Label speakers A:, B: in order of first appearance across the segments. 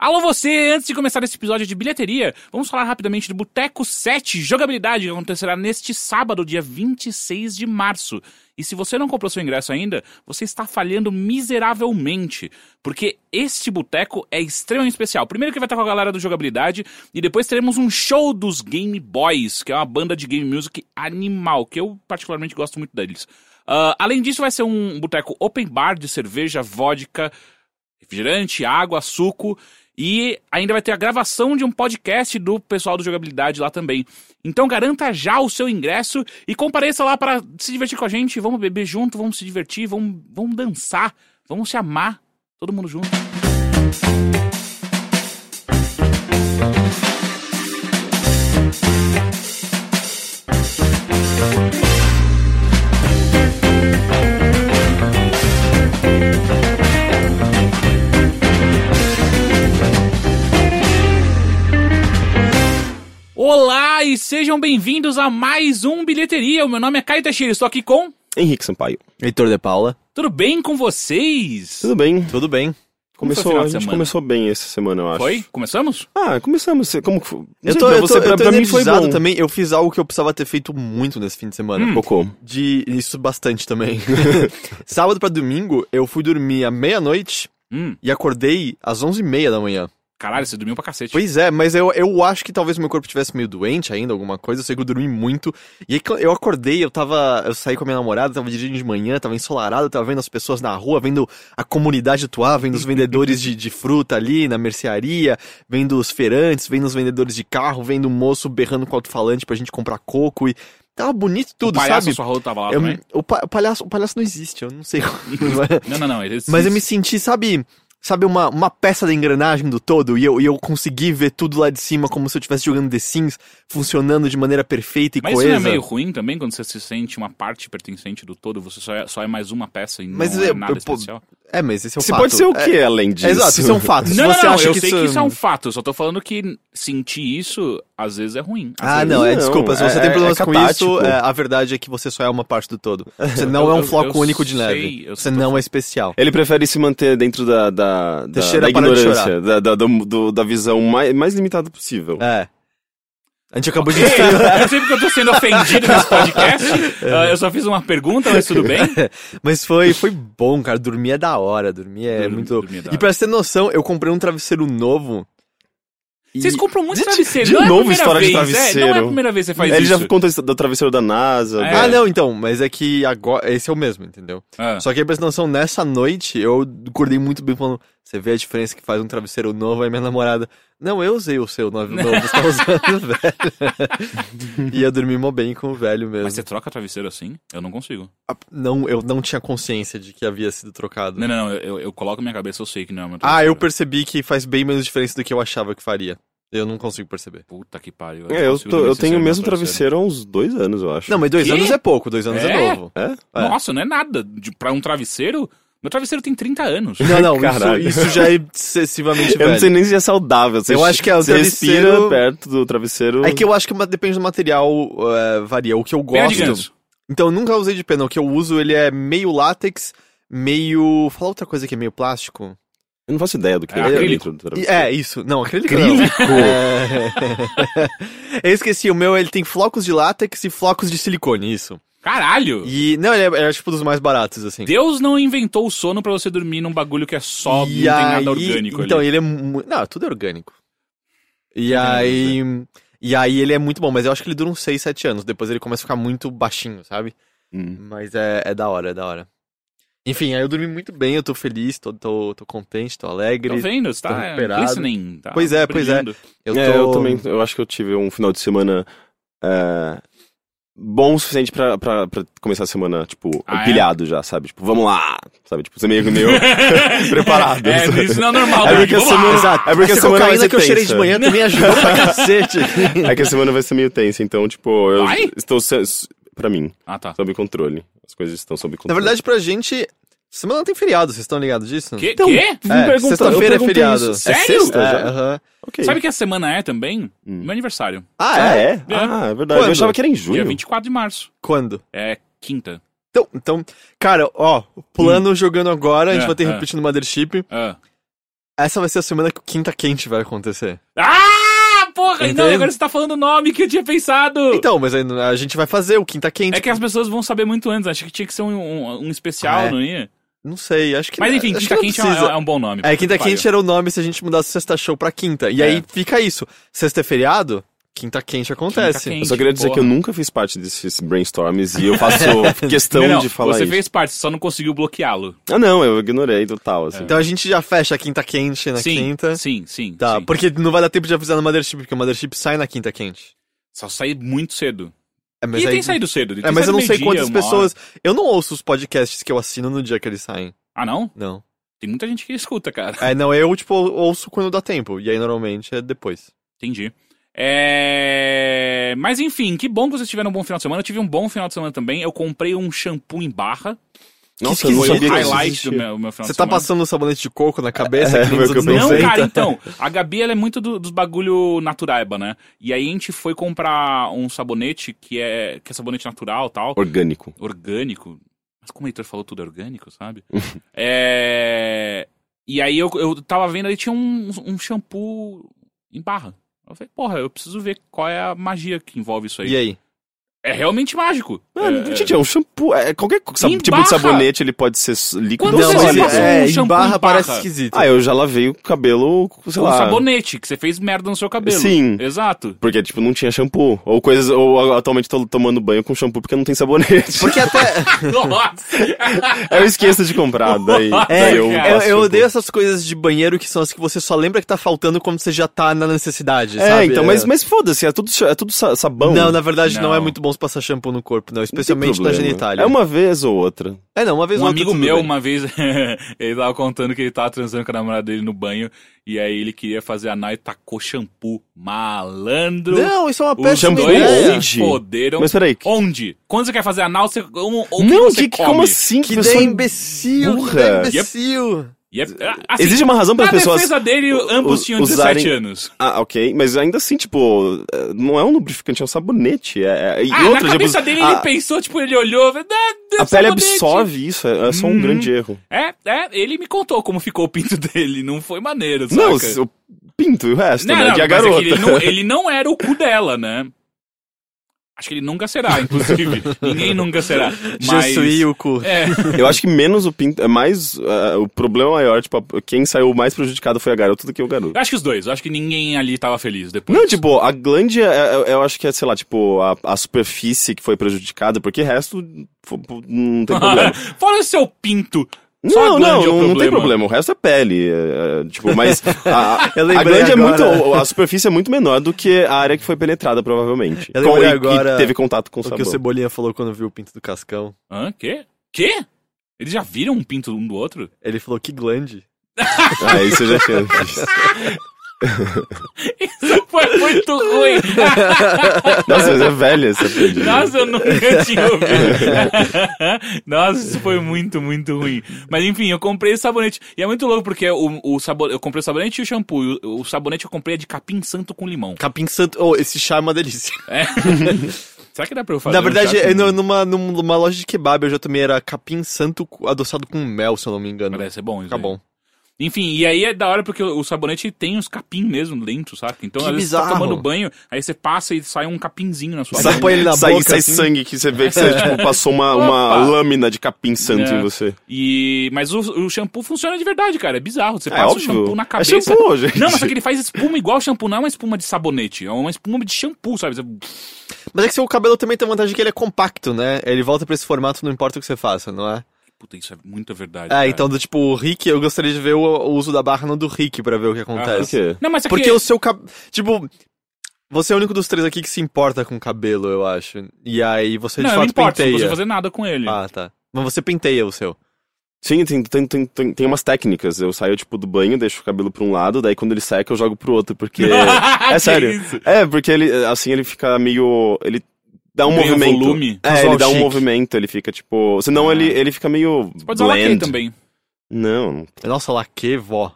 A: Alô você, antes de começar esse episódio de bilheteria, vamos falar rapidamente do Boteco 7 Jogabilidade, que acontecerá neste sábado, dia 26 de março. E se você não comprou seu ingresso ainda, você está falhando miseravelmente, porque este boteco é extremamente especial. Primeiro que vai estar com a galera do Jogabilidade, e depois teremos um show dos Game Boys, que é uma banda de game music animal, que eu particularmente gosto muito deles. Uh, além disso, vai ser um boteco open bar de cerveja, vodka, refrigerante, água, suco e ainda vai ter a gravação de um podcast do pessoal do Jogabilidade lá também. Então garanta já o seu ingresso e compareça lá para se divertir com a gente. Vamos beber junto, vamos se divertir, vamos, vamos dançar, vamos se amar, todo mundo junto. Olá e sejam bem-vindos a mais um Bilheteria. O meu nome é Caio Teixeira, estou aqui com...
B: Henrique Sampaio.
C: Heitor de Paula.
A: Tudo bem com vocês?
B: Tudo bem.
C: Tudo bem.
A: Como
B: Começou, a gente
A: semana?
B: começou bem essa semana, eu acho.
A: Foi? Começamos?
B: Ah, começamos. Como que foi?
C: Eu tô,
B: pra
C: eu tô,
B: pra,
C: eu tô
B: pra mim foi bom.
C: também. Eu fiz algo que eu precisava ter feito muito nesse fim de semana.
A: Hum.
B: Cocô.
C: De isso bastante também. Sábado pra domingo, eu fui dormir à meia-noite
A: Hum,
C: e acordei às onze e meia da manhã.
A: Caralho, você dormiu pra cacete.
C: Pois é, mas eu, eu acho que talvez meu corpo estivesse meio doente ainda, alguma coisa. Eu sei que eu dormi muito. E aí eu acordei, eu tava. Eu saí com a minha namorada, tava dirigindo de manhã, tava ensolarado, tava vendo as pessoas na rua, vendo a comunidade atuar, vendo os vendedores de, de fruta ali na mercearia, vendo os feirantes, vendo os vendedores de carro, vendo o moço berrando com o alto-falante pra gente comprar coco e. Tava bonito tudo,
A: o palhaço
C: sabe?
A: sua rua tava lá
C: Eu-
A: também?
C: o, pa- o palhaço, o palhaço não existe, eu não sei.
A: Não, não, não. Ele
C: Mas eu me senti, sabe, sabe uma, uma peça da engrenagem do todo e eu, e eu consegui ver tudo lá de cima como se eu estivesse jogando The Sims funcionando de maneira perfeita e
A: Mas isso
C: coesa.
A: não é meio ruim também, quando você se sente uma parte pertencente do todo, você só é, só é mais uma peça e não
C: Mas
A: é
C: eu-
A: nada
C: eu-
A: especial?
C: É, mas esse é o
B: Você
C: fato.
B: pode ser o
C: É-
B: quê além disso?
C: é, exato, isso é um fato.
A: Não, não,
C: você
A: não,
C: acha
A: eu
C: que
A: sei
C: isso...
A: que isso é um fato, eu só tô falando que sentir isso, às vezes, é ruim. Às
C: Ah,
A: vezes-
C: não, é desculpa. Se você
B: é-
C: tem
B: é
C: problemas com
B: catártico.
C: isso, é, a verdade é que você só é uma parte do todo. Você não é um
A: Eu-
C: floco
A: eu
C: único de
A: sei,
C: neve.
A: eu
C: Você não é especial.
B: Ele prefere se manter dentro da, da, da, da ignorância, da, da, do- do- da visão mais, mais limitada possível.
C: É. A gente acabou de...
A: eu sei porque eu tô sendo ofendido nesse podcast. Ah, eu só fiz uma pergunta, mas tudo bem.
C: Mas foi, foi bom, cara. Dormir é da hora. Dormir é
A: Dormir-
C: muito.
A: dormir é
C: E pra você ter noção, eu comprei um travesseiro novo. e-
A: Vocês compram muito
B: De-
A: travesseiro,
B: de
A: não é a
B: novo
A: primeira
B: história de
A: vez, É, não é a
B: travesseiro.
A: primeira vez que você faz
B: Ele
A: isso.
B: já conta do travesseiro da NASA.
A: É.
C: Ah, não, então, mas é que agora. Esse é o mesmo, entendeu?
A: Ah.
C: Só que aí, presta atenção, nessa noite eu acordei muito bem falando. Você vê a diferença que faz um travesseiro novo, aí minha namorada. Não, eu usei o seu novo, novo você tá usando o velho. e eu dormi mó bem com o velho mesmo.
A: Mas você troca travesseiro assim? Eu não consigo.
C: Ah, Não, eu não tinha consciência de que havia sido trocado.
A: Não, não, não. Eu, eu coloco minha cabeça, eu sei que não é meu
C: Ah, eu percebi que faz bem menos diferença do que eu achava que faria. Eu não consigo perceber.
A: Puta que pariu.
B: É, eu, tô- eu tenho o mesmo travesseiro há uns dois anos, eu acho.
C: Não, mas dois
A: Quê?
C: anos é pouco, dois anos é,
A: É?
C: novo.
B: É?
C: É.
A: Nossa, não é nada. De, pra um travesseiro, meu travesseiro tem 30 anos.
C: Não, não, isso, isso já é excessivamente
B: Eu
C: velho.
B: não sei nem se é saudável. Você
C: Eu acho que é o
B: você respira
C: travesseiro-
B: perto do travesseiro.
C: É que eu acho que depende do material, é, varia. O que eu gosto. Então, eu nunca usei de pena. O que eu uso, ele é meio látex, meio. Fala outra coisa que é meio plástico.
B: Eu não faço ideia do que
A: É
B: é,
A: acrílico.
B: dentro do travesseiro.
C: É, isso. Não, acrílico não. É... eu esqueci, o meu ele tem flocos de látex e flocos de silicone, isso.
A: Caralho!
C: E. Não, ele é, é tipo dos mais baratos, assim.
A: Deus não inventou o sono pra você dormir num bagulho que é só, não
C: E
A: tem nada
C: aí-
A: orgânico
C: Então,
A: ali.
C: ele é. Não, tudo é orgânico. E
A: Entendi,
C: aí. E aí ele é muito bom, mas eu acho que ele dura uns 6, 7 anos. Depois ele começa a ficar muito baixinho, sabe?
B: Hum.
C: Mas é, é da hora, é da hora. Enfim, aí eu dormi muito bem, eu tô feliz, tô, tô, tô contente, tô alegre.
A: Tô vendo, você
C: tô
A: tá
C: recuperado.
A: listening. Tá
C: Pois é, pois é.
A: brilhando.
C: Eu
B: É,
C: tô...
B: eu também, eu acho que eu tive um final de semana é, bom o suficiente pra, pra, pra começar a semana, tipo,
A: Ah, é?
B: empilhado já, sabe? Tipo, vamos lá, sabe? Tipo, você meio que meio preparado.
A: É, isso não é normal.
B: É
A: né?
B: porque a semana-
C: Exato.
B: É porque a semana vai ser
C: que eu cheirei de manhã também ajudou pra cacete.
B: É que a semana vai ser meio tensa, então, tipo, eu
A: Vai?
B: estou, pra mim,
A: Ah, tá.
B: sob controle. As coisas estão sob
C: Na
B: controle.
C: verdade, pra gente, semana não tem feriado, vocês estão ligados disso?
A: Que?
B: Então,
A: Quê?
B: me
C: É, sexta-feira é feriado.
B: isso.
A: Sério?
B: É sexta
C: É,
B: já?
C: aham.
B: Ok.
A: Sabe que a semana é também?
B: Hum.
A: Meu aniversário.
C: Ah,
B: Ah,
C: é?
B: é?
A: É.
B: Ah, é verdade.
C: Quando?
B: Eu achava que era em
A: Dia
B: junho.
A: 24 de março.
C: Quando?
A: É quinta.
C: Então, então, cara, ó, o plano jogando agora, a gente
A: É,
C: vai ter
A: é.
C: repetindo Mothership.
A: Ah,
C: Essa vai ser a semana que o Quinta Quente vai acontecer.
A: Ah, porra! Não,
C: Entende?
A: agora você tá falando o nome que eu tinha pensado.
C: Então, mas a gente vai fazer o Quinta Quente.
A: É que as pessoas vão saber muito antes. Acho que tinha que ser um, um, um especial,
C: Ah, é?
A: não ia?
C: Não sei, acho que
A: Mas enfim, Quinta Quente é, é um bom nome.
C: É, Quinta. Quente era o nome se a gente mudasse Sexta Show pra Quinta. E
A: É.
C: aí fica isso. Sexta é feriado, Quinta Quente acontece.
A: Quinta
B: Eu só queria dizer
A: Porra.
B: que eu nunca fiz parte desses brainstorms e eu faço questão
A: Não, não,
B: de falar
A: Você
B: isso.
A: fez parte, só não conseguiu bloqueá-lo.
B: Ah, não, eu ignorei total, assim.
C: Então a gente já fecha a Quinta Quente na
A: sim,
C: Quinta.
A: sim, sim.
C: Tá,
A: sim.
C: porque não vai dar tempo de avisar no Mothership, porque o Mothership sai na Quinta Quente.
A: Só sair muito cedo.
C: É, mas
A: e
C: aí-
A: tem saído cedo. tem
C: É, mas eu não sei quantas
A: uma hora.
C: pessoas. Eu não ouço os podcasts que eu assino no dia que eles saem.
A: Ah, não?
C: Não.
A: Tem muita gente que escuta, cara.
C: É, não, eu, tipo, ouço quando dá tempo. E aí normalmente é depois.
A: Entendi. É... Mas enfim, que bom que vocês tiveram um bom final de semana. Eu tive um bom final de semana também. Eu comprei um shampoo em barra.
B: Nossa, não
A: Foi o
B: sabia
A: highlight do meu, meu final
C: Você tá
A: semana.
C: passando sabonete de coco na cabeça?
B: É,
C: que
B: o que eu
A: Não,
C: 90?
A: cara, então. A Gabi, ela é muito do- dos bagulho natureba, né? E aí a gente foi comprar um sabonete que é, que é sabonete natural tal.
B: Orgânico.
A: orgânico. Mas como o Heitor falou tudo é orgânico, sabe? é... E aí eu, eu tava vendo, aí tinha um, um shampoo em barra. Eu falei, porra, eu preciso ver qual é a magia que envolve isso aí.
C: E aí?
A: É realmente mágico.
B: Ah,
A: é,
B: gente, é um shampoo. É, qualquer tipo
A: barra.
B: de sabonete ele pode ser líquido
A: Quando
B: ou sólido.
C: é,
A: um
C: em barra parece esquisito.
B: Ah, eu já lavei o cabelo, sei
A: um
B: lá.
A: sabonete, que você fez merda no seu cabelo.
B: Sim.
A: Exato.
B: Porque, tipo, não tinha shampoo. Ou coisas. Ou atualmente tô tomando banho com shampoo porque não tem sabonete.
C: Porque até.
A: Nossa!
B: eu esqueço de comprar, daí.
C: É,
B: daí
C: eu, eu,
B: passo shampoo.
C: odeio essas coisas de banheiro que são as que você só lembra que tá faltando quando você já tá na necessidade,
B: É,
C: sabe?
B: então, mas, mas foda-se, é tudo, é tudo sa- sabão.
C: Não, na verdade não.
A: Não.
C: é muito bom se passar shampoo no corpo, não.
B: Não
C: Especialmente na genitália.
B: É uma vez ou outra.
C: É, não, uma vez
A: Um
C: ou outra
A: amigo
C: tudo
A: meu,
C: bem.
A: uma vez, ele tava contando que ele tava transando com a namorada dele no banho, e aí ele queria fazer anal e tacou shampoo. Malandro!
C: Não, isso é uma
A: Os
C: péssima
B: shampoo
C: ideia.
B: onde?
A: se foderam.
B: Mas peraí.
A: Onde? Quando você quer fazer anal, você. Ou
B: não,
A: que você
B: que,
A: come?
B: como assim?
C: Que
B: pessoa
C: ideia imbecil, que
B: burra.
C: ideia imbecil.
A: É- assim,
B: Existe uma razão para as pessoas.
A: defesa dele, ambos tinham 17
B: usarem-
A: anos.
B: Ah, ok. Mas ainda assim, tipo, é, não é um lubrificante, é um sabonete. É, é- e
A: Ah,
B: outra,
A: na cabeça
B: tipo,
A: dele,
B: a,
A: ele pensou, tipo, ele olhou... "Ah,
B: a
A: sabonete."
B: pele absorve isso, é, é só um
A: Hum.
B: grande erro.
A: É, é, ele me contou como ficou o pinto dele, não foi maneiro, saca?
B: Não, o pinto e o resto,
A: Não,
B: né?
A: não,
B: é a
A: é
B: garota.
A: que ele, não, ele não era o cu dela, né? Acho que ele nunca será, inclusive. Ninguém nunca será. Mas...
C: Jesuí o cu.
A: É,
B: Eu acho que menos o pinto. É mais. ah, o problema maior, tipo, quem saiu mais prejudicado foi a garota do que o garoto.
A: eu acho que os dois. Eu acho que ninguém ali tava feliz depois.
B: Não, tipo, a glande, é- é- eu acho que é, sei lá, tipo, a, a superfície que foi prejudicada, porque o resto não tem problema.
A: Fora o seu pinto. Só
B: Não, não,
A: é
B: não, não tem
A: problema.
B: O resto é pele. é, é, tipo, mas a, a
C: lembrei
B: glande é muito.
C: agora.
B: A superfície é muito menor do que a área que foi penetrada, provavelmente.
C: Eu
B: e-
C: agora
B: e teve contato com o
C: O que
B: sabão.
C: o Cebolinha falou quando viu o pinto do Cascão.
A: Hã? Quê? Quê? Eles já viram um pinto um do outro?
C: Ele falou que glande.
B: Ah, isso eu já tinha visto.
A: Isso foi muito ruim.
B: Nossa, mas é velha essa piadinha.
A: Nossa, eu nunca tinha ouvido. Nossa, isso foi muito, muito ruim. Mas enfim, eu comprei esse sabonete. E é muito louco porque o, o sabor, eu comprei o sabonete e o shampoo. E o, o sabonete eu comprei é de capim santo com limão.
C: Capim Santo. Oh, esse chá é uma delícia.
A: É. Será que dá pra eu fazer
C: Na
A: um
C: verdade,
A: chá
C: é
A: com-
C: numa, numa loja de kebab eu já tomei era capim santo adoçado com mel, se eu não me engano.
A: Parece ser bom isso
C: Fica
A: aí.
C: bom.
A: Enfim, e aí é da hora porque o o sabonete tem os capim mesmo dentro, saca? Então,
C: Que
A: às vezes você tá
C: bizarro.
A: tomando banho, aí você passa e sai um capinzinho na sua
C: Sai-
A: mão.
C: ele na
B: sai,
C: boca,
B: sai
C: assim.
B: sangue que você vê que você tipo, passou uma, uma lâmina de capim santo
A: É.
B: em você.
A: E... Mas o, o shampoo funciona de verdade, cara. É bizarro. Você
B: É
A: passa o
B: óbvio.
A: shampoo na
B: É
A: cabeça.
B: shampoo, gente.
A: Não, mas só que ele faz espuma igual shampoo, não é uma espuma de sabonete, é uma espuma de shampoo, sabe? Você-
C: Mas é que seu cabelo também tem a vantagem que ele é compacto, né? Ele volta pra esse formato, não importa o que você faça, não é?
A: Puta, isso é muita verdade.
C: É,
A: cara.
C: então, do tipo, o Rick, eu gostaria de ver o, o uso da barra no do Rick pra ver o que
B: Por
C: acontece.
B: quê?
A: Não, mas é
C: Porque
A: que...
C: o seu cabelo. Tipo, você é o único dos três aqui que se importa com o cabelo, eu acho. E aí você
A: Não,
C: de
A: eu não
C: fato
A: importa, não
C: penteia.
A: consigo fazer nada com ele.
C: Ah, tá. Mas você penteia o seu.
B: Sim, tem, tem, tem, tem, tem umas técnicas. Eu saio, tipo, do banho, deixo o cabelo pra um lado, daí quando ele seca eu jogo pro outro, porque... é sério.
A: isso?
B: É, porque ele, assim, ele fica meio... Ele dá um
A: Ganha
B: movimento.
A: volume.
B: É, ele dá um
C: chique.
B: movimento, ele fica, tipo... Senão
A: Ah.
B: ele, ele fica meio
A: Pode usar laque também.
B: Não,
C: Nossa, laque, vó.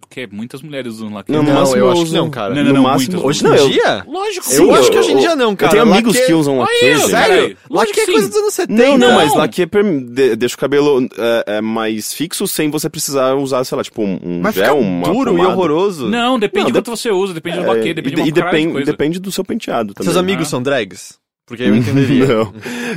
A: Porque muitas mulheres usam laque.
B: Não, no
C: Não,
B: máximo
C: eu acho que não, cara.
A: Não, não,
B: no
A: não,
B: máximo,
A: muitas.
C: Hoje
B: não,
C: em
B: eu-
C: dia?
A: Lógico,
C: Eu
A: sim,
C: acho que hoje em dia não, cara.
B: Eu tenho amigos
C: Laque-
B: que usam laque,
A: Olha,
B: gente.
A: sério?
C: Laque
A: que
C: é
A: sim.
C: coisa dos anos 70.
B: Não, não,
A: Não.
B: mas laque é de- deixa o cabelo é, é, mais fixo sem você precisar usar, sei lá, tipo um, um
C: Vai
B: gel, uma
C: duro e
B: pomada.
C: horroroso.
A: Não, depende
B: Não,
A: do quanto você usa, depende do
B: É,
A: laque, depende
B: e,
A: de uma
B: e
A: caralho de
B: depende, depende do seu penteado também.
C: Seus amigos
A: Ah.
C: são drags? Porque eu entenderia.
B: Não,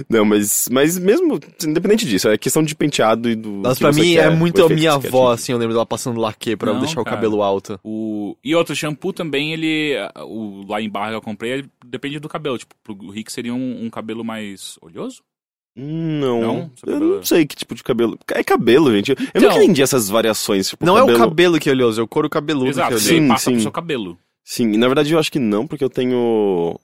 B: não, mas, mas mesmo, independente disso, é questão de penteado e do.
C: Mas pra mim
B: quer,
C: é
B: o
C: muito a minha
B: quer
C: avó,
B: atingir.
C: assim, eu lembro dela passando laque pra
A: Não,
C: deixar o
A: cara.
C: cabelo alto.
A: O... E outro shampoo também, ele. O lá em barra que eu comprei, ele depende do cabelo. Tipo, pro Rick seria um, um cabelo mais oleoso?
B: Não,
A: Não?
B: Eu
A: cabelo é-
B: não sei que tipo de cabelo. É cabelo, gente. Eu
A: Então-
B: nunca entendi essas variações. Tipo,
C: Não é
B: cabelo...
C: o cabelo que é oleoso, é o couro cabeludo
A: Exato,
C: que é oleoso.
B: Sim,
A: passa pro
B: sim.
A: seu cabelo.
B: Sim, e na verdade eu acho que não, porque eu tenho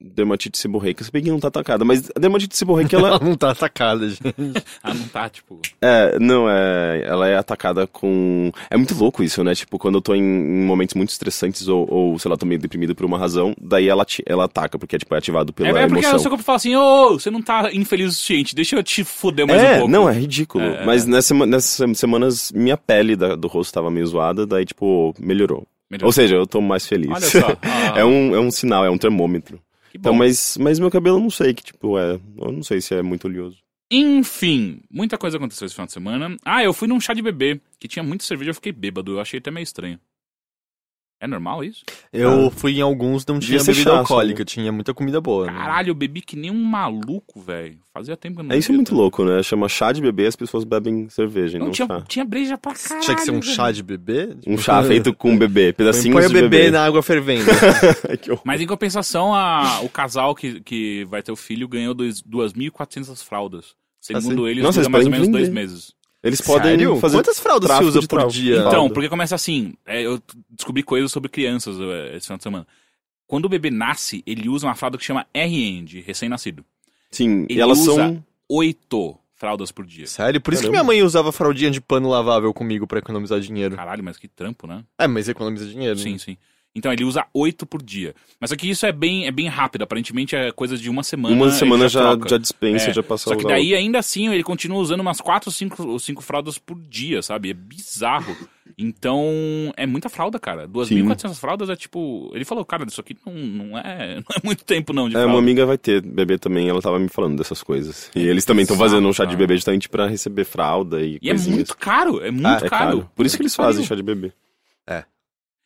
B: dermatite seborreica. Se bem que não tá atacada, mas a dermatite seborreica, ela...
C: Ela não tá atacada, gente.
A: Ah, não tá, tipo.
B: é, não, é... Ela é atacada com... É muito louco isso, né? Tipo, quando eu tô em, momentos muito estressantes ou, ou, sei lá, tô meio deprimido por uma razão, daí ela, ati- ela ataca, porque é, tipo, é ativado pela
A: É, é porque
B: emoção.
A: o seu corpo fala assim, ô, você não tá infeliz o suficiente, deixa eu te foder mais um
B: É,
A: pouco.
B: não, é ridículo.
A: É, é.
B: Mas nessa, nessas semanas, minha pele da- do rosto tava meio zoada, daí, tipo, melhorou.
A: Melhor.
B: Ou seja, eu tô mais feliz.
A: Olha só. Ah,
B: é, um, é um sinal, é um termômetro. Então, mas, mas meu cabelo eu não sei que, tipo, é. Eu não sei se é muito oleoso.
A: Enfim, muita coisa aconteceu esse final de semana. Ah, eu fui num chá de bebê, que tinha muita cerveja, eu fiquei bêbado. Eu achei até meio estranho. É normal isso?
C: Eu
B: Ah.
C: fui em alguns, não tinha bebida
B: chá,
C: alcoólica, tinha muita comida boa. né?
A: Caralho, eu bebi que nem um maluco, velho. Fazia tempo que eu não
B: É isso é muito louco, né? Chama chá de bebê, as pessoas bebem cerveja,
A: Não,
B: não
A: tinha,
B: chá.
A: tinha breja pra caralho.
C: Tinha que ser um
A: velho.
C: chá de bebê?
B: Um chá feito com bebê, pedacinhos
C: Põe o
B: de
C: bebê,
B: bebê.
C: na água fervendo.
A: Mas em compensação, a- o casal que, que vai ter o filho ganhou dois- 2.400 fraldas. Segundo
C: Assim?
A: eles,
B: Nossa,
A: dura mais ou menos dois
B: vender.
A: meses.
B: Eles podem
C: Sério?
B: fazer.
C: Quantas fraldas você usa por dia?
A: Então,
B: Fralda.
A: porque começa assim, é, eu descobri coisas sobre crianças é, esse final de semana. Quando o bebê nasce, ele usa uma fralda que chama RN, de recém-nascido.
B: Sim,
A: Ele
B: e elas
A: usa
B: são.
A: oito fraldas por dia.
C: Sério? Por isso que
B: Caramba.
C: minha mãe usava fraldinha de pano lavável comigo pra economizar dinheiro.
A: Caralho, mas que trampo, né?
C: É, mas economiza dinheiro. né?
A: Sim, sim. Então ele usa oito por dia. Mas aqui isso é bem, é bem rápido, aparentemente é coisa de uma semana.
B: Uma semana já,
A: troca.
B: já dispensa,
A: É,
B: já passa
A: Só que daí, ainda assim, ele continua usando umas quatro ou cinco, ou cinco fraldas por dia, sabe? É bizarro. Então, é muita fralda, cara. 2.400 fraldas é tipo... Ele falou, cara, isso aqui não, não, é, não é muito tempo não de
B: É,
A: fralda.
B: uma amiga vai ter bebê também, ela tava me falando dessas coisas. E eles também estão fazendo um chá de bebê justamente pra receber fralda e,
A: E é
B: coisinhas.
A: muito caro, é muito
B: Ah, é
A: caro.
B: caro. Por isso que eles fazem chá de bebê.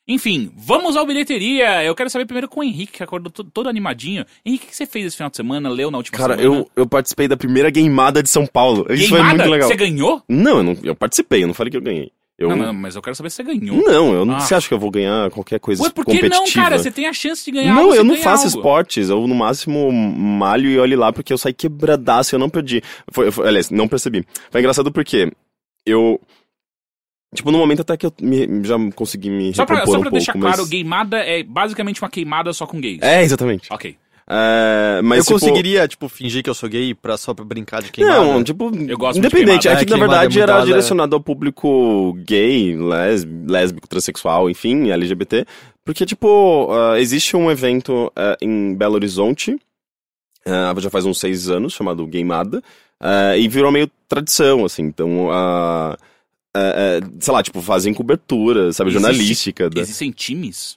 A: Enfim, vamos ao bilheteria. Eu quero saber primeiro com o Henrique, que acordou todo, todo animadinho. Henrique, o que você fez esse final de semana? Leu na última
B: Cara,
A: semana?
B: eu, eu participei da primeira gameada de São Paulo. Isso foi
A: Queimada?
B: muito legal.
A: Você ganhou?
B: Não, eu, não, eu participei, eu não falei que eu ganhei. Eu...
A: Não,
B: Não,
A: não, mas eu quero saber se você ganhou.
B: eu não.
A: Ah.
B: Você acha que eu vou ganhar qualquer coisa
A: Ué, por que
B: competitiva?
A: não, cara? Você tem a chance de ganhar
B: Não,
A: algo,
B: eu não faço
A: algo.
B: esportes. Eu, no máximo, malho e olhe lá, porque eu saí quebradaço, eu não perdi. Foi, foi- aliás, não percebi. Foi engraçado porque eu... Tipo, no momento até que eu me- já consegui me
A: Só pra, só
B: um
A: pra
B: pouco,
A: deixar
B: mas...
A: claro, gameada é basicamente uma queimada só com gays.
B: É, exatamente.
A: Ok.
B: É, mas,
C: eu
B: tipo,
C: conseguiria, tipo, fingir que eu sou gay pra, só pra brincar de queimada?
B: Não, tipo,
A: Eu gosto
B: independente.
A: queimada.
B: É
C: É,
B: que, na
C: queimada é
B: verdade,
C: muito
B: era
C: da-
B: direcionado ao público gay, les- lésbico, transexual, enfim, LGBT. Porque, tipo, ah, existe um evento ah, em Belo Horizonte, ah, já faz uns seis anos, chamado Gameada, e virou meio tradição, assim. Então, ah, ah, ah, sei lá, tipo, fazem cobertura, sabe,
A: Existe-
B: jornalística. da-
A: Existem times?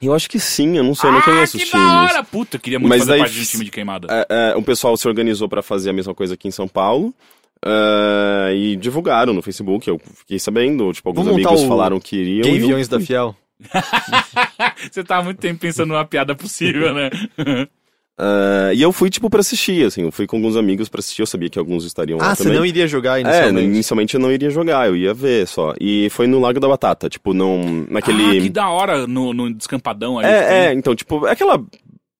B: Eu acho que sim, eu não sei, eu não
A: ah,
B: conheço
A: que
B: os
A: da
B: times.
A: hora! Puta, eu queria muito
B: Mas
A: fazer
B: daí
A: parte de um time de queimada.
B: É, é, o pessoal se organizou pra fazer a mesma coisa aqui em São Paulo. é, e divulgaram no Facebook, eu fiquei sabendo, tipo, alguns
C: Vamos
B: amigos
C: o
B: falaram que iriam.
C: Gay
B: e eu
C: Viões da. Fiel.
A: Você tá há muito tempo pensando numa piada possível, né?
B: É, e eu fui, tipo, pra assistir, assim, eu fui com alguns amigos pra assistir, eu sabia que alguns estariam lá
C: Ah, você
B: também.
C: não iria jogar
B: É,
C: inicialmente?
B: inicialmente eu não iria jogar, eu ia ver só. E foi no Lago da Batata, tipo, não. Naquele.
A: Ah, que da hora no, no descampadão ali. que
B: é, é, então, tipo, é aquela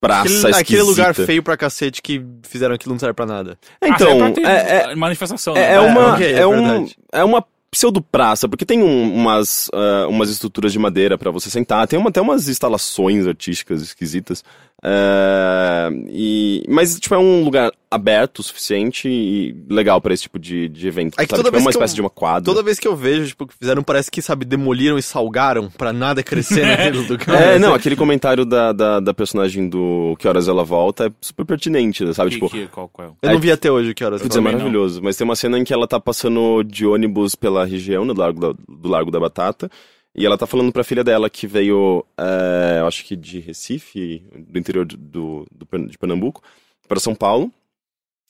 B: praça
C: Aquele, aquele lugar feio pra cacete que fizeram aquilo não serve pra nada.
A: Ah,
B: Então,
A: pra ter
B: é, é,
A: manifestação.
B: É,
A: né?
B: é uma,
C: ok, é
B: é, um, é uma pseudo-praça, porque tem um- umas, ah, umas estruturas de madeira pra você sentar, tem uma, até umas instalações artísticas esquisitas. ah, e, mas, tipo, é um lugar aberto o suficiente e legal pra esse tipo de, de evento.
C: É que
B: sabe?
C: toda
B: Tipo, é
C: vez
B: uma
C: que eu-
B: espécie de uma quadra.
C: Toda vez que eu vejo, tipo, que fizeram, parece que, sabe, demoliram e salgaram pra nada crescer naquele lugar.
B: É, não, aquele comentário da, da, da personagem do Que Horas Ela Volta é super pertinente, sabe?
A: Que-
B: tipo,
A: que- qual, qual?
C: Eu não vi até hoje que horas.
B: Putz, é
A: também não.
B: maravilhoso. Mas tem uma cena em que ela tá passando de ônibus pela região, do Largo da, do Largo da Batata. E ela tá falando pra filha dela que veio, é, eu acho que de Recife, do interior do, do, do de Pernambuco, para São Paulo.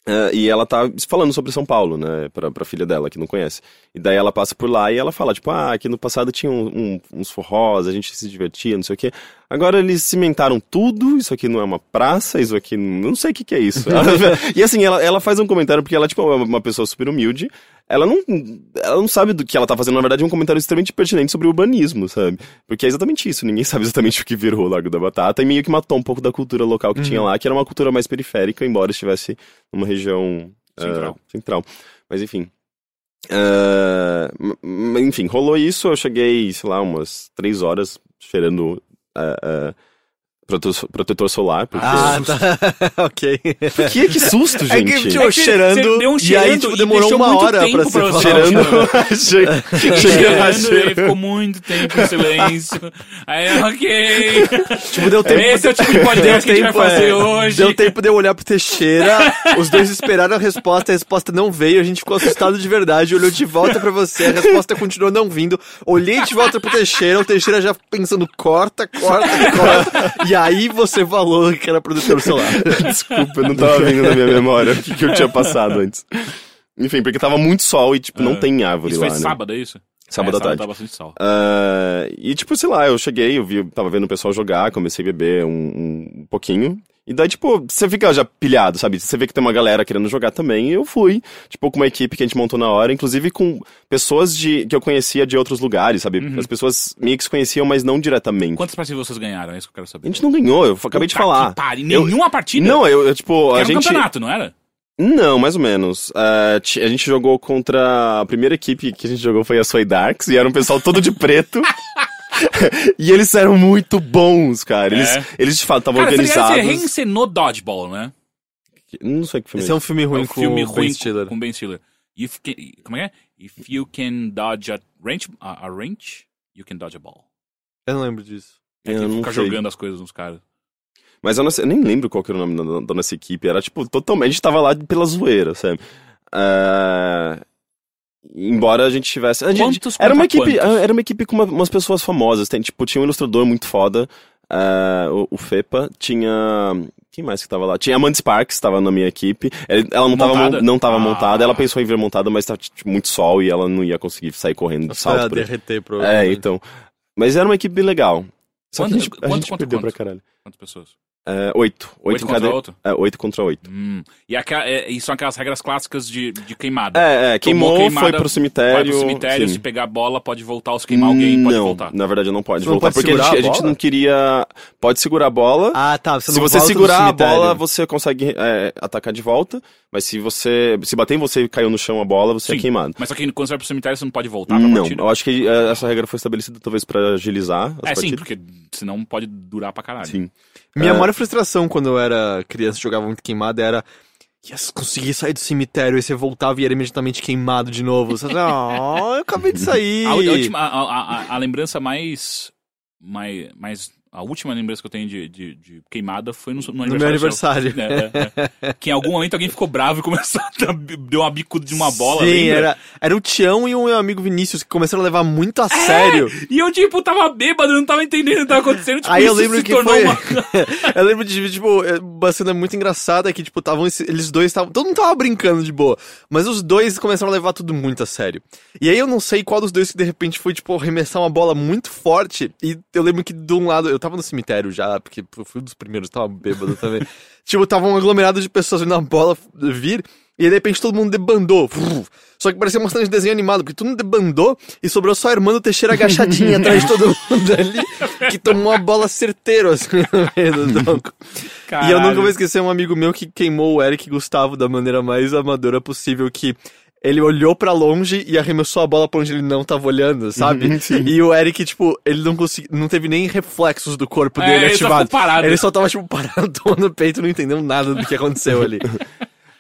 B: É, e ela tá falando sobre São Paulo, né, pra, pra filha dela, que não conhece. E daí ela passa por lá e ela fala, tipo, ah, aqui no passado tinha um- um- uns forrós, a gente se divertia, não sei o quê. Agora eles cimentaram tudo, isso aqui não é uma praça, isso aqui não, não sei o que que é isso. e assim, ela, ela faz um comentário, porque ela, tipo, é uma pessoa super humilde, ela não, ela não sabe do que ela tá fazendo, na verdade é um comentário extremamente pertinente sobre urbanismo, sabe? Porque é exatamente isso, ninguém sabe exatamente o que virou o Largo da Batata, e meio que matou um pouco da cultura local que tinha lá, que era uma cultura mais periférica, embora estivesse numa região ah,
A: Central.
B: central. Mas enfim. M- enfim, rolou isso, eu cheguei, sei lá, umas três horas cheirando ah, protetor, solar, porque...
C: Ah, tá. ok.
B: Por que? Que susto,
C: É
B: gente!
C: que, tipo,
A: que
C: cheirando,
A: deu um
C: e aí,
A: cheirando
C: tipo, demorou uma hora
A: tempo
C: pra
A: pra
C: ser
A: você
C: falado.
B: Cheirando... Che- Cheguei lá,
A: Cheirando, ele
B: cheirando.
A: ficou muito tempo em silêncio. Aí, ok.
C: Tipo, deu tempo...
A: Esse é o tipo de podcast que a gente vai fazer
C: é,
A: hoje.
C: Deu tempo de eu olhar pro Teixeira, os dois esperaram a resposta, a resposta não veio, a gente ficou assustado de verdade, olhou de volta pra você, a resposta continuou não vindo, olhei de volta pro Teixeira, o Teixeira já pensando, corta, corta, corta, e aí você falou que era produtor solar.
B: Desculpa, eu não tava vendo na minha memória o que, que eu tinha passado antes. Enfim, porque tava muito sol e, tipo, não tem árvore
A: Isso
B: lá,
A: foi
B: né?
A: sábado, é isso?
B: Sábado
A: é,
B: à tarde.
A: Tava bastante sol.
B: Ah, e, tipo, sei lá, eu cheguei, eu vi, tava vendo o pessoal jogar, comecei a beber um, um pouquinho. E daí, tipo, você fica já pilhado, sabe? Você vê que tem uma galera querendo jogar também. E eu fui, tipo, com uma equipe que a gente montou na hora, inclusive com pessoas de, que eu conhecia de outros lugares, sabe? As pessoas meio que se conheciam, mas não diretamente.
A: Quantas partidas vocês ganharam? É isso que eu quero saber.
B: A gente não ganhou, eu acabei de
A: Puta
B: falar.
A: que pariu.
B: Eu-
A: Nenhuma partida?
B: Não, eu, eu, tipo, a
A: Era um
B: gente.
A: campeonato, não era?
B: Não, mais ou menos. Ti- a gente jogou contra. A primeira equipe que a gente jogou foi a Soy Darks, e era um pessoal todo de preto. e eles eram muito bons, cara. Eles,
A: É.
B: eles de fato estavam
A: tá ligado? Você
B: organizados.
A: reencenou Dodgeball, né?
B: Não sei o que filme
C: Esse é um filme ruim
A: É um
C: com
A: filme
C: o
A: ruim
C: Ben Stiller.
A: com Ben Stiller. If can, como é? que é? If you can dodge a range, a, a range, you can dodge a ball.
C: Eu não lembro disso.
A: É
B: Eu
A: que
B: não
A: fica
B: sei.
A: jogando as coisas nos caras.
B: Mas eu, não eu nem lembro qual que era o nome da, da nossa equipe. Era tipo, totalmente. A gente tava lá pela zoeira, sabe? Ah, embora a gente tivesse. a gente-
A: Quantos
B: era uma equipe
A: quantos?
B: Era uma equipe com uma- umas pessoas famosas. Tem, tipo, tinha um ilustrador muito foda. ah, o, o Fepa. Tinha. Quem mais que tava lá? Tinha a Mandy Sparks, tava na minha equipe. Ela ela não tava,
A: Montada?
B: mon- não tava
A: Ah.
B: montada. Ela pensou em vir montada, mas tava tipo, muito sol e ela não ia conseguir sair correndo de salto. por aí.
C: derreter,
B: É,
C: provavelmente.
B: então. Mas era uma equipe legal. Só que a
A: Quanto-
B: gente, a
A: quanto
B: gente
A: contra
B: perdeu
A: quanto?
B: pra caralho.
A: Quantas pessoas?
B: É, oito. Oito,
A: Oito contra
B: cada...
A: outro?
B: É, oito contra oito.
A: Hum. E, aqua, é, e são aquelas regras clássicas de, de queimada.
B: É, é, queimou,
A: queimada,
B: foi pro cemitério.
A: Vai pro cemitério,
B: sim.
A: se pegar a bola, pode voltar. Se queimar alguém, pode
B: não,
A: voltar.
B: na verdade não pode
C: Você não
B: voltar,
C: pode
B: porque a gente,
C: a
B: a gente não queria... Pode segurar a bola,
C: Ah, tá. Você
B: se
C: não
B: você segurar a bola, você consegue é, atacar de volta, mas se você... Se bater em você e caiu no chão a bola, você
A: Sim.
B: é queimado.
A: Mas só que quando você vai pro cemitério, você não pode voltar pra
B: Não,
A: partida?
B: eu acho que é, essa regra foi estabelecida talvez pra agilizar as
A: É, sim,
B: partidas.
A: porque senão pode durar pra caralho.
B: Sim.
C: Minha
B: É.
C: maior frustração quando eu era criança e jogava muito queimada era. Yes, consegui sair do cemitério e você voltava e era imediatamente queimado de novo. Você ah, eu acabei de sair.
A: A, a última, a, a- a- a lembrança mais, mais, mais. A última lembrança que eu tenho de, de, de queimada foi no, no
C: no meu
A: aniversário. É, é, é. Que em algum momento alguém ficou bravo e começou a dar, deu uma bicuda de uma bola.
C: Sim,
A: lembra?
C: era, era o Tião e o meu amigo Vinícius que começaram a levar muito
A: É!
C: a sério.
A: E eu, tipo, tava bêbado, não tava entendendo o que tava acontecendo. Tipo,
C: Aí eu lembro
A: se
C: que
A: tornou
C: foi.
A: uma-
C: eu lembro de, tipo, é, uma cena muito engraçada que, tipo, estavam. esse- Eles dois estavam. Todo mundo tava brincando de boa. Mas os dois começaram a levar tudo muito a sério. E aí eu não sei qual dos dois que de repente foi, tipo, arremessar uma bola muito forte. E eu lembro que de um lado. Eu tava no cemitério já, porque eu fui um dos primeiros, tava bêbado também. tipo, tava um aglomerado de pessoas vendo a bola vir. E aí, de repente todo mundo debandou. Só que parecia uma cena de desenho animado, porque todo mundo debandou e sobrou só a irmã do Teixeira agachadinha atrás de todo mundo ali, que tomou uma bola certeiro assim no meio do tronco. E eu nunca vou esquecer um amigo meu que queimou o Eric Gustavo da maneira mais amadora possível, que ele olhou pra longe e arremessou a bola pra onde ele não tava olhando, sabe?
B: Uhum,
C: e o Eric, tipo, ele não conseguiu, não teve nem reflexos do corpo
A: É,
C: dele
A: ele só
C: ativado.
A: ficou parado.
C: Ele só tava, tipo, parado, no peito, não entendeu nada do que aconteceu ali.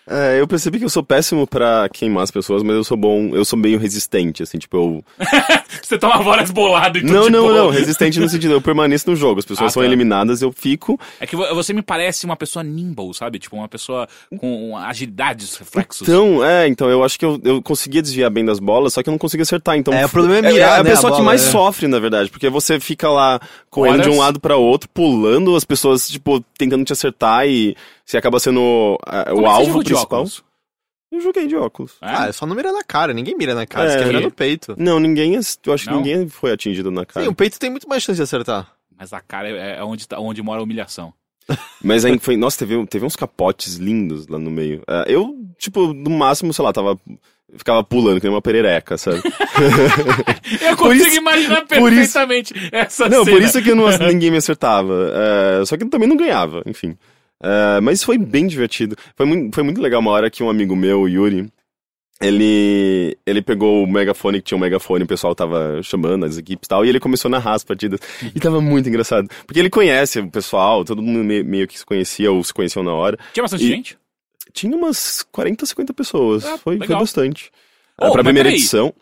B: É, eu percebi que eu sou péssimo pra queimar as pessoas, mas eu sou bom, eu sou meio resistente, assim, tipo, eu...
A: Você toma várias boladas e tudo
B: Não,
A: de
B: não,
A: boa.
B: não, resistente no sentido, eu permaneço no jogo, as pessoas
A: Ah,
B: são
A: tá.
B: eliminadas, eu fico...
A: É que vo- você me parece uma pessoa nimble, sabe? Tipo, uma pessoa com agilidade, reflexos.
B: Então, é, então eu acho que eu, eu conseguia desviar bem das bolas, só que eu não conseguia acertar, então...
C: É, o problema é mirar,
B: a
C: né,
B: pessoa
C: a
B: que
C: bola,
B: mais
C: é.
B: sofre, na verdade, porque você fica lá correndo de um
A: Horas.
B: lado pra outro, pulando, as pessoas, tipo, tentando te acertar e você acaba sendo
A: Como
B: o
A: que você
B: alvo principal.
A: óculos?
B: Eu joguei de óculos.
A: É?
C: Ah, é só não mirar na cara, ninguém mira na cara,
B: É,
C: você quer mirar no peito.
B: Não, ninguém, eu acho que
A: Não?
B: ninguém foi atingido na cara.
C: Sim, o peito tem muito mais chance de acertar.
A: Mas a cara é, é onde, tá- onde mora a humilhação.
B: Mas aí foi, nossa, teve, teve uns capotes lindos lá no meio. É, eu, tipo, no máximo, sei lá, tava. Ficava pulando, que nem uma perereca, sabe?
A: Eu consigo
B: isso-
A: imaginar
B: por isso-
A: perfeitamente essa
B: não,
A: cena.
B: por isso que eu não, ninguém me acertava. É, só que eu também não ganhava, enfim. É, mas foi bem divertido. Foi muito, foi muito legal uma hora que um amigo meu, o Yuri, ele, ele pegou o megafone, que tinha um megafone, o pessoal tava chamando as equipes e tal, e ele começou a narrar as partidas. E tava muito engraçado. Porque ele conhece o pessoal, todo mundo meio, que se conhecia ou se conheciam na hora.
A: Tinha bastante
B: E-
A: gente?
B: Tinha umas 40, 50 pessoas.
A: Ah,
B: foi, foi bastante.
A: Oh,
B: Ah, pra primeira edição.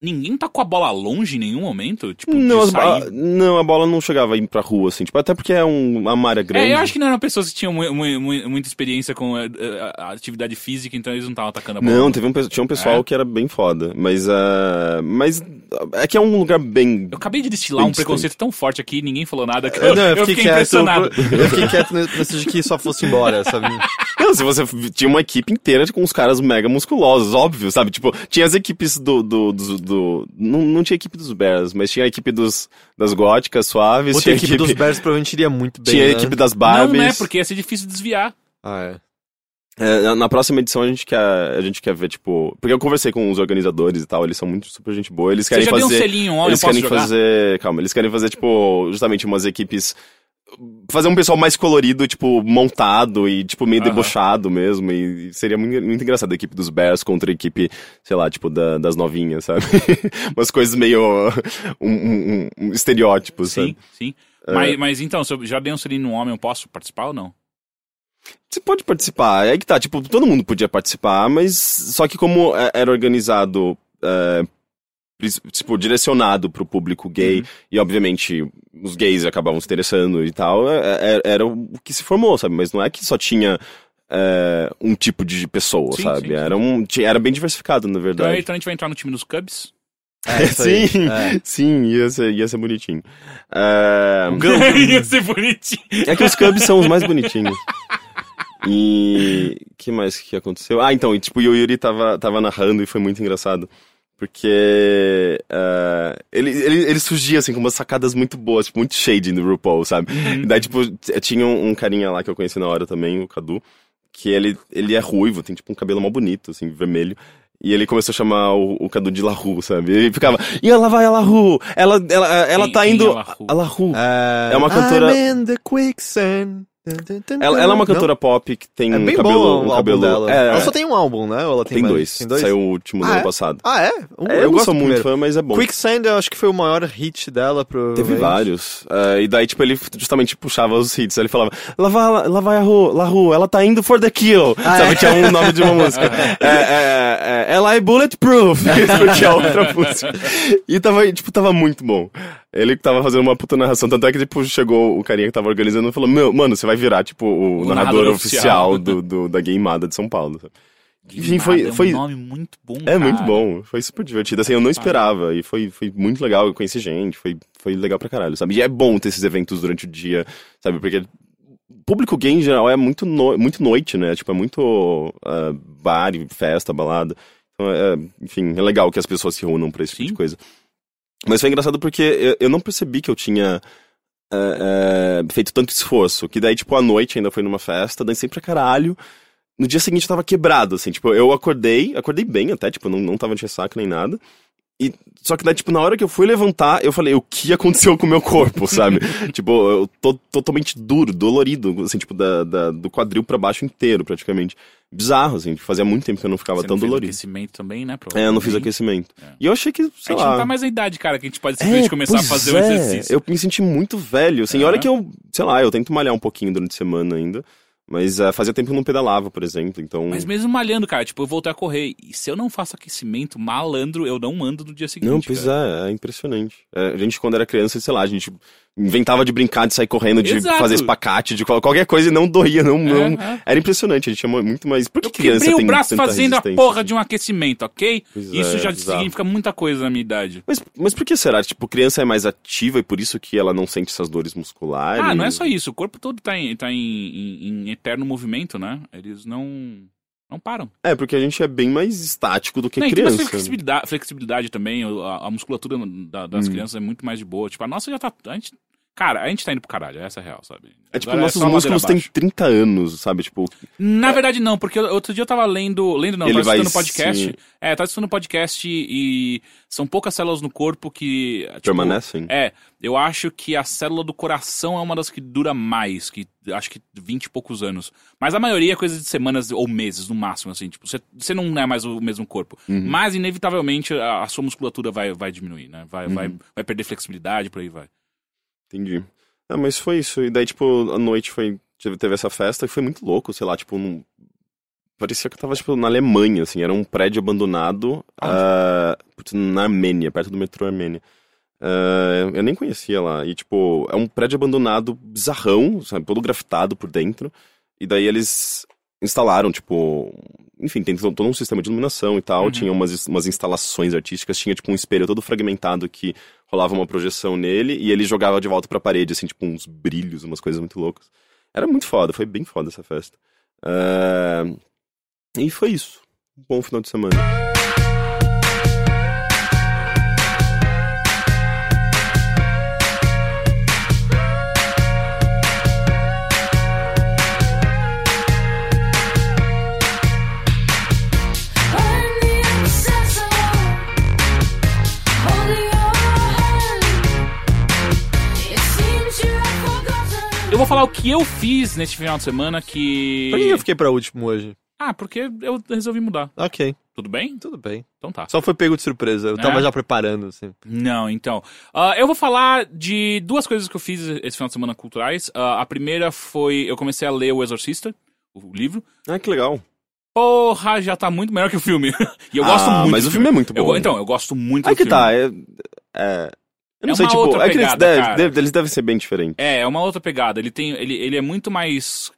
A: Ninguém tá com a bola longe em nenhum momento? Tipo,
B: Não, a, não, a bola não chegava a ir pra rua, assim. Tipo, até porque é um, uma área grande.
A: É, eu acho que não eram pessoas que tinham mu- mu- mu- muita experiência com eh, eh, a atividade física, então eles não estavam atacando a bola.
B: Não, teve um, tinha um pessoal
A: É?
B: que era bem foda. Mas, ah, mas é que é um lugar bem...
A: Eu acabei de destilar um preconceito tão forte aqui, ninguém falou nada, que
C: Eu,
A: eu,
C: não, eu
A: eu
C: fiquei,
A: fiquei
C: quieto.
A: impressionado.
C: Eu fiquei quieto nesse de que só fosse embora, sabe?
B: Não, se você tinha uma equipe inteira com uns caras mega musculosos, óbvio, sabe? Tipo, tinha as equipes do... do, do, do- não, não tinha equipe dos Bears, mas tinha a equipe dos, das góticas suaves,
C: Outra
B: tinha a
C: equipe dos Bears provavelmente iria muito bem,
B: tinha a
C: né?
B: equipe das
A: Não,
B: Barbies.
A: né? Porque ia ser difícil desviar.
C: Ah, é.
B: É, na- próxima edição a gente quer a gente quer ver tipo, porque eu conversei com os organizadores e tal, eles são muito super gente boa, eles
A: Você
B: querem
A: já deu um
B: fazer
A: selinho, ó, eu
B: eles
A: posso
B: querem
A: jogar?
B: fazer, calma, eles querem fazer tipo, justamente umas equipes fazer um pessoal mais colorido, tipo, montado e tipo meio
A: Aham.
B: debochado mesmo e seria muito, muito engraçado a equipe dos Bears contra a equipe, sei lá, tipo da- das novinhas, sabe? umas coisas meio um, um- um- um estereótipos,
A: Sim,
B: sabe?
A: sim. Mas, mas então, se eu já um selinho num homem, eu posso participar ou não?
B: Você pode participar, é que tá, tipo, todo mundo podia participar, mas só que como é- era organizado, é, tipo, direcionado pro público gay, e obviamente os gays acabavam se interessando e tal, é- é- era o que se formou, sabe? Mas não é que só tinha é, um tipo de pessoa,
A: Sim,
B: sabe?
A: sim, sim.
B: Era, um, era bem diversificado, na
A: Então,
B: verdade.
A: então a gente vai entrar no time dos Cubs.
C: É,
B: sim,
C: É.
B: sim, ia ser, ia ser bonitinho. É,
A: Ia ser bonitinho.
B: É que os Cubs são os mais bonitinhos. E que mais que aconteceu? Ah, então, e, tipo, o Yuri tava, tava narrando e foi muito engraçado. Porque eh, ele, ele, ele surgia, assim, com umas sacadas muito boas, tipo, muito shade no RuPaul, sabe? E daí, tipo, t- tinha um, um carinha lá que eu conheci na hora também, o Cadu, que ele, ele é ruivo, tem, tipo, um cabelo mó bonito, assim, vermelho. E ele começou a chamar o, o Cadu de Lahu, sabe? Ele ficava, e ela vai a Lahu! Ela, ela, ela
A: Quem-
B: tá indo
A: é Lahu?
B: a Lahu.
C: É,
B: É uma cantora-
C: I'm in the quicksand.
B: Ela, ela é uma
C: Não?
B: cantora pop que tem
C: É
B: um
C: bem
B: cabelo.
C: bom
B: um
C: o
B: cabelo
C: dela.
B: É,
C: Ela só tem um álbum, né? Ou ela tem,
B: tem, dois.
C: Tem dois?
B: Saiu o último do
C: Ah,
B: ano
C: é?
B: passado.
C: Ah, é? Um-
B: É, eu, não
C: gosto do
B: muito
C: primeiro.
B: fã, mas é bom.
C: Quicksand eu acho que foi o maior hit dela, provavelmente.
B: Teve vários. É, e daí, tipo, ele justamente puxava os hits. Ele falava, lá vai, lá vai a Ru, lá Ru, ela tá indo for the kill.
C: Ah,
B: Sabe,
C: é?
B: tinha um nome de uma música. É, é, é, ela é bulletproof. É outra música. E tava, tipo, tava muito bom. Ele tava fazendo uma puta narração. Tanto é que, tipo, chegou o carinha que tava organizando e falou, meu, mano, você vai virar, tipo, o,
A: O
B: narrador,
A: narrador
B: oficial,
A: oficial.
B: do, do- da Gameada de São Paulo. sabe? Enfim, foi-
A: é um
B: foi-
A: nome muito bom,
B: É muito
A: cara.
B: bom, foi super divertido. Assim, eu não esperava e foi, foi muito legal. Eu conheci gente, foi, foi legal pra caralho, sabe? E é bom ter esses eventos durante o dia, sabe? Porque público gay em geral é muito, no- muito noite, né? Tipo, é muito ah, bar, festa, balada. Então, é, enfim, é legal que as pessoas se reúnam pra esse tipo
A: Sim.
B: de coisa. Mas foi engraçado porque eu, eu não percebi que eu tinha é, é, feito tanto esforço. Que daí, tipo, à noite ainda foi numa festa, dancei pra caralho. No dia seguinte eu tava quebrado, assim, tipo, eu acordei, acordei bem até, tipo, não, não tava de ressaca nem nada. E, só que daí, tipo, na hora que eu fui levantar, eu falei, o que aconteceu com o meu corpo, sabe? tipo, eu tô totalmente duro, dolorido, assim, tipo, da, da- do quadril pra baixo inteiro, praticamente. Bizarro, assim, fazia muito tempo que eu não ficava
A: Você
B: tão
A: não fez
B: dolorido.
A: aquecimento também, né?
B: É, eu não fiz aquecimento.
A: É.
B: E eu achei que,
A: A
B: sei
A: gente
B: lá...
A: não tá mais na idade, cara, que a gente pode simplesmente começar a fazer o
B: é,
A: exercício.
B: Eu me senti muito velho, assim,
A: É.
B: olha que eu, sei lá, eu tento malhar um pouquinho durante a semana ainda, Mas uh, fazia tempo que eu não pedalava, por exemplo, então...
A: Mas mesmo malhando, cara, tipo, eu voltei a correr. E se eu não faço aquecimento, malandro, eu não ando no dia seguinte.
B: Não, pois
A: cara.
B: é, é impressionante. É, a gente, quando era criança, sei lá, a gente inventava de brincar, de sair correndo, de
A: Exato.
B: fazer espacate, de qual- qualquer coisa e não doía, não, não.
A: é.
B: Era impressionante, a gente tinha muito mais... Por que
A: Eu
B: criança tem
A: o braço fazendo a porra
B: assim?
A: de um aquecimento, ok?
B: Pois
A: Isso
B: é,
A: já
B: bizarro.
A: significa muita coisa na minha idade.
B: Mas, mas por que será? Tipo, criança é mais ativa e por isso que ela não sente essas dores musculares?
A: Ah, não é só isso. O corpo todo tá em, tá em, em- em eterno movimento, né? Eles não. Não param.
B: É, porque a gente é bem mais estático do que
A: Não, e tem
B: criança.
A: flexibilidade, flexibilidade também. A, a musculatura da- das
B: Hum.
A: crianças é muito mais de boa. Tipo, a nossa já tá. A gente, cara, a gente tá indo pro caralho, essa é a real, sabe?
B: É tipo,
A: Agora
B: nossos
A: só ladeira
B: músculos têm
A: abaixo.
B: 30 anos, sabe? Tipo,
A: Na verdade, não, porque outro dia eu tava lendo. Lendo não,
B: Ele
A: tava
B: vai
A: escutando podcast.
B: se-
A: É, tava escutando podcast e são poucas células no corpo que. Tipo,
B: permanecem.
A: É, eu acho que a célula do coração é uma das que dura mais, que acho que 20 e poucos anos. Mas a maioria é coisa de semanas ou meses, no máximo, assim. Tipo, você, não é mais o mesmo corpo.
B: Uhum.
A: Mas, inevitavelmente, a, a sua musculatura vai, vai diminuir, né? Vai, vai,
B: Uhum.
A: vai perder flexibilidade, por aí vai.
B: Entendi. Ah, mas foi isso. E daí, tipo, à noite foi. Teve, essa festa e foi muito louco, sei lá, tipo, num... Parecia que eu tava, tipo, na Alemanha, assim, era um prédio abandonado ah, putz, na Armênia, perto do metrô Armênia. Ah, eu nem conhecia lá. E, tipo, é um prédio abandonado bizarrão, sabe, todo grafitado por dentro. E daí eles instalaram, tipo. Enfim, tem todo um sistema de iluminação e tal.
A: Uhum.
B: Tinha umas, umas instalações artísticas, tinha, tipo, um espelho todo fragmentado que rolava uma projeção nele e ele jogava de volta pra parede, assim, tipo, uns brilhos, umas coisas muito loucas. Era muito foda, foi bem foda essa festa. Ah, E foi isso. Um bom final de semana.
A: Falar o que eu fiz neste final de semana que.
C: Por que eu fiquei pra último hoje?
A: Ah, porque eu resolvi mudar.
C: Ok,
A: Tudo bem?
C: tudo bem.
A: Então tá.
C: Só foi pego de surpresa. Eu tava
A: É?
C: já preparando, assim.
A: Não, então. Ah, eu vou falar de duas coisas que eu fiz esse final de semana culturais. Ah, a primeira foi. Eu comecei a ler O Exorcista, o livro.
B: Ah, que legal.
A: Porra, já tá muito melhor que o filme. e eu gosto
B: Ah,
A: muito.
B: mas o filme é muito
A: Eu
B: bom.
A: go- então, eu gosto muito
B: Aí
A: do
B: que
A: filme.
B: tá, é. é- eu não
A: É
B: sei,
A: uma
B: tipo,
A: outra
B: é que eles
A: pegada,
B: devem,
A: cara.
B: devem- eles devem ser bem diferentes.
A: É, é uma outra pegada. Ele tem. Ele, ele é muito mais.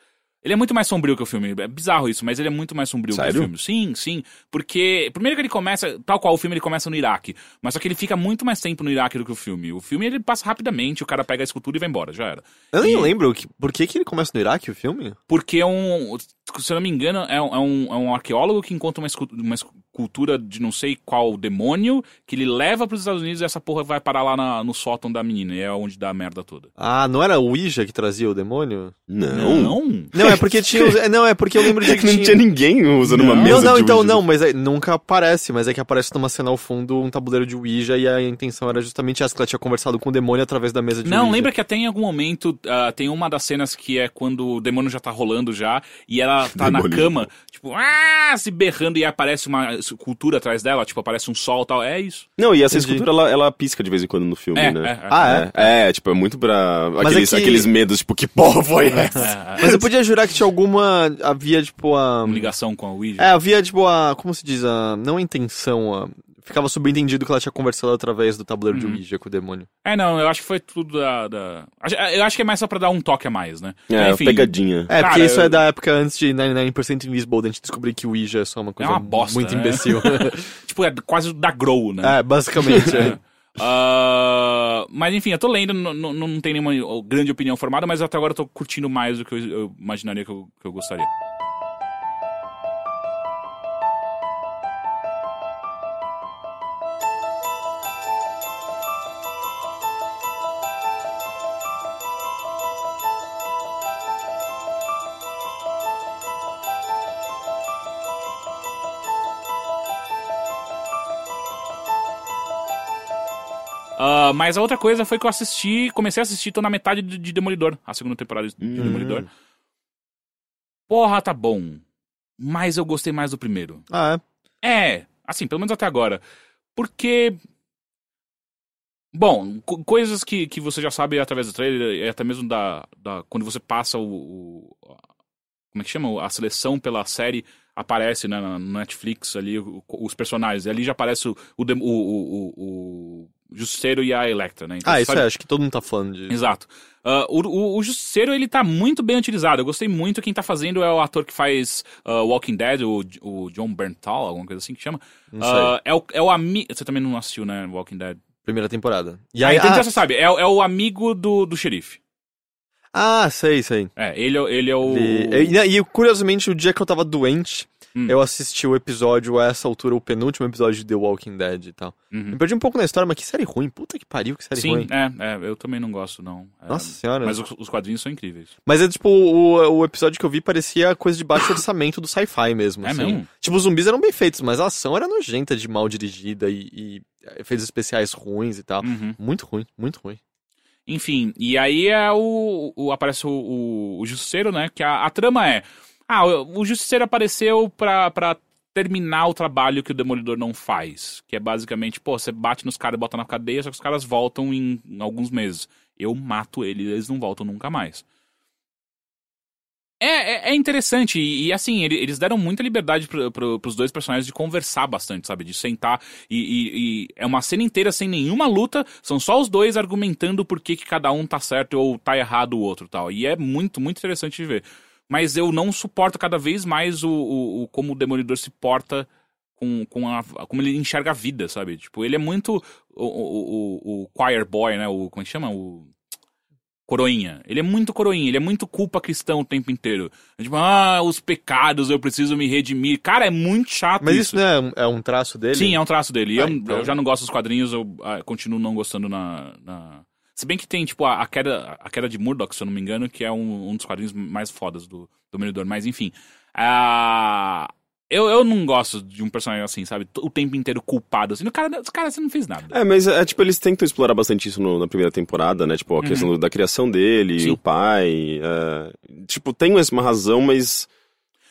A: Ele é muito mais sombrio que o filme. É bizarro isso, mas ele é muito mais sombrio que
B: Sério?
A: o filme. Sim, sim. Porque. Primeiro que ele começa. Tal qual o filme, ele começa no Iraque. Mas só que ele fica muito mais tempo no Iraque do que o filme. O filme ele passa rapidamente, o cara pega a escultura e vai embora, já era.
C: Eu nem
A: E-
C: lembro que, por que, que ele começa no Iraque, o filme?
A: Porque é um. Se eu não me engano, é um, é um, é um arqueólogo que encontra uma, escu- uma escultura de não sei qual demônio que ele leva pros Estados Unidos e essa porra vai parar lá na- no sótão da menina. E é onde dá a merda toda.
C: Ah, não era o Ouija que trazia o demônio?
B: Não.
A: Não?
C: Não, é porque tinha. os- Não, é porque eu lembro de
B: É
C: que
B: não
C: tinha.
B: tinha ninguém usando uma
A: Não.
B: mesa
C: Não, não,
B: de
C: então
B: Ouija.
C: não, mas é- nunca aparece, mas é que aparece numa cena ao fundo um tabuleiro de Ouija e a intenção era justamente essa, que ela tinha conversado com o demônio através da mesa de
A: Não,
C: Ouija.
A: lembra que até em algum momento ah, tem uma das cenas que é quando o demônio já tá rolando já e ela tá na
B: Demônio.
A: cama, tipo, ah, se berrando e aparece uma escultura atrás dela, tipo, aparece um sol e tal. É isso.
B: Não, e essa
C: Entendi.
B: escultura, ela, ela pisca de vez em quando no filme,
A: É,
B: né?
A: é, é.
C: Ah, é?
B: É, é, tipo, é muito pra... Aqueles,
C: é que-
B: aqueles medos, tipo, que porra foi essa?
A: É, é.
C: Mas eu podia jurar que tinha alguma. Havia, tipo, a.
A: Uma ligação com a Ouija.
C: É, havia, tipo, a. Como se diz? A. Não a intenção, a. Ficava subentendido que ela tinha conversado através do tabuleiro de
A: Uhum.
C: Ouija com o demônio.
A: É, não, eu acho que foi tudo da. da- Acho- Eu acho que é mais só pra dar um toque a mais, né?
B: É,
A: Enfim,
B: pegadinha.
C: É, porque
A: Cara,
C: isso
A: eu-
C: é da época antes de 99% Invisible, da gente descobrir que o Ouija é só uma coisa
A: uma bosta,
C: muito
A: né?
C: imbecil.
A: Tipo, é quase da Grow, né?
C: é, basicamente. é.
A: Ah, mas enfim, eu tô lendo, não tem nenhuma grande opinião formada, mas até agora eu tô curtindo mais do que eu, eu imaginaria que eu, que eu gostaria. Ah, mas a outra coisa foi que eu assisti, comecei a assistir, tô na metade de, de Demolidor, a segunda temporada de
B: Hum.
A: Demolidor. Porra, tá bom. Mas eu gostei mais do primeiro.
C: Ah, é.
A: É, assim, pelo menos até agora. Porque. Bom, co- coisas que, que você já sabe através do trailer, e até mesmo da, da. Quando você passa o. o- como é que chama? A seleção pela série aparece né, na no Netflix ali, os personagens. E ali já aparece o, o, o, o Justiceiro e a Electra, né? Então
C: Ah, isso
A: sabe-
C: é, acho que todo mundo tá falando de.
A: Exato. Ah, o, o, o Justiceiro, ele tá muito bem utilizado. Eu gostei muito. Quem tá fazendo é o ator que faz ah, Walking Dead, o, o John Berntal, alguma coisa assim que chama.
C: Não
A: Ah, é o, é o amigo... Você também não assistiu, né, Walking Dead?
C: Primeira temporada. E
A: Ah,
C: aí,
A: então
C: ah,
A: você sabe. É, é o amigo do, do xerife.
C: ah, sei, sei.
A: É, ele, é- ele é o...
C: E, e- e, curiosamente, o dia que eu tava doente,
A: Hum.
C: eu assisti o episódio, a essa altura, o penúltimo episódio de The Walking Dead e tal.
A: Uhum.
C: Me perdi um pouco na história, mas que série ruim. Puta que pariu, que série
A: Sim,
C: ruim.
A: é, é, eu também não gosto, não. É,
C: Nossa senhora.
A: Mas os, os quadrinhos são incríveis.
C: Mas é tipo, o, o episódio que eu vi parecia coisa de baixo orçamento do sci-fi mesmo.
A: É
C: assim.
A: mesmo?
C: Tipo, os zumbis eram bem feitos, mas a ação era nojenta de mal dirigida e, e efeitos especiais ruins e tal.
A: Uhum.
C: Muito ruim, muito ruim.
A: Enfim, e aí é o, o- aparece o, o, o Justiceiro, né? Que a, a trama é. Ah, o, Justiceiro apareceu pra, pra terminar o trabalho que o Demolidor não faz. Que é basicamente, pô, você bate nos caras e bota na cadeia, só que os caras voltam em, em alguns meses. Eu mato eles, eles não voltam nunca mais. É, é, é interessante, e, e, assim, ele- eles deram muita liberdade pro, pro, pros dois personagens de conversar bastante, sabe? De sentar e, e- e é uma cena inteira sem nenhuma luta, são só os dois argumentando por que, que cada um tá certo ou tá errado o outro tal. E é muito, muito interessante de ver. Mas eu não suporto cada vez mais o, o, o- como o Demolidor se porta com, com a, como ele enxerga a vida, sabe? Tipo, ele é muito o, o, o, o choir boy, né? O, como é que chama? O coroinha. Ele é muito coroinha, ele é muito culpa cristão o tempo inteiro. É Tipo, ah, os pecados, eu preciso me redimir. Cara, é muito chato
C: Mas
A: isso.
C: isso, não é, um- é um traço dele?
A: Sim, é um traço dele.
C: Ah,
A: eu,
C: então.
A: eu já não gosto dos quadrinhos, eu ah, continuo não gostando na, na- Se bem que tem, tipo, a, a queda, a queda de Murdoch, se eu não me engano, que é um, um dos quadrinhos mais fodas do Dominador. Mas, enfim. Ah, eu, eu não gosto de um personagem assim, sabe? O tempo inteiro culpado. Assim. O cara, o cara você não fez nada.
B: É, mas é tipo, eles tentam explorar bastante isso no- na primeira temporada, né? Tipo, a questão da criação dele,
A: Uhum. Sim.
B: o pai. é, Tipo, tem uma razão, mas.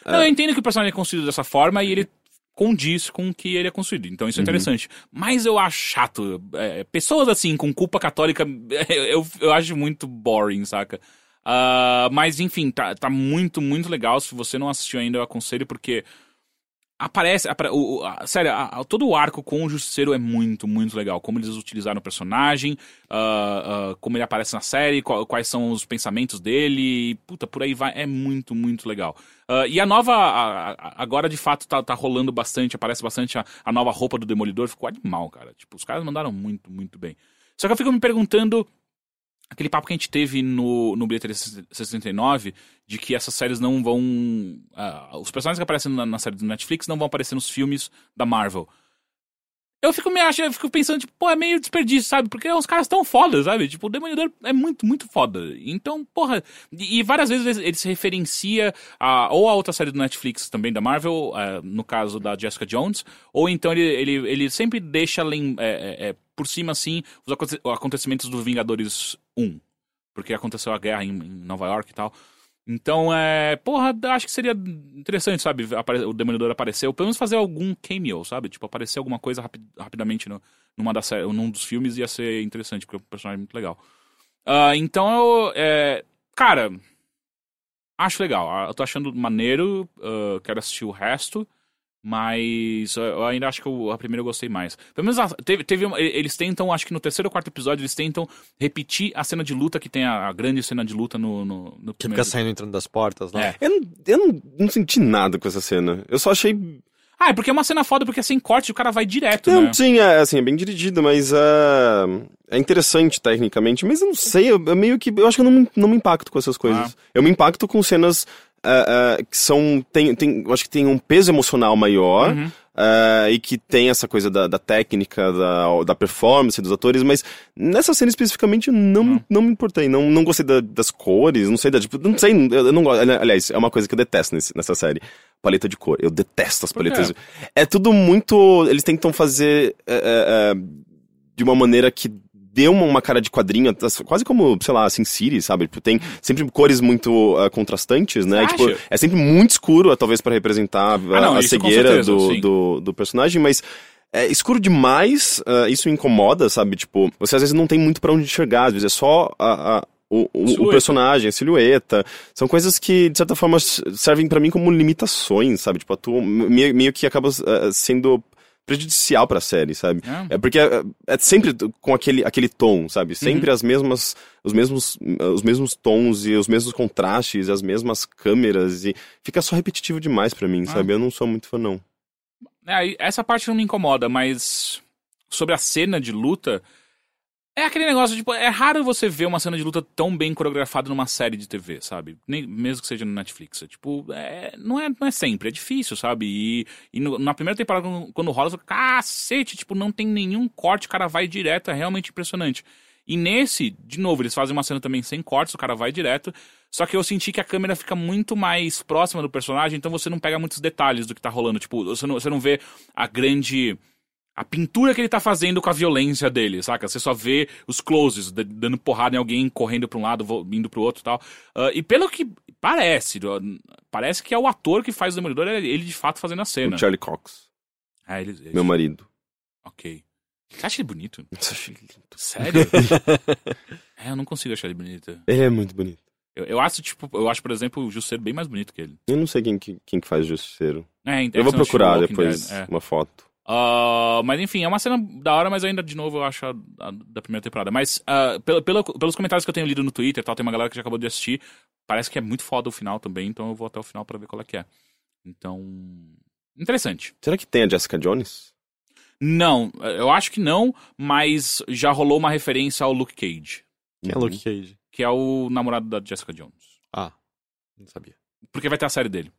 A: Não, eu entendo que o personagem é construído dessa forma e ele condiz com o que ele é construído. Então isso é interessante. Mas eu acho chato. é, pessoas assim, com culpa católica, eu, eu acho muito boring, saca? Ah, mas enfim, tá, tá muito, muito legal. Se você não assistiu ainda, eu aconselho, porque aparece. apare- o, a- sério, a- a- todo o arco com o Justiceiro é muito, muito legal. Como eles utilizaram o personagem, ah, ah, como ele aparece na série, qual- quais são os pensamentos dele. Puta, por aí vai. É muito, muito legal. Ah, e a nova. agora de fato tá, tá rolando bastante, aparece bastante a, a nova roupa do Demolidor. Ficou animal, cara. Tipo, os caras mandaram muito, muito bem. Só que eu fico me perguntando. Aquele papo que a gente teve no, no Bilheteria 69, de que essas séries não vão. ah, os personagens que aparecem na, na série do Netflix não vão aparecer nos filmes da Marvel. Eu fico me achando, eu fico pensando, tipo, pô, é meio desperdício, sabe? Porque os caras tão foda, sabe? Tipo, o Demolidor é muito, muito foda. Então, porra. E, e várias vezes ele, ele se referencia a, ou a outra série do Netflix também da Marvel, eh, no caso da Jessica Jones, ou então ele, ele, ele sempre deixa lem- é, é, por cima, assim, os aconte- acontecimentos do Vingadores 1. Porque aconteceu a guerra em, em Nova York e tal. Então, é. Porra, acho que seria interessante, sabe? O Demolidor apareceu. Pelo menos fazer algum cameo, sabe? Tipo, aparecer alguma coisa rapi- rapidamente no, numa num dos filmes ia ser interessante, porque é um personagem muito legal. Ah, então eu. é, cara. Acho legal. Ah, Eu tô achando maneiro. ah, quero assistir o resto. Mas eu ainda acho que a primeira eu gostei mais. Pelo menos a- teve, teve uma- eles tentam, acho que no terceiro ou quarto episódio, eles tentam repetir a cena de luta que tem a, a grande cena de luta no, no, no
C: Que
A: primeiro
C: fica saindo e entrando das portas lá.
A: É.
B: Eu, não, eu não, não senti nada com essa cena. Eu só achei.
A: Ah, é porque é uma cena foda, porque é sem corte, o cara vai direto,
B: Não,
A: né?
B: sim, é, assim, é bem dirigido, mas é, é interessante tecnicamente, mas eu não sei, eu, eu meio que. Eu acho que eu não, me- não me impacto com essas coisas.
A: Ah.
B: Eu me impacto com cenas é, é, que são. Tem, tem, eu acho que tem um peso emocional maior.
A: Uhum.
B: é, e que tem essa coisa da, da técnica, da, da performance dos atores, mas nessa cena especificamente eu não, não me importei. Não, não gostei da- das cores, não sei da. Tipo, não sei, eu, não gosto. Aliás, é uma coisa que eu detesto nesse- nessa série. Paleta de cor. Eu detesto as paletas. É tudo muito. Eles tentam fazer é, é, de uma maneira que dê uma, uma cara de quadrinho, tas- quase como, sei lá, Sin City, sabe? Tipo, tem sempre cores muito ah, contrastantes, né? Tipo, é sempre muito escuro, talvez pra representar a,
A: Ah, não,
B: a cegueira
A: certeza,
B: do, do, do personagem, mas. É escuro demais, ah, isso incomoda, sabe? Tipo, você às vezes não tem muito pra onde enxergar, às vezes é só a, a, o, o- o personagem, a silhueta. São coisas que, de certa forma, servem pra mim como limitações, sabe? Tipo, atu... meio, meio que acaba eh, sendo prejudicial pra série, sabe?
A: É.
B: É porque é, é sempre com aquele, aquele tom, sabe?
A: Uhum.
B: Sempre as mesmas, os mesmos, os mesmos tons e os mesmos contrastes, as mesmas câmeras e fica só repetitivo demais pra mim,
A: Ah.
B: sabe? Eu não sou muito fã não.
A: É, essa parte não me incomoda, mas sobre a cena de luta, é aquele negócio, tipo, é raro você ver uma cena de luta tão bem coreografada numa série de TV, sabe? Nem, mesmo que seja no Netflix. É, tipo, é, não, é, não é sempre, é difícil, sabe? E, e no- na primeira temporada, quando, quando rola, você fala, cacete, tipo, não tem nenhum corte, o cara vai direto, é realmente impressionante. E nesse, de novo, eles fazem uma cena também sem cortes, o cara vai direto. Só que eu senti que a câmera fica muito mais próxima do personagem, então você não pega muitos detalhes do que tá rolando. Tipo, você não, você não vê a grande. A pintura que ele tá fazendo com a violência dele, saca? Você só vê os closes, dando porrada em alguém, correndo pra um lado, indo pro outro e tal. Ah, e pelo que parece, parece que é o ator que faz o Demolidor, é ele de fato fazendo a cena.
B: O Charlie Cox,
A: Ah, ele, ele-
B: meu marido.
A: Ok. Você acha ele bonito?
B: Nossa, achei lindo.
A: Sério? é, eu não consigo achar ele bonito.
B: Ele é muito bonito.
A: Eu, eu acho, tipo, eu acho, por exemplo, o Jusceiro bem mais bonito que ele.
B: Eu não sei quem, que- quem que faz Justiceiro.
A: É,
B: Eu vou procurar
A: Walking
B: depois
A: é.
B: uma foto.
A: Ah, mas enfim, é uma cena da hora, mas ainda, de novo, eu acho a, a da primeira temporada. Mas ah, pelo, pelo- pelos comentários que eu tenho lido no Twitter e tal, tem uma galera que já acabou de assistir. Parece que é muito foda o final também, então eu vou até o final pra ver qual é que é. Então. Interessante.
B: Será que tem a Jessica Jones?
A: Não, eu acho que não, mas já rolou uma referência ao Luke Cage,
C: Quem é
B: Uhum.
C: Luke Cage?
A: que é o namorado da Jessica Jones.
C: Ah, não sabia.
A: Porque vai ter a série dele.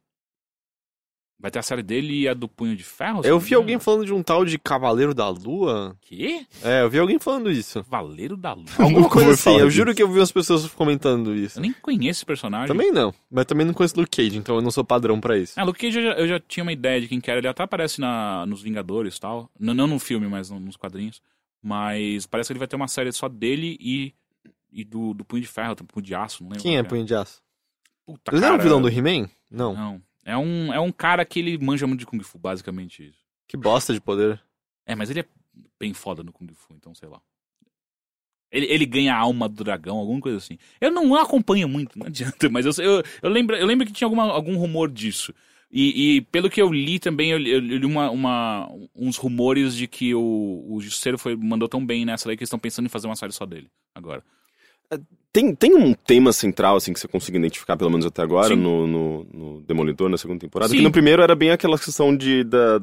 A: Vai ter a série dele e a do Punho de Ferro?
C: Eu vi alguém falando de um tal de Cavaleiro da Lua.
A: Quê?
C: É, eu vi alguém falando isso.
A: Cavaleiro da Lua.
C: Alguma coisa assim, eu
B: disso.
C: juro que eu vi umas pessoas comentando isso.
A: Eu nem conheço esse personagem.
C: Também não, mas também não conheço Luke Cage, então eu não sou padrão pra isso.
A: Ah, Luke Cage eu já, eu já tinha uma ideia de quem que era. Ele até aparece na, nos Vingadores e tal. Não, não no filme, mas no- nos quadrinhos. Mas parece que ele vai ter uma série só dele e, e do, do Punho de Ferro, do Punho de Aço, não lembro.
C: Quem é Punho de Aço?
A: Puta,
C: Ele não era o
A: cara,
C: vilão do He-Man? Não.
A: Não. É um, é um cara que ele manja muito de Kung Fu, basicamente isso.
C: Que bosta de poder.
A: É, mas ele é bem foda no Kung Fu, então sei lá. Ele, ele ganha a alma do dragão, alguma coisa assim. Eu não acompanho muito, não adianta, mas eu, eu, eu, lembro, eu lembro que tinha alguma, algum rumor disso. E, e pelo que eu li também, eu, li- eu li uma, uma- uns rumores de que o, o Justiceiro foi, mandou tão bem nessa daí que eles estão pensando em fazer uma série só dele, agora.
B: Tem, tem um tema central, assim, que você consiga identificar, pelo menos até agora, no, no, no Demolidor, na segunda temporada.
A: Sim.
B: Que no primeiro era bem aquela questão de, da,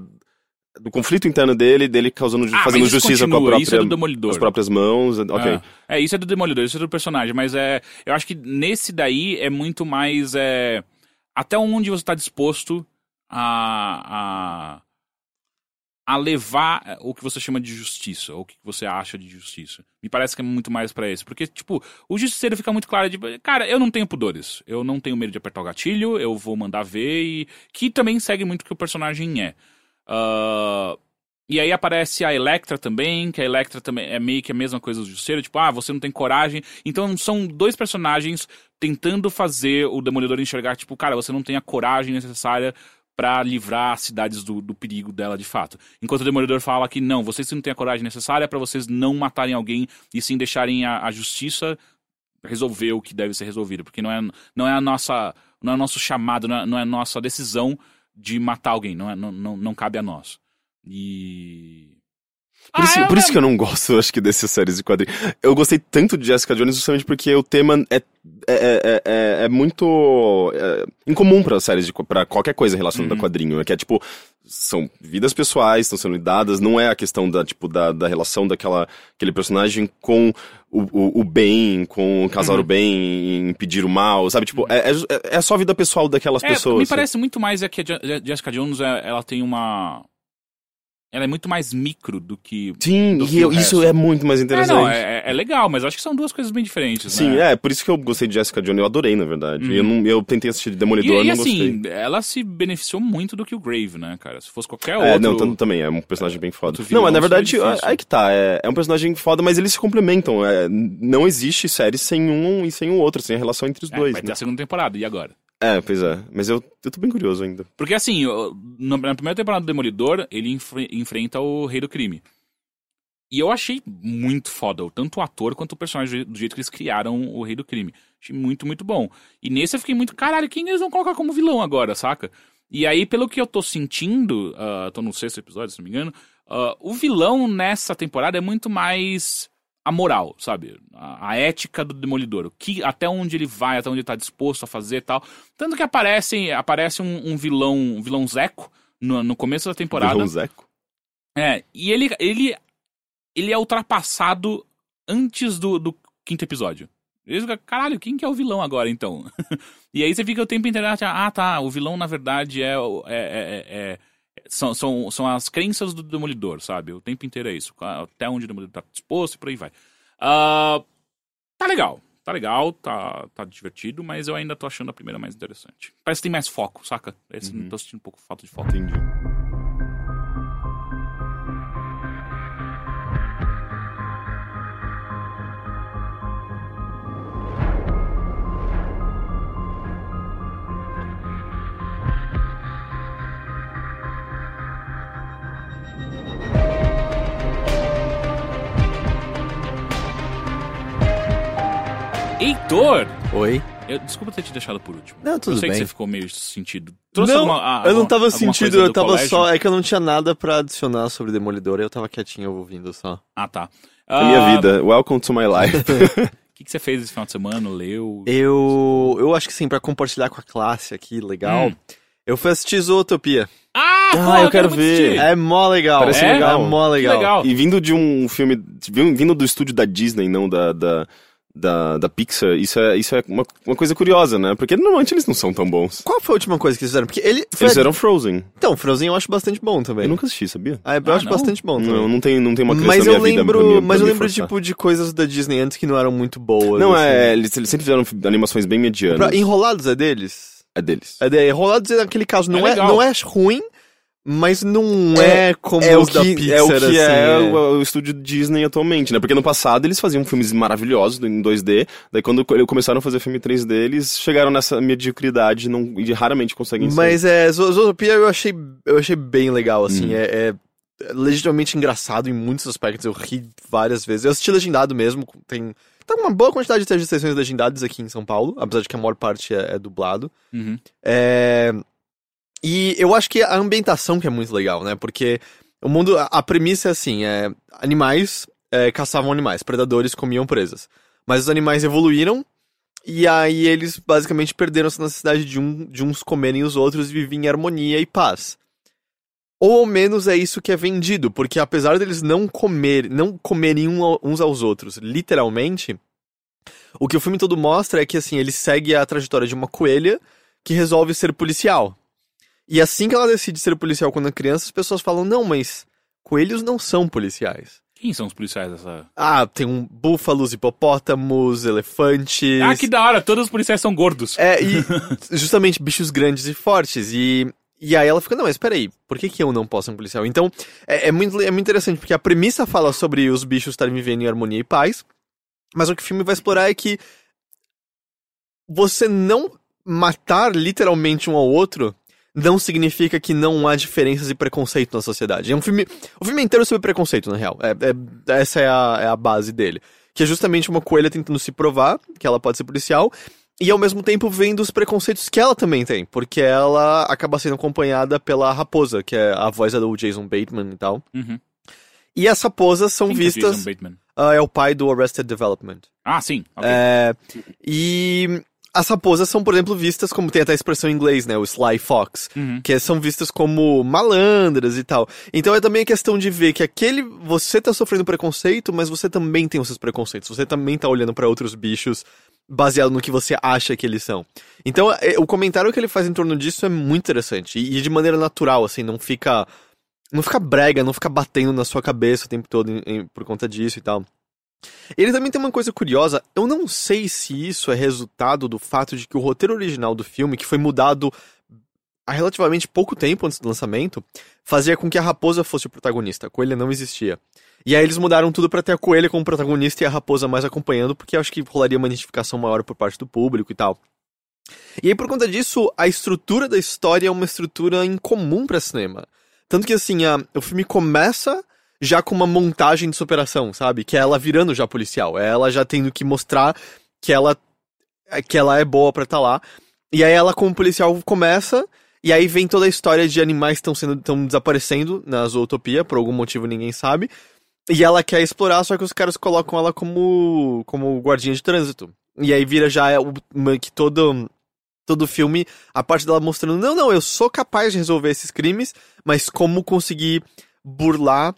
B: do conflito interno dele, dele causando,
A: Ah,
B: fazendo justiça com a
A: continua,
B: própria,
A: isso é do Demolidor.
B: as próprias mãos. Ok.
A: É, é, isso é do Demolidor, isso é do personagem, mas é. Eu acho que nesse daí é muito mais. É, até onde você tá disposto a. a a levar o que você chama de justiça, ou o que você acha de justiça. Me parece que é muito mais pra esse. Porque, tipo, o justiceiro fica muito claro de. Cara, eu não tenho pudores. Eu não tenho medo de apertar o gatilho, eu vou mandar ver e. Que também segue muito o que o personagem é. Ah, e aí aparece a Electra também, que a Electra também é meio que a mesma coisa do Justiceiro, tipo, ah, você não tem coragem. Então são dois personagens tentando fazer o Demolidor enxergar, tipo, cara, você não tem a coragem necessária pra livrar as cidades do, do perigo dela de fato. Enquanto o Demolidor fala que não, vocês não têm a coragem necessária pra vocês não matarem alguém e sim deixarem a, a justiça resolver o que deve ser resolvido, porque não é, não é a nossa, não é nosso chamado, não é, não é nossa decisão de matar alguém, não, é, não, não, não cabe a nós. E.
B: Por, isso,
A: Ah, é,
B: por isso que eu não gosto, acho que, dessas séries de quadrinhos. Eu gostei tanto de Jessica Jones justamente porque o tema é, é, é, é, é muito é, incomum para séries, de, pra qualquer coisa relacionada
A: Uhum.
B: a quadrinho. É que é tipo, são vidas pessoais, estão sendo lidadas, não é a questão da, tipo, da, da relação daquela aquele personagem com o, o, o bem, com causar
A: Uhum.
B: o bem, impedir o mal, sabe? Tipo, é, é, é só a vida pessoal daquelas
A: É,
B: pessoas.
A: me
B: assim.
A: parece muito mais é que a Je- Jessica Jones, é- ela tem uma. Ela é muito mais micro do que.
B: Sim,
A: do
B: e
A: que
B: eu- isso é muito mais
A: É,
B: interessante.
A: não, é, é legal, mas acho que são duas coisas bem diferentes,
B: Sim,
A: né?
B: é, por isso que eu gostei de Jessica Jones, eu adorei, na verdade.
A: Uhum.
B: Eu, não, eu tentei assistir Demolidor,
A: E, e
B: não
A: assim,
B: gostei.
A: ela se beneficiou muito do que o Grave, né, cara? Se fosse qualquer
B: É,
A: outro.
B: não, tanto também, é um personagem bem foda.
A: vilão
B: Não, mas na
A: seria
B: verdade,
A: difícil.
B: aí que tá, é, é um personagem foda, mas eles se complementam. é, não existe série sem um e sem o outro, sem a relação entre os
A: É,
B: dois.
A: vai ter
B: né?
A: a segunda temporada, e agora?
B: É, pois é, mas eu, eu tô bem curioso ainda.
A: Porque assim, na primeira temporada do Demolidor, ele enfre- enfrenta o Rei do Crime. E eu achei muito foda, tanto o ator quanto o personagem do jeito que eles criaram o Rei do Crime. Achei muito, muito bom. E nesse eu fiquei muito, caralho, quem eles vão colocar como vilão agora, saca? E aí, pelo que eu tô sentindo, ah, tô no sexto episódio, se não me engano, ah, o vilão nessa temporada é muito mais a moral, sabe? A, a ética do Demolidor. O que, até onde ele vai, até onde ele tá disposto a fazer e tal. Tanto que aparece, aparece um, um vilão, um vilão Zeco no, no começo da temporada.
B: Vilão Zeco.
A: É, e ele, ele, ele é ultrapassado antes do, do quinto episódio. Eles ficam, caralho, quem que é o vilão agora, então? e aí você fica o tempo inteiro, ah, tá, o vilão, na verdade, é... o- é, é- é- é- são, são, são as crenças do Demolidor, sabe? O tempo inteiro é isso. Até onde o Demolidor tá disposto e por aí vai. Ah, tá legal. Tá legal, tá, tá divertido, mas eu ainda tô achando a primeira mais interessante. Parece que tem mais foco, saca? Esse
B: Uhum.
A: tô sentindo um pouco falta de foco.
B: Entendi.
A: Heitor!
C: Oi?
A: Eu, desculpa ter te deixado por último.
C: Não, tudo
A: eu sei
C: bem.
A: que você ficou meio sentido.
C: não,
A: alguma- a-
C: eu não tava
A: coisa
C: eu tava
A: colégio?
C: só. É que eu não tinha nada pra adicionar sobre Demolidor, eu tava quietinho ouvindo só.
A: Ah, tá.
B: A minha
A: Ah,
B: vida. Welcome to my life.
A: O que, que você fez esse final de semana? Leu?
C: Eu. Eu acho que sim, pra compartilhar com a classe aqui, legal.
A: Hum.
C: Eu fui assistir Zootopia.
A: Ah, pô,
B: Ah, eu quero ver.
A: assistir.
C: É mó legal.
B: Parece
C: é,
B: legal.
C: É mó legal.
A: legal.
B: E vindo de um filme. Vindo do estúdio da Disney, não da. da... Da, da Pixar, isso é, isso é uma, uma coisa curiosa, né? Porque normalmente eles não são tão bons.
C: Qual foi a última coisa que eles fizeram? Porque ele.
B: Eles fizeram Frozen.
C: Então, Frozen eu acho bastante bom também.
B: Eu nunca assisti, sabia?
C: Ah, eu
A: Ah,
C: acho
A: não?
C: bastante bom também.
B: Não, não tem, não tem uma criança
C: mas
B: na
C: eu
B: minha vida
C: lembro,
B: pra me,
C: mas
B: pra
C: eu
B: me
C: lembro
B: forçar.
C: tipo de coisas da Disney antes que não eram muito boas.
B: Não,
C: assim.
B: é. Eles, eles sempre fizeram animações bem medianas.
C: Pra- Enrolados é deles?
B: É deles.
C: É de, Enrolados é naquele caso não
A: É
C: é,
A: legal.
C: não é ruim, mas não é, como
B: É o
C: os da
B: que,
C: Pixar
B: é, o, que
C: assim.
B: é o, o estúdio Disney atualmente, né? Porque no passado eles faziam filmes maravilhosos em 2D, daí quando co- começaram a fazer filme 3D, eles chegaram nessa mediocridade não, e raramente conseguem ser.
C: Mas é, Zo- Zootopia eu achei, eu achei bem legal, assim,
B: Hum.
C: é, é legitimamente engraçado em muitos aspectos, eu ri várias vezes. Eu assisti legendado mesmo, tem, tem uma boa quantidade de sessões legendadas aqui em São Paulo, apesar de que a maior parte é, é dublado.
A: Uhum.
C: É, E eu acho que a ambientação que é muito legal, né? Porque o mundo, a, premissa é assim, é, animais é, caçavam animais, predadores comiam presas. Mas os animais evoluíram e aí eles basicamente perderam essa necessidade de, um, de uns comerem os outros e viviam em harmonia e paz. Ou ao menos é isso que é vendido, porque apesar deles não comer, não comerem uns aos outros, literalmente, o que o filme todo mostra é que assim, ele segue a trajetória de uma coelha que resolve ser policial. E assim que ela decide ser policial quando é criança, as pessoas falam: "Não, mas coelhos não são policiais".
A: Quem são os policiais dessa.
C: Ah, tem um búfalos, hipopótamos, elefantes.
A: Ah, que da hora, todos os policiais são gordos.
C: É, e justamente bichos grandes e fortes. E, e aí ela fica, não, mas peraí, por que, que eu não posso ser um policial? Então, é, é muito, é muito interessante, porque a premissa fala sobre os bichos estarem vivendo em harmonia e paz, mas o que o filme vai explorar é que você não matar literalmente um ao outro não significa que não há diferenças e preconceito na sociedade. É um filme. O filme inteiro é sobre preconceito, na real. É, é- essa é a, é a base dele. Que é justamente uma coelha tentando se provar que ela pode ser policial. E ao mesmo tempo vendo os preconceitos que ela também tem. Porque ela acaba sendo acompanhada pela raposa, que é a voz é do Jason Bateman e tal.
A: Uhum.
C: E as raposas são
A: Quem que é
C: vistas.
A: Jason Bateman?
C: ah, é o pai do Arrested Development.
A: Ah, sim. ok.
C: É, e as raposas são, por exemplo, vistas como tem até a expressão em inglês, né? O Sly Fox.
A: Uhum.
C: Que são vistas como malandras e tal. Então é também a questão de ver que aquele. Você tá sofrendo preconceito, mas você também tem os seus preconceitos. Você também tá olhando pra outros bichos baseado no que você acha que eles são. Então, é, o comentário que ele faz em torno disso é muito interessante. E, e de maneira natural, assim, não fica. Não fica brega, não fica batendo na sua cabeça o tempo todo em- em- por conta disso e tal. Ele também tem uma coisa curiosa, eu não sei se isso é resultado do fato de que o roteiro original do filme, que foi mudado há relativamente pouco tempo antes do lançamento, fazia com que a raposa fosse o protagonista, a coelha não existia. E aí eles mudaram tudo pra ter a coelha como protagonista e a raposa mais acompanhando, porque acho que rolaria uma identificação maior por parte do público e tal. E aí por conta disso, a estrutura da história é uma estrutura incomum pra cinema. Tanto que assim, a- o filme começa já com uma montagem de superação, sabe? Que é ela virando já policial. É ela já tendo que mostrar que ela, que ela é boa pra estar lá. E aí ela, como policial, começa. E aí vem toda a história de animais estão sendo tão desaparecendo na zootopia, por algum motivo ninguém sabe. E ela quer explorar, só que os caras colocam ela como, como guardinha de trânsito. E aí vira já o- que todo todo filme, a parte dela mostrando, não, não, eu sou capaz de resolver esses crimes, mas como conseguir burlar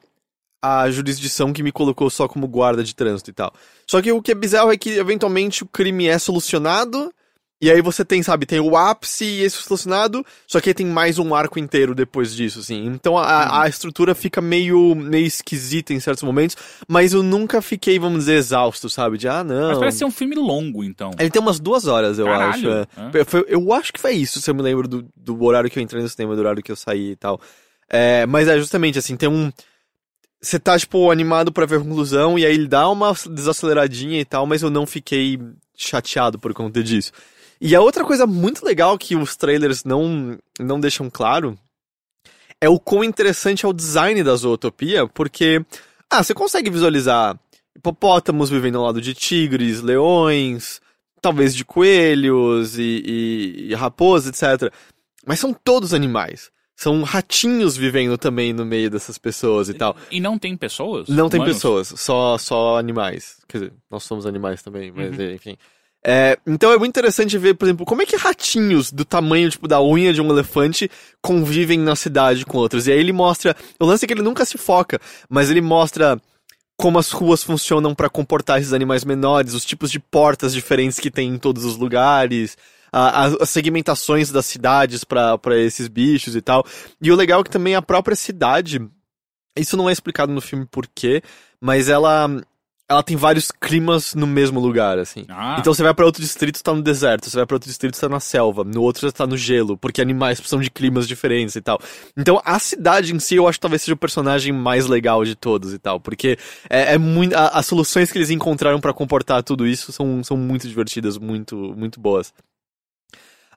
C: a jurisdição que me colocou só como guarda de trânsito e tal. Só que o que é bizarro é que eventualmente o crime é solucionado, e aí você tem, sabe, tem o ápice e esse solucionado, só que aí tem mais um arco inteiro depois disso, assim. Então a, a estrutura fica meio, meio esquisita em certos momentos, mas eu nunca fiquei, vamos dizer, exausto, sabe? De, ah, não.
A: Mas parece ser um filme longo, então.
C: Ele tem umas duas horas, eu
A: Caralho.
C: acho. é. Foi- eu acho que foi isso, se eu me lembro do, do horário que eu entrei no cinema, do horário que eu saí e tal. É, mas é justamente assim, tem um. Você tá, tipo, animado pra ver a conclusão, e aí ele dá uma desaceleradinha e tal, mas eu não fiquei chateado por conta disso. E a outra coisa muito legal que os trailers não, não deixam claro é o quão interessante é o design da zootopia, porque, ah, você consegue visualizar hipopótamos vivendo ao lado de tigres, leões, talvez de coelhos e, e, e raposas, etc. Mas são todos animais. São ratinhos vivendo também no meio dessas pessoas e tal.
A: E não tem pessoas?
C: Não tem
A: Humanos?
C: pessoas, só, só animais. Quer dizer, nós somos animais também, mas enfim. É, então é muito interessante ver, por exemplo, como é que ratinhos do tamanho, tipo, da unha de um elefante convivem na cidade com outros. E aí ele mostra. O lance é que ele nunca se foca, mas ele mostra como as ruas funcionam pra comportar esses animais menores, os tipos de portas diferentes que tem em todos os lugares, a- a- as segmentações das cidades pra pra esses bichos e tal. E o legal é que também a própria cidade isso não é explicado no filme por quê, mas ela ela tem vários climas no mesmo lugar, assim.
A: Ah,
C: Então você vai pra outro distrito, tá no deserto, você vai pra outro distrito, tá na selva, no outro você tá no gelo, porque animais precisam de climas diferentes e tal. Então a cidade em si eu acho que talvez seja o personagem mais legal de todos e tal, porque é, é muito a- as soluções que eles encontraram pra comportar tudo isso são, são muito divertidas, muito muito boas.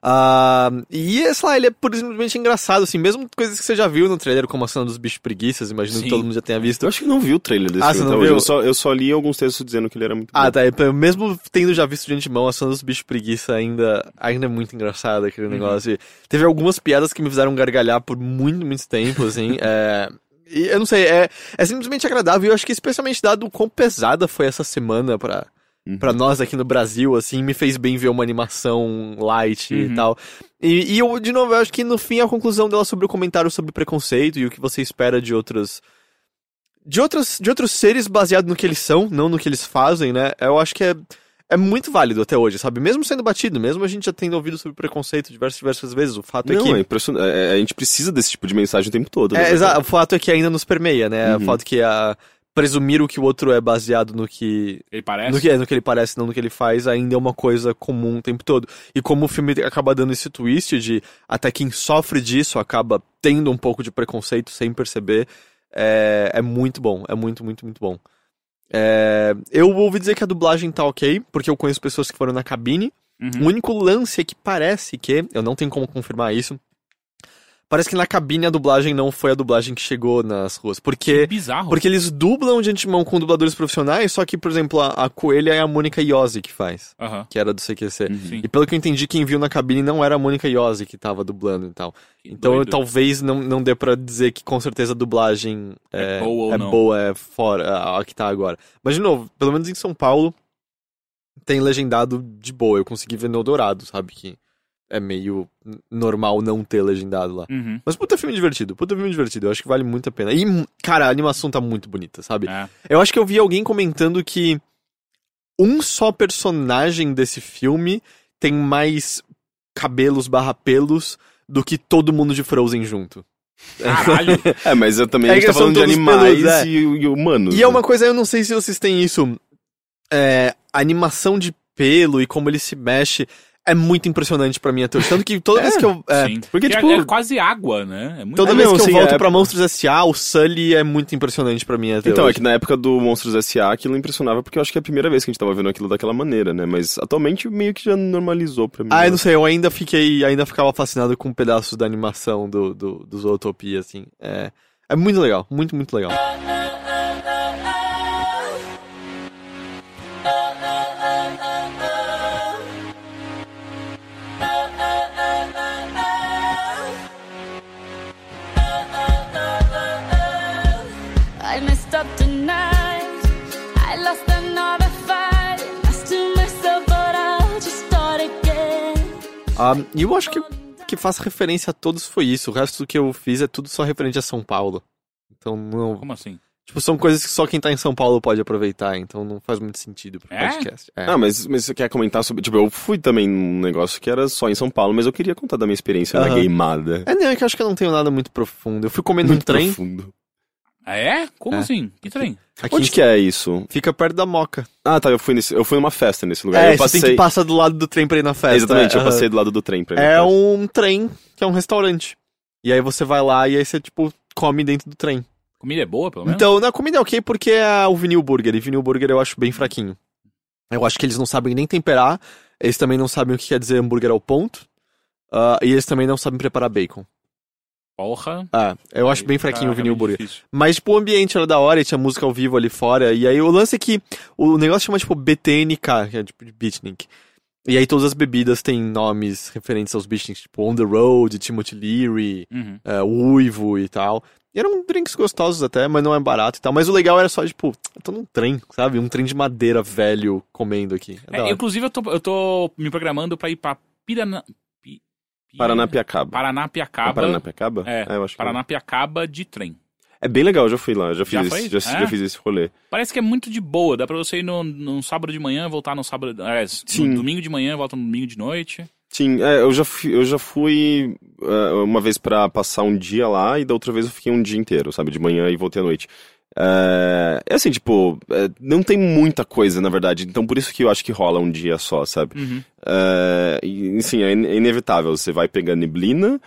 C: Ah, e, sei lá, ele é por simplesmente engraçado, assim, mesmo coisas que você já viu no trailer, como a cena dos bichos preguiças, imagino
A: Sim.
C: que todo mundo já tenha visto.
B: Eu acho que não vi o trailer desse
C: Ah,
B: filme
C: não
B: hoje.
C: viu?
B: Eu só, eu só li alguns textos dizendo que ele era muito
C: Ah,
B: bom.
C: tá. e, Mesmo tendo já visto de antemão, a cena dos bichos preguiça ainda, ainda é muito engraçada aquele negócio. E teve algumas piadas que me fizeram gargalhar por muito, muito tempo, assim. é... E eu não sei, é, é simplesmente agradável. E eu acho que especialmente dado o quão pesada foi essa semana pra,
B: Uhum.
C: pra nós aqui no Brasil, assim, me fez bem ver uma animação light
A: Uhum.
C: e tal. E, e eu, de novo, eu acho que no fim a conclusão dela sobre o comentário sobre preconceito e o que você espera de outros. De outros, de outros seres baseado no que eles são, não no que eles fazem, né? Eu acho que é, é muito válido até hoje, sabe? Mesmo sendo batido, mesmo a gente já tendo ouvido sobre preconceito diversas, diversas vezes, o fato é
B: Não,
C: que.
B: é impressionante. É, é, a gente precisa desse tipo de mensagem o tempo todo.
C: É,
B: né?
C: exato. O fato é que ainda nos permeia, né? O
B: Uhum.
C: fato que a. Presumir o que o outro é baseado no que
A: ele parece.
C: no que, é, no que ele parece, não no que ele faz, ainda é uma coisa comum o tempo todo. E como o filme acaba dando esse twist de até quem sofre disso acaba tendo um pouco de preconceito sem perceber, é, é muito bom. É muito, muito, muito bom. É, eu ouvi dizer que a dublagem tá ok, porque eu conheço pessoas que foram na cabine.
A: Uhum.
C: O único lance é que parece que, eu não tenho como confirmar isso, parece que na cabine a dublagem não foi a dublagem que chegou nas ruas. Porque
A: Bizarro.
C: porque eles dublam de antemão com dubladores profissionais, só que, por exemplo, a, a Coelha é a Mônica Iose que faz,
A: Aham.
C: que era do CQC.
B: Uhum.
C: E pelo que eu entendi, quem viu na cabine não era a Mônica Iose que tava dublando e tal.
A: Que
C: Então
A: doido.
C: talvez não, não dê pra dizer que com certeza a dublagem
A: É
C: é,
A: boa
C: é boa, é fora, a, a que tá agora. Mas, de novo, pelo menos em São Paulo, tem legendado de boa. Eu consegui ver no Eldorado, sabe? Que é meio normal não ter legendado lá.
A: Uhum.
C: Mas puta filme divertido, puta filme divertido. Eu acho que vale muito a pena. E, cara, a animação tá muito bonita, sabe?
A: É.
C: Eu acho que eu vi alguém comentando que um só personagem desse filme tem mais cabelos barra pelos do que todo mundo de Frozen junto.
A: Caralho.
B: É, mas eu também
C: É
B: a gente
C: que
B: tá falando de animais
C: peludos, é.
B: e, e humanos.
C: E
B: né?
C: é uma coisa, eu não sei se vocês têm isso. É, animação de pelo e como ele se mexe é muito impressionante pra mim até hoje. Tanto que toda vez que eu. é,
A: Sim.
B: porque,
A: Que é-
B: tipo-
A: é, quase água, né? É muito
C: toda
B: É,
C: vez
B: não,
C: que eu
B: sim,
C: volto
B: é-
C: pra Monstros S.A., o Sully é muito impressionante pra mim até
B: Então, é
C: hoje.
B: que na época do Monstros S.A. aquilo impressionava porque eu acho que é a primeira vez que a gente tava vendo aquilo daquela maneira, né? Mas atualmente meio que já normalizou pra mim.
C: Ah,
B: né?
C: eu não sei, eu ainda fiquei, ainda ficava fascinado com pedaços da animação do, do, do Zootopia, assim. É, é muito legal, muito, muito legal. Ah, E eu acho que que faz referência a todos foi isso. O resto do que eu fiz é tudo só referente a São Paulo. Então não.
A: Como assim?
C: Tipo, são coisas que só quem tá em São Paulo pode aproveitar, então não faz muito sentido pro
A: É?
C: podcast. É.
B: Ah, mas, mas você quer comentar sobre. Tipo, eu fui também num negócio que era só em São Paulo, mas eu queria contar da minha experiência na
C: Aham.
B: gameada.
C: É, não, é que eu acho que eu não tenho nada muito profundo. Eu fui comendo um
B: Muito
C: trem.
B: profundo.
A: Ah, é? Como
C: É.
A: assim? Que trem?
C: Aqui
B: Onde que é isso?
C: Fica perto da Moca.
B: Ah, tá, eu fui, nesse, eu fui numa festa nesse lugar.
C: É,
B: eu passei.
C: você tem que passar do lado do trem pra ir na festa.
B: É, Exatamente,
C: é,
B: eu passei do lado do trem pra ir na
C: É
B: festa.
C: um trem que é um restaurante. E aí você vai lá e aí você, tipo, come dentro do trem.
A: Comida é boa, pelo menos?
C: Então, na comida é ok porque é o vinil burger. E vinil burger eu acho bem fraquinho. Eu acho que eles não sabem nem temperar. Eles também não sabem o que quer dizer hambúrguer ao ponto. ah, e eles também não sabem preparar bacon.
A: Porra.
C: Ah, eu acho bem fraquinho o vinil burger.
A: difícil.
C: Mas, tipo, o ambiente era da hora e tinha música ao vivo ali fora. E aí o lance é que o negócio chama, tipo, BTNK, que é tipo de beatnik. E aí todas as bebidas têm nomes referentes aos beatniks, tipo On The Road, Timothy Leary,
A: Uhum.
C: é, Uivo e tal. E eram drinks gostosos até, mas não é barato e tal. Mas o legal era só, tipo, eu tô num trem, sabe? Um trem de madeira velho comendo aqui. É
A: É, inclusive, eu tô, eu tô me programando pra ir pra Pirana... Pi- Pi-
B: Paranapiacaba.
A: Paranapiacaba.
B: É Paranapiacaba?
A: É,
B: eu acho que
A: Paranapiacaba de trem.
B: é. bem legal, eu já fui lá, eu já fiz,
A: Já
B: esse- já,
A: É?
B: já fiz esse rolê.
A: Parece que é muito de boa. Dá pra você ir no, num sábado de manhã, voltar no sábado... É,
B: Sim.
A: no domingo de manhã, volta no domingo de noite.
B: Sim, é, eu já fui, eu já fui é, uma vez pra passar um dia lá e da outra vez eu fiquei um dia inteiro, sabe? De manhã e voltei à noite. É, é assim, tipo, é, não tem muita coisa, na verdade. Então por isso que eu acho que rola um dia só, sabe?
A: Uhum.
B: É, e, sim, é in- é inevitável. Você vai pegar neblina.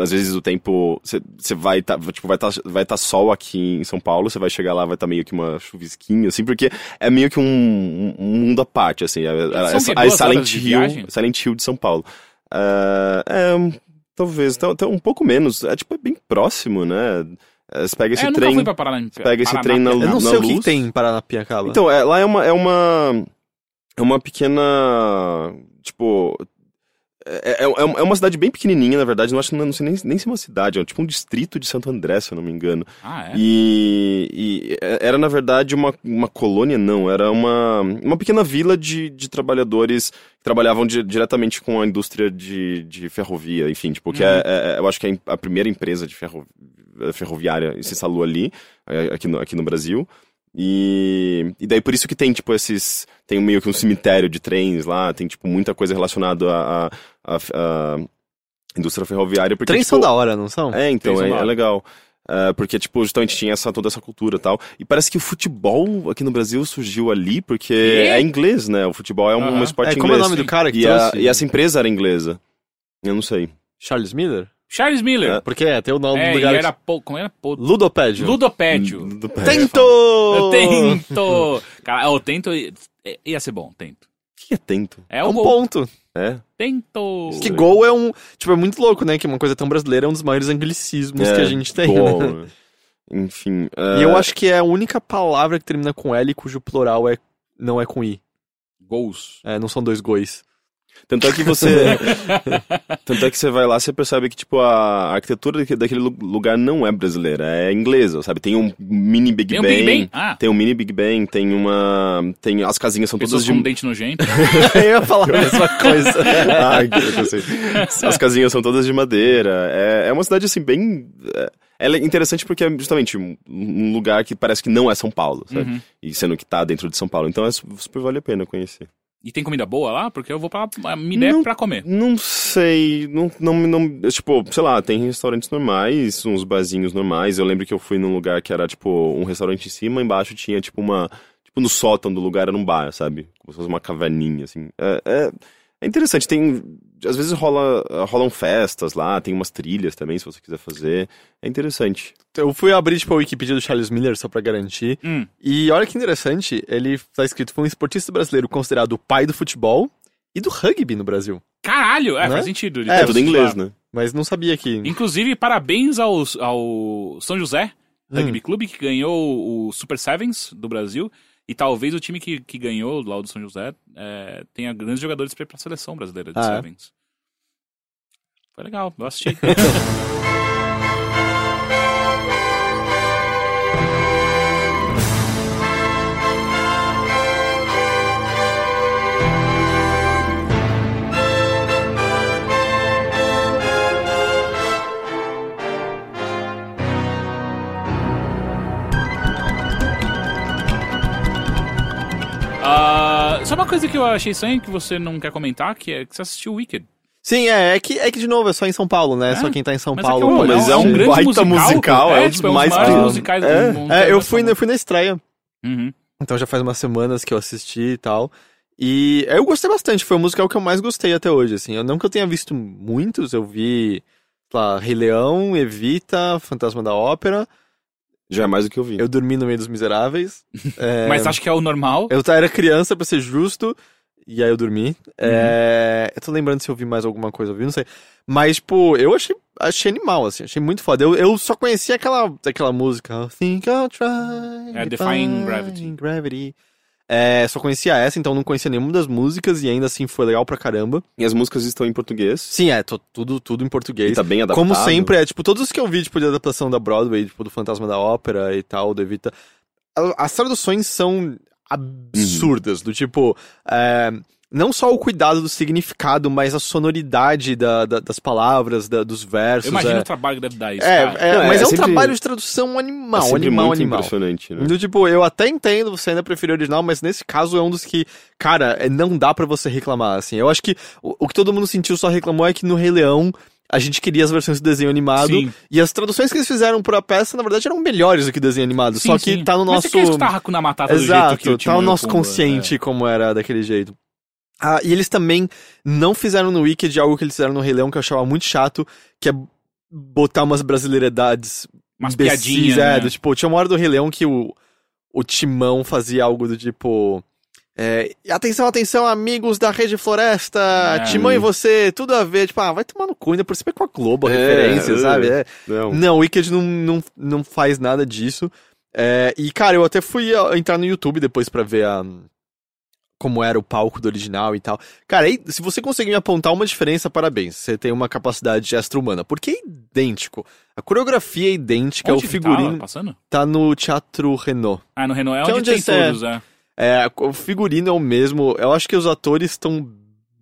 B: Às vezes o tempo. Você, vai tá, tipo, vai tá, vai tá sol aqui em São Paulo, você vai chegar lá, vai estar meio que uma chuvisquinha, assim, porque é meio que um, um- mundo à parte, assim. É, é, é
A: Duas
B: Silent Hill? Silent Hill de São Paulo. É, é, talvez, tá, tá um pouco menos. É tipo, é bem próximo, né? É, Você pega esse
A: é, eu nunca
B: trem.
A: fui pra Paraná.
B: pega esse trem na-
C: Eu não
B: na
C: sei o que, que tem em Paranapiacaba.
B: Então, é, lá é uma, é uma. É uma pequena. Tipo. É, é, é uma cidade bem pequenininha, na verdade. Não acho não sei nem, nem se é uma cidade, é tipo um distrito de Santo André, se eu não me engano.
A: Ah, é?
B: E, e era, na verdade, uma, uma colônia, não. Era uma, uma pequena vila de, de trabalhadores que trabalhavam di- diretamente com a indústria de, de ferrovia, enfim, tipo, que é, é- eu acho que é a primeira empresa de ferro, ferroviária se instalou ali, é, aqui no, aqui no Brasil. E, e daí por isso que tem, tipo, esses. Tem meio que um cemitério de trens lá, tem, tipo, muita coisa relacionada à, à, à- à indústria ferroviária. Porque,
C: Trens
B: tipo,
C: são da hora, não são?
B: é, então, é, é legal. É, porque, tipo, justamente tinha essa, toda essa cultura e tal. E parece que o futebol aqui no Brasil surgiu ali porque
A: Quê?
B: é inglês, né? O futebol é um, um esporte
C: É, como é o
B: inglês.
C: nome do cara que
B: e, a-
C: trouxe?
B: e essa empresa era inglesa. Eu não sei.
C: Charles Miller?
A: Charles Miller.
C: Porque é, tem o nome
A: É,
C: do lugar.
A: era... Po... Como era? Po...
C: Ludopédio.
A: Ludopédio.
B: Do- do-
C: Tento!
A: Eu tento! Cara, eu tento... Ia ser bom, tento.
B: O que é tento?
A: É
C: É
A: o
C: um
A: gol.
C: ponto.
B: É?
A: Tento!
C: Que gol é um. Tipo, é muito louco, né? Que uma coisa tão brasileira é um dos maiores anglicismos
B: É,
C: que a gente tem.
B: gol,
C: né?
B: Enfim.
C: E eu acho que é a única palavra que termina com L cujo plural é, não é com I.
A: Gols.
C: É, não são dois gois.
B: Tanto é que você. Tanto é que você vai lá, você percebe que, tipo, a arquitetura daque- daquele lu- lugar não é brasileira, é inglesa, sabe? Tem um mini Big
A: Tem o
B: Bang.
A: Big Bang? Ah,
B: Tem um mini Big Bang, tem uma. Tem. As casinhas são
A: pessoas
B: todas de.
A: com dente nojento.
C: eu ia falar a mesma coisa.
B: Ai, que. As casinhas são todas de madeira. É, é uma cidade, assim, bem. é- Ela é interessante porque é justamente um, um lugar que parece que não é São Paulo, sabe?
A: Uhum.
B: E sendo que tá dentro de São Paulo. Então é su- super vale a pena conhecer.
A: E tem comida boa lá? Porque eu vou pra... A minha ideia é
B: Não.
A: pra comer.
B: Não sei, não, não, não, tipo, sei lá, tem restaurantes normais, uns barzinhos normais. Eu lembro que eu fui num lugar que era, tipo, um restaurante em cima, embaixo tinha, tipo, uma, tipo, no sótão do lugar era um bar, sabe? Como se fosse uma caverninha, assim. É, é, é interessante, tem, às vezes rola, rolam festas lá, tem umas trilhas também, se você quiser fazer. É interessante.
C: Eu fui abrir, tipo, a Wikipedia do Charles Miller só pra garantir.
A: Hum.
C: E olha que interessante, ele tá escrito, foi um esportista brasileiro considerado o pai do futebol e do rugby no Brasil.
A: Caralho! É,
C: Né?
A: faz sentido. ele
C: É,
B: tudo em inglês, né?
C: Mas não sabia que...
A: Inclusive, parabéns ao, ao São José
C: Hum.
A: Rugby Clube, que ganhou o Super Sevens do Brasil. E talvez o time que, que ganhou lá do São José é, tenha grandes jogadores pra ir pra seleção brasileira de
C: Ah, é?
A: Sevens. Foi legal, eu assisti. sabe uma coisa que eu achei estranha que você não quer comentar? Que é que você assistiu Wicked.
C: Sim, é, é que, é que de novo, é só em São Paulo, né?
A: É?
C: Só quem tá em São
A: Mas
C: Paulo.
A: é, que é,
B: mas
A: é
B: é
A: um grande
B: baita
A: musical.
B: musical,
A: é,
B: é
A: tipo, é um
B: mais
A: dos maiores
B: famosos.
A: musicais
C: É,
A: do mundo.
C: é, eu fui, eu fui na estreia.
A: Uhum.
C: Então já faz umas semanas que eu assisti e tal. E eu gostei bastante, foi o musical que eu mais gostei até hoje, assim. Eu, não que eu tenha visto muitos, eu vi, sei lá, Rei Leão, Evita, Fantasma da Ópera.
B: Já é mais do que eu vi.
C: Eu dormi no meio dos miseráveis. É,
A: Mas acho que é o normal.
C: Eu era criança, pra ser justo, e aí eu dormi. É, Eu tô lembrando se eu vi mais alguma coisa, eu vi, não sei. Mas, tipo, eu achei, achei animal, assim, achei muito foda. Eu, eu só conhecia aquela, aquela música. I think I'll try.
A: É, Defying Gravity.
C: Gravity. É, só conhecia essa, então não conhecia nenhuma das músicas e ainda assim foi legal pra caramba.
B: E as músicas estão em português.
C: Sim, é, tô- tudo, tudo em português.
B: E tá bem adaptado.
C: Como sempre, é, tipo, todos os que eu vi, tipo, de adaptação da Broadway, tipo, do Fantasma da Ópera e tal, do Evita, as traduções são absurdas, do tipo, é, não só o cuidado do significado, mas a sonoridade da- da- das palavras, da- dos versos.
A: Eu imagino
C: é,
A: o trabalho que deve dar isso,
C: é, é,
B: Não, é
C: mas é, um
B: sempre-
C: trabalho de tradução animal,
B: é
C: animal,
B: muito
C: animal.
B: impressionante, né?
C: Do tipo, eu até entendo, você ainda prefere o original, mas nesse caso é um dos que, cara, é, não dá pra você reclamar, assim. Eu acho que o, o que todo mundo sentiu só reclamou é que no Rei Leão a gente queria as versões do desenho animado
A: Sim.
C: e as traduções que eles fizeram pra peça, na verdade, eram melhores do que o desenho animado.
A: Sim,
C: só que
A: sim.
C: tá no
A: Mas
C: nosso.
A: você quer escutar Hakuna Matata do jeito que
C: Exato,
A: o
C: tá
A: o
C: nosso
A: Pumba,
C: consciente como era daquele jeito. Ah, e eles também não fizeram no Wicked algo que eles fizeram no Rei Leão que eu achava muito chato, que é botar umas brasileiridades
A: Umas
C: imbecis,
A: piadinhas,
C: é,
A: né?
C: do tipo, tinha uma hora do Rei Leão que o, o Timão fazia algo do tipo. é, atenção, atenção, amigos da Rede Floresta,
A: É.
C: Timão e você, tudo a ver. Tipo, ah, vai tomar no cu, ainda por cima é com a Globo a
B: É,
C: referência,
B: é.
C: sabe? É.
B: Não.
C: Não, o Wicked não, não, não faz nada disso. É, e, cara, eu até fui entrar no YouTube depois pra ver a, como era o palco do original e tal. Cara, aí, se você conseguir me apontar uma diferença, parabéns. Você tem uma capacidade extra-humana. Porque é idêntico. A coreografia é idêntica,
A: Onde
C: o
A: que
C: figurino
A: passando?
C: tá no Teatro Renault.
A: Ah, no Renault é
C: Que é
A: onde
C: onde
A: tem
C: é-
A: todos, é.
C: É, o figurino é o mesmo. Eu acho que os atores estão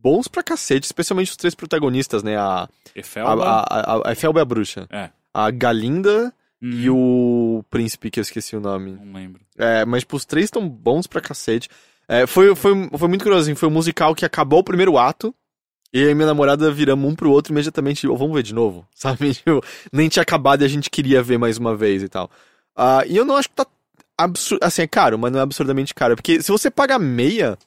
C: bons pra cacete, especialmente os três protagonistas, né? A, a,
A: Efelba.
C: a, a, a Efelba é a bruxa.
A: É.
C: A Galinda
A: Hum,
C: e o príncipe, que eu esqueci o nome.
A: Não lembro.
C: É, mas tipo, os três estão bons pra cacete. É, foi, foi, foi muito curioso, assim, foi um musical que acabou o primeiro ato, e aí minha namorada viramos um pro outro imediatamente, "Oh, vamos ver de novo, sabe? Tipo, nem tinha acabado e a gente queria ver mais uma vez e tal. Ah, e eu não acho que tá absurdo, assim, é caro, mas não é absurdamente caro, porque se você paga meia,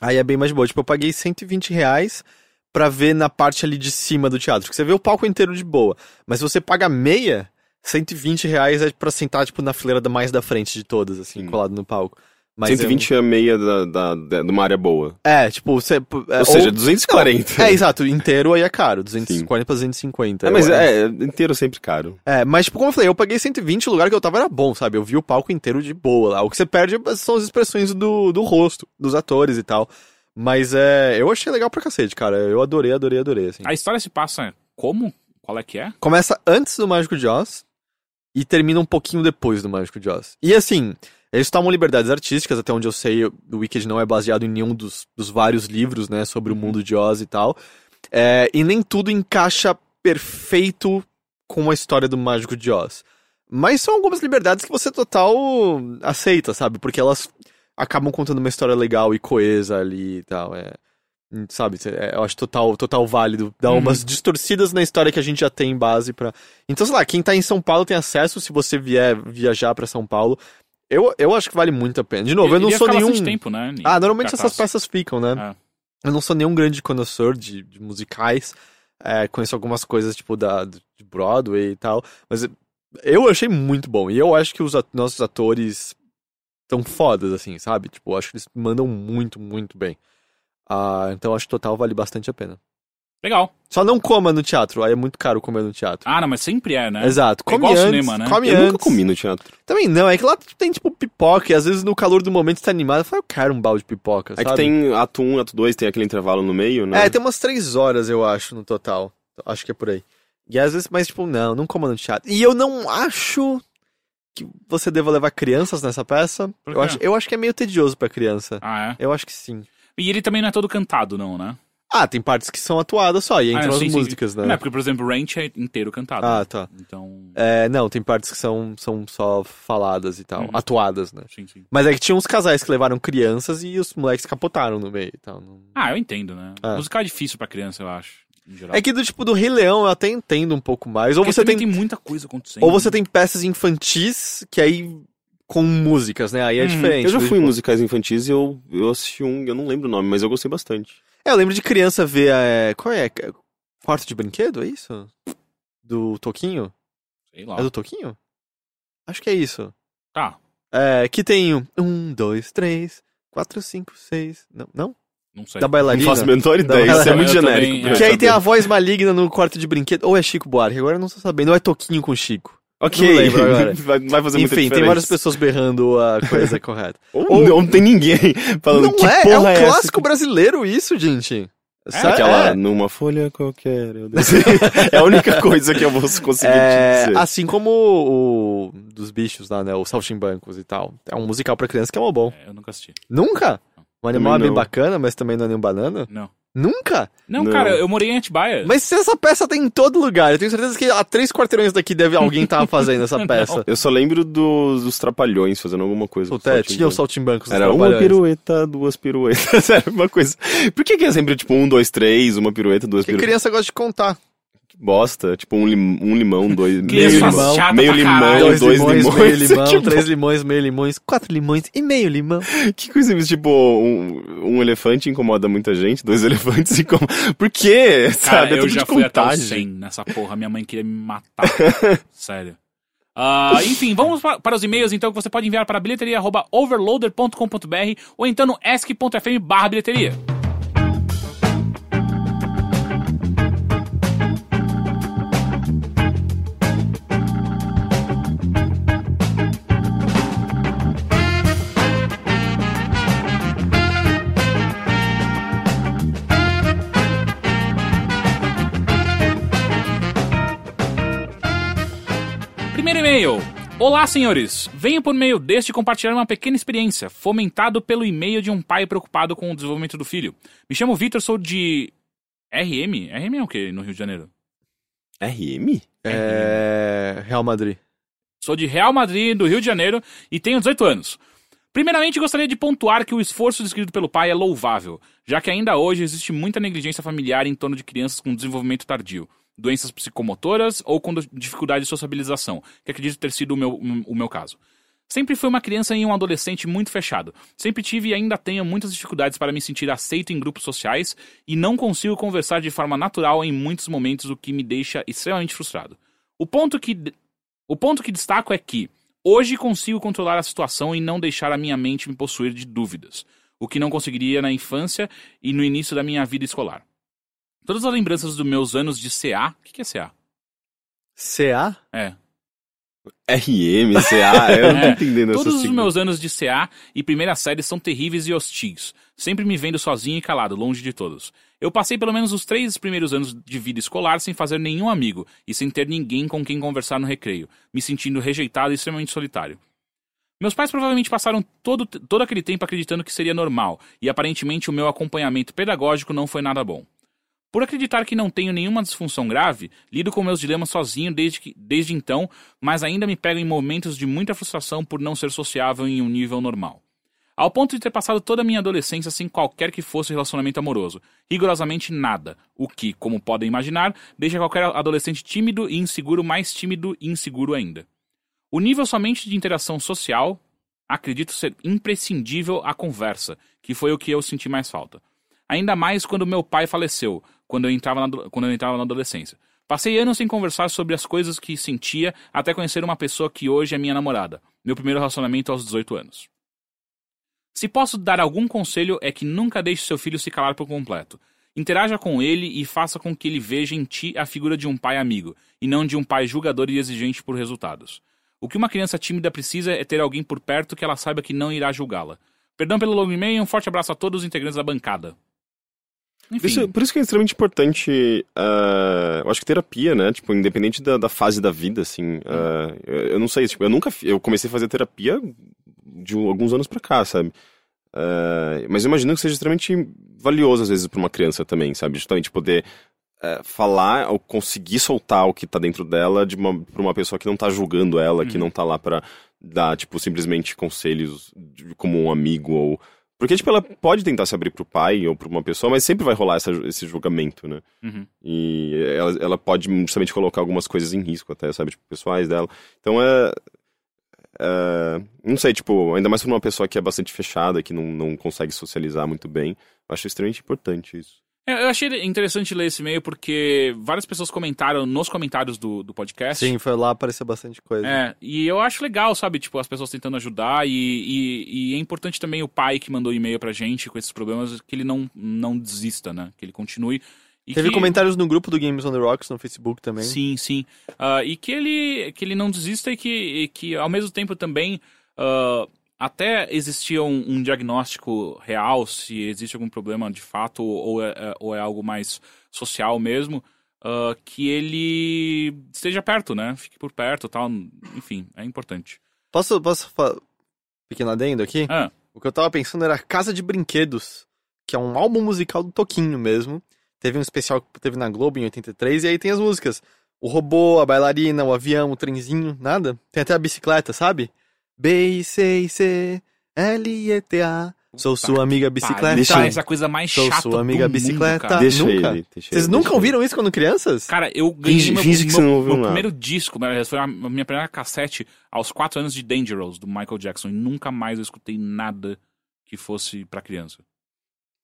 C: aí é bem mais boa. Tipo, eu paguei 120 reais pra ver na parte ali de cima do teatro, que você vê o palco inteiro de boa. Mas se você paga meia, 120 reais é pra sentar, tipo, na fileira da mais da frente de todas, assim,
B: Sim.
C: colado no palco. Mas eu-
B: 120 é a meia da, da, da- de uma área boa.
C: É, tipo, você. é,
B: Ou seja, 240.
C: É, exato, inteiro aí é caro, 240 pra 250.
B: É, mas
C: eu acho.
B: é, inteiro sempre caro.
C: É, mas tipo, como eu falei, eu paguei 120, o lugar que eu tava era bom, sabe? Eu vi o palco inteiro de boa lá. O que você perde são as expressões do, do rosto, dos atores e tal. Mas é, eu achei legal pra cacete, cara. Eu adorei, adorei, adorei, assim.
A: A história se passa como? Qual é que é?
C: Começa antes do Mágico de Oz e termina um pouquinho depois do Mágico de Oz. E assim, eles tomam liberdades artísticas, até onde eu sei, o Wicked não é baseado em nenhum dos, dos vários livros, né, sobre o mundo de Oz e tal. É, e nem tudo encaixa perfeito com a história do Mágico de Oz. Mas são algumas liberdades que você total aceita, sabe? Porque elas acabam contando uma história legal e coesa ali e tal. É, sabe? É, eu acho total, total válido dar
A: Uhum.
C: umas distorcidas na história que a gente já tem em base pra. Então, sei lá, quem tá em São Paulo tem acesso se você vier viajar pra São Paulo. Eu, eu acho que vale muito a pena. De novo, eu não
A: Iria
C: sou nenhum.
A: tempo, né? em
C: Ah, normalmente essas peças ficam, né?
A: Ah.
C: Eu não sou nenhum grande conhecedor de, de musicais. É, conheço algumas coisas, tipo, da, de Broadway e tal. Mas eu achei muito bom. E eu acho que os at- nossos atores estão fodas, assim, sabe? Tipo, eu acho que eles mandam muito, muito bem. Ah, então eu acho que total vale bastante a pena.
A: Legal.
C: Só não coma no teatro, aí é muito caro comer no teatro.
A: Ah, não, mas sempre é, né?
C: Exato.
A: É
C: Come
A: igual
C: antes,
A: cinema, né?
C: come
B: Eu
C: antes.
B: nunca comi no teatro.
C: Também não, é que lá tem tipo pipoca e às vezes no calor do momento você tá animado, eu falo, eu quero um balde de pipoca,
B: É
C: sabe?
B: que tem ato 1, ato 2, tem aquele intervalo no meio, né?
C: É, tem umas três horas, eu acho, no total. Acho que é por aí. E às vezes, mas tipo, não, não coma no teatro. E eu não acho que você deva levar crianças nessa peça.
A: Por
C: Eu
A: quê?
C: acho, eu acho que é meio tedioso pra criança.
A: Ah, é.
C: Eu acho que sim.
A: E ele também não é todo cantado, não, né?
C: Ah, tem partes que são atuadas só, e
A: Ah,
C: entram
A: sim,
C: as
A: sim.
C: músicas,
A: Não,
C: né?
A: é porque, por exemplo, Ranch é inteiro cantado.
C: Ah,
A: né?
C: tá.
A: Então.
C: É, não, tem partes que são, são só faladas e tal,
A: Uhum.
C: atuadas, né?
A: Sim, sim.
C: Mas é que tinha uns casais que levaram crianças e os moleques capotaram no meio e tal. não-
A: Ah, eu entendo, né?
C: Ah.
A: Musical é difícil pra criança, eu acho. Em geral.
C: É que do tipo do Rei Leão eu até entendo um pouco mais. Ou
A: Porque
C: você tem,
A: tem muita coisa acontecendo.
C: ou você tem peças infantis que aí com músicas, né? Aí é
A: Uhum.
C: diferente.
B: Eu já fui em
C: tipo-
B: musicais infantis e eu, eu assisti um, eu não lembro o nome, mas eu gostei bastante.
C: É, eu lembro de criança ver é, qual é? Quarto de brinquedo, é isso? Do Toquinho?
A: Sei lá.
C: É do Toquinho? Acho que é isso.
A: Tá.
C: É, que tem um, um, dois, três, quatro, cinco, seis. Não? não?
A: Não sei.
C: Da
B: Não
C: bailarina.
B: faço a menor ideia,
C: Não,
B: isso é muito
A: também,
B: genérico.
A: é.
B: eu
C: Que aí tem a voz maligna no quarto de brinquedo. Ou é Chico Buarque, agora eu não tô sabendo. Ou é Toquinho com Chico.
B: Ok,
C: Não lembro agora.
B: vai, vai fazer muita
C: Enfim, tem várias pessoas berrando a coisa correta.
B: Ou,
C: Ou-
B: não tem ninguém falando
C: não
B: que
C: é, é
B: porra
C: um
B: é essa
C: clássico brasileiro isso, gente. Sabe?
B: Aquela,
C: É.
B: numa folha qualquer, é a única coisa que eu vou conseguir te
C: É,
B: dizer.
C: assim como o, o dos bichos lá, né? O Saltimbancos e tal. É um musical pra criança que é mó bom.
A: É, eu nunca assisti.
C: Nunca? O animal é bem
B: não.
C: bacana, mas também não é nem um banana?
A: Não.
C: Nunca?
A: Não,
B: Não.
A: cara, eu morei em Atibaia.
C: Mas se essa peça tem em todo lugar, eu tenho certeza que há três quarteirões daqui deve alguém estar fazendo essa peça.
B: Eu só lembro dos, dos trapalhões fazendo alguma coisa.
C: Puta, é,
B: saltimbanco.
C: tinha os saltimbancos. os
B: Era uma pirueta, duas piruetas, era uma coisa. Por que, que é sempre tipo um, dois, três, uma pirueta, duas
C: Porque
B: piruetas?
C: criança gosta de contar.
B: Que bosta, tipo um, lim- um limão, dois, meio limão, meio limão, dois,
C: Dois, limões,
B: limões,
C: meio limão,
B: tipo,
C: três limões, meio limões, quatro limões e meio limão.
B: Que coisa tipo, um, um elefante incomoda muita gente, dois elefantes incomodam. Por quê?
A: Cara,
B: Sabe? É
A: eu já fui até o
B: contagem.
A: 100 nessa porra. Minha mãe queria me matar. Sério. Ah, enfim, vamos pa- para os e-mails então que você pode enviar para bilheteria.overloader.com.br ou então no ask.fm barra bilheteria. E-mail. Olá, senhores. Venho por meio deste compartilhar uma pequena experiência, fomentado pelo e-mail de um pai preocupado com o desenvolvimento do filho. Me chamo Vitor, sou de RM? RM é o quê no Rio de Janeiro?
B: RM?
C: É. Real Madrid.
A: Sou de Real Madrid, do Rio de Janeiro, e tenho 18 anos. Primeiramente, gostaria de pontuar que o esforço descrito pelo pai é louvável, já que ainda hoje existe muita negligência familiar em torno de crianças com desenvolvimento tardio, doenças psicomotoras ou com dificuldade de sociabilização, que acredito ter sido o meu, o meu caso. Sempre fui uma criança e um adolescente muito fechado. Sempre tive e ainda tenho muitas dificuldades para me sentir aceito em grupos sociais e não consigo conversar de forma natural em muitos momentos, o que me deixa extremamente frustrado. O ponto que, o ponto que destaco é que hoje consigo controlar a situação e não deixar a minha mente me possuir de dúvidas, o que não conseguiria na infância e no início da minha vida escolar. Todas as lembranças dos meus anos de CA. O que que é CA?
C: CA?
A: É.
B: RM, CA, eu não tô
A: É,
B: entendendo essa
A: Todos os
B: sigla.
A: meus anos de CA e primeira série são terríveis e hostis, sempre me vendo sozinho e calado, longe de todos. Eu passei pelo menos os três primeiros anos de vida escolar sem fazer nenhum amigo e sem ter ninguém com quem conversar no recreio, me sentindo rejeitado e extremamente solitário. Meus pais provavelmente passaram todo, todo aquele tempo acreditando que seria normal, e aparentemente o meu acompanhamento pedagógico não foi nada bom. Por acreditar que não tenho nenhuma disfunção grave, lido com meus dilemas sozinho desde, que, desde então, mas ainda me pego em momentos de muita frustração por não ser sociável em um nível normal. Ao ponto de ter passado toda a minha adolescência sem qualquer que fosse relacionamento amoroso, rigorosamente nada, o que, como podem imaginar, deixa qualquer adolescente tímido e inseguro mais tímido e inseguro ainda. O nível somente de interação social, acredito ser imprescindível à conversa, que foi o que eu senti mais falta. Ainda mais quando meu pai faleceu, quando eu entrava na, quando eu entrava na adolescência. Passei anos sem conversar sobre as coisas que sentia até conhecer uma pessoa que hoje é minha namorada. Meu primeiro relacionamento aos 18 anos. Se posso dar algum conselho é que nunca deixe seu filho se calar por completo. Interaja com ele e faça com que ele veja em ti a figura de um pai amigo, e não de um pai julgador e exigente por resultados. O que uma criança tímida precisa é ter alguém por perto que ela saiba que não irá julgá-la. Perdão pelo longo e-mail e um forte abraço a todos os integrantes da bancada.
B: Isso- por isso que é extremamente importante, ah, eu acho que terapia, né? Tipo, independente da, da fase da vida, assim. ah, eu, eu não sei, tipo, eu nunca, eu comecei a fazer terapia de alguns anos pra cá, sabe? É, mas eu imagino que seja extremamente valioso, às vezes, pra uma criança também, sabe? Justamente poder falar ou conseguir soltar o que tá dentro dela de uma, pra uma pessoa que não tá julgando ela, que não tá lá pra dar, tipo, simplesmente conselhos de- como um amigo ou. Porque, tipo, ela pode tentar se abrir pro pai ou pra uma pessoa, mas sempre vai rolar essa- esse julgamento, né?
A: Uhum.
B: E ela, ela pode justamente colocar algumas coisas em risco até, sabe? Tipo, pessoais dela. Então é. é, não sei, tipo, ainda mais pra uma pessoa que é bastante fechada, que não, não consegue socializar muito bem. Eu acho extremamente importante isso.
A: Eu eu achei interessante ler esse e-mail porque várias pessoas comentaram nos comentários do, do podcast.
C: Sim, foi lá, apareceu bastante coisa.
A: É, e eu acho legal, sabe, tipo, as pessoas tentando ajudar e, e, e é importante também o pai que mandou e-mail pra gente com esses problemas, que ele não, não desista, né? Que ele continue. E
C: Teve
A: que...
C: comentários no grupo do Games on the Rocks no Facebook também.
A: Sim, sim. Ah, e que ele, que ele não desista e que, e que ao mesmo tempo também, ah, até existia um, um diagnóstico real, se existe algum problema de fato ou é, é- ou é algo mais social mesmo, ah, que ele esteja perto, né? Fique por perto tal. Enfim, é importante.
C: Posso, posso fa... pequeno adendo aqui?
A: Ah,
C: O que eu tava pensando era Casa de Brinquedos, que é um álbum musical do Toquinho mesmo. Teve um especial que teve na Globo em 83, e aí tem as músicas. O robô, a bailarina, o avião, o trenzinho, nada. Tem até a bicicleta, sabe? B-I-C-I-C-L-E-T-A. Sou sua amiga bicicleta.
B: Deixa eu-
A: essa coisa mais
C: Sou
A: chata
C: sua amiga bicicleta.
A: Mundo,
B: deixa
C: nunca.
B: ele. Deixa
C: Vocês
B: ele,
C: nunca
B: deixa ele.
C: ouviram isso quando crianças?
A: Cara, eu ganhei
B: Finge-
A: meu,
B: finge
A: meu-
B: você não ouviu
A: meu
B: nada.
A: primeiro disco, foi a minha primeira cassete aos 4 anos de Dangerous, do Michael Jackson, e nunca mais eu escutei nada que fosse pra criança.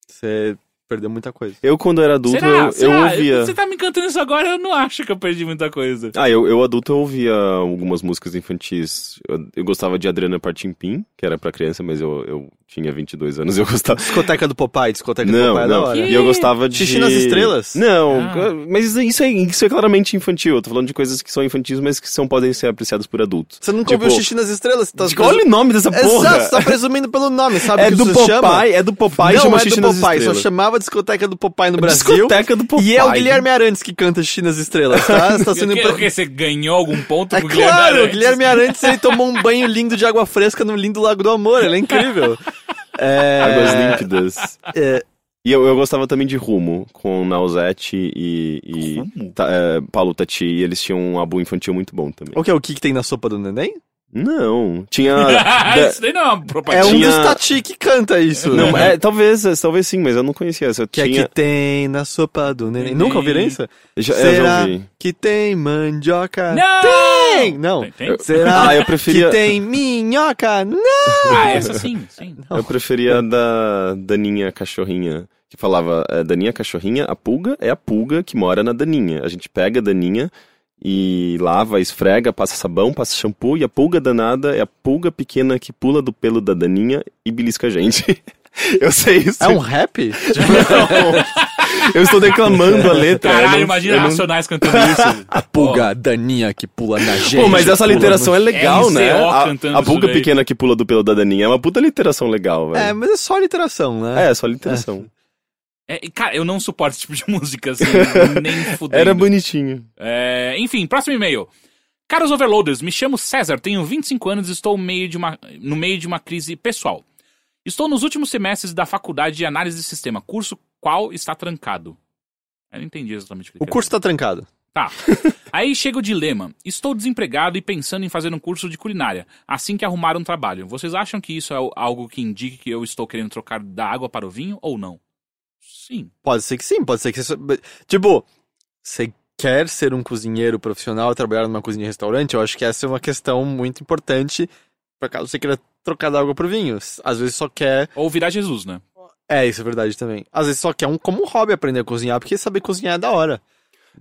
C: Você perdeu muita coisa.
B: Eu, quando era adulto,
A: Será?
B: eu, eu
A: Será?
B: ouvia.
A: Você tá me cantando isso agora, eu não acho que eu perdi muita coisa.
B: Ah, eu, eu adulto eu ouvia algumas músicas infantis. Eu, eu gostava de Adriana Partimpim, que era pra criança, mas eu, eu tinha 22 anos e eu gostava.
C: Discoteca do Popeye, discoteca do
B: Não,
C: Popeye é da
B: não.
C: hora.
B: E eu gostava de.
C: Xixi nas estrelas?
B: Não,
A: Ah.
B: mas isso- é, isso é claramente infantil. Eu tô falando de coisas que são infantis, mas que são, podem ser apreciadas por adultos.
C: Você nunca
B: Tipo,
C: ouviu Xixi nas estrelas? Tá
B: Tipo, Olha o nome dessa porra!
C: Exato, você tá presumindo pelo nome, sabe?
B: É
C: que
B: do
C: isso chama?
B: Popeye, é do Popeye,
C: não
B: chama
C: é
B: Xixi
C: do
B: nas
C: Popeye, só
B: Estrelas.
C: chamava discoteca do Popeye no Brasil.
B: Discoteca do Popeye.
C: E é o Guilherme Arantes que canta Xixi nas Estrelas, tá? Você tá sendo...
A: O que, o você ganhou algum ponto
C: É
A: com o Guilherme
C: claro, o
A: Arantes?
C: Guilherme Arantes ele tomou um banho lindo de água fresca no lindo Lago do Amor, ele é incrível. É...
B: Águas límpidas.
C: é,
B: E eu, eu gostava também de Rumo, com Nausete e, e? Ta- é, Paulo Tati, e eles tinham um álbum infantil muito bom também.
C: O que é o que, que tem na sopa do neném?
B: Não, tinha...
A: Ah,
B: da-
A: isso daí não é uma
C: É
A: propaganda.
C: um
B: Tinha-
C: dos Tati que canta isso.
B: Não,
C: né?
B: é, talvez, talvez sim, mas eu não conhecia essa. Eu
C: Que é
B: tinha...
C: que tem na sopa do neném.
A: Neném.
C: Nunca ouviram isso?
B: Já, eu já
C: Será
B: ouvi.
C: que tem mandioca?
A: Não!
C: Tem! Não.
A: Tem, tem?
C: Será
B: Ah, eu preferia...
C: que tem minhoca? Não!
A: Ah, essa sim, sim.
B: Eu preferia a da Daninha Cachorrinha, que falava, é, Daninha Cachorrinha, a pulga é a pulga que mora na Daninha. A gente pega a Daninha e lava, esfrega, passa sabão, passa shampoo, e a pulga danada é a pulga pequena que pula do pelo da Daninha e belisca a gente. Eu sei isso.
C: É um rap?
B: Eu estou declamando a letra.
A: Caralho,
B: não-
A: imagina
B: não-
A: Racionais cantando isso.
C: A pulga daninha que pula na gente.
B: Pô, mas essa literação
C: no-
B: é legal,
A: RZO
B: né? A,
A: cantando
B: a
A: isso
B: pulga pequena que pula do pelo da Daninha é uma puta literação legal,
C: É,
B: velho.
C: mas é só literação, né?
B: É, só literação.
A: É, e, cara, eu não suporto esse tipo de música, assim, nem fudendo.
B: Era bonitinho.
A: É, enfim, próximo e-mail. Caros overloaders, me chamo César, tenho 25 anos e estou meio de uma- no meio de uma crise pessoal. Estou nos últimos semestres da faculdade de análise de sistema, curso qual está trancado. Eu não entendi exatamente o que
C: O curso tá trancado.
A: Tá. Aí chega o dilema. Estou desempregado e pensando em fazer um curso de culinária, assim que arrumar um trabalho. Vocês acham que isso é algo que indique que eu estou querendo trocar da água para o vinho ou não? Sim.
C: Pode ser que sim, pode ser que você... Tipo, você quer ser um cozinheiro profissional, trabalhar numa cozinha e restaurante? Eu acho que essa é uma questão muito importante pra caso você queira trocar da água pro vinho. Às vezes só quer...
A: Ou virar Jesus, né?
C: É, isso é verdade também. Às vezes só quer um, como um hobby aprender a cozinhar, porque saber cozinhar é da hora.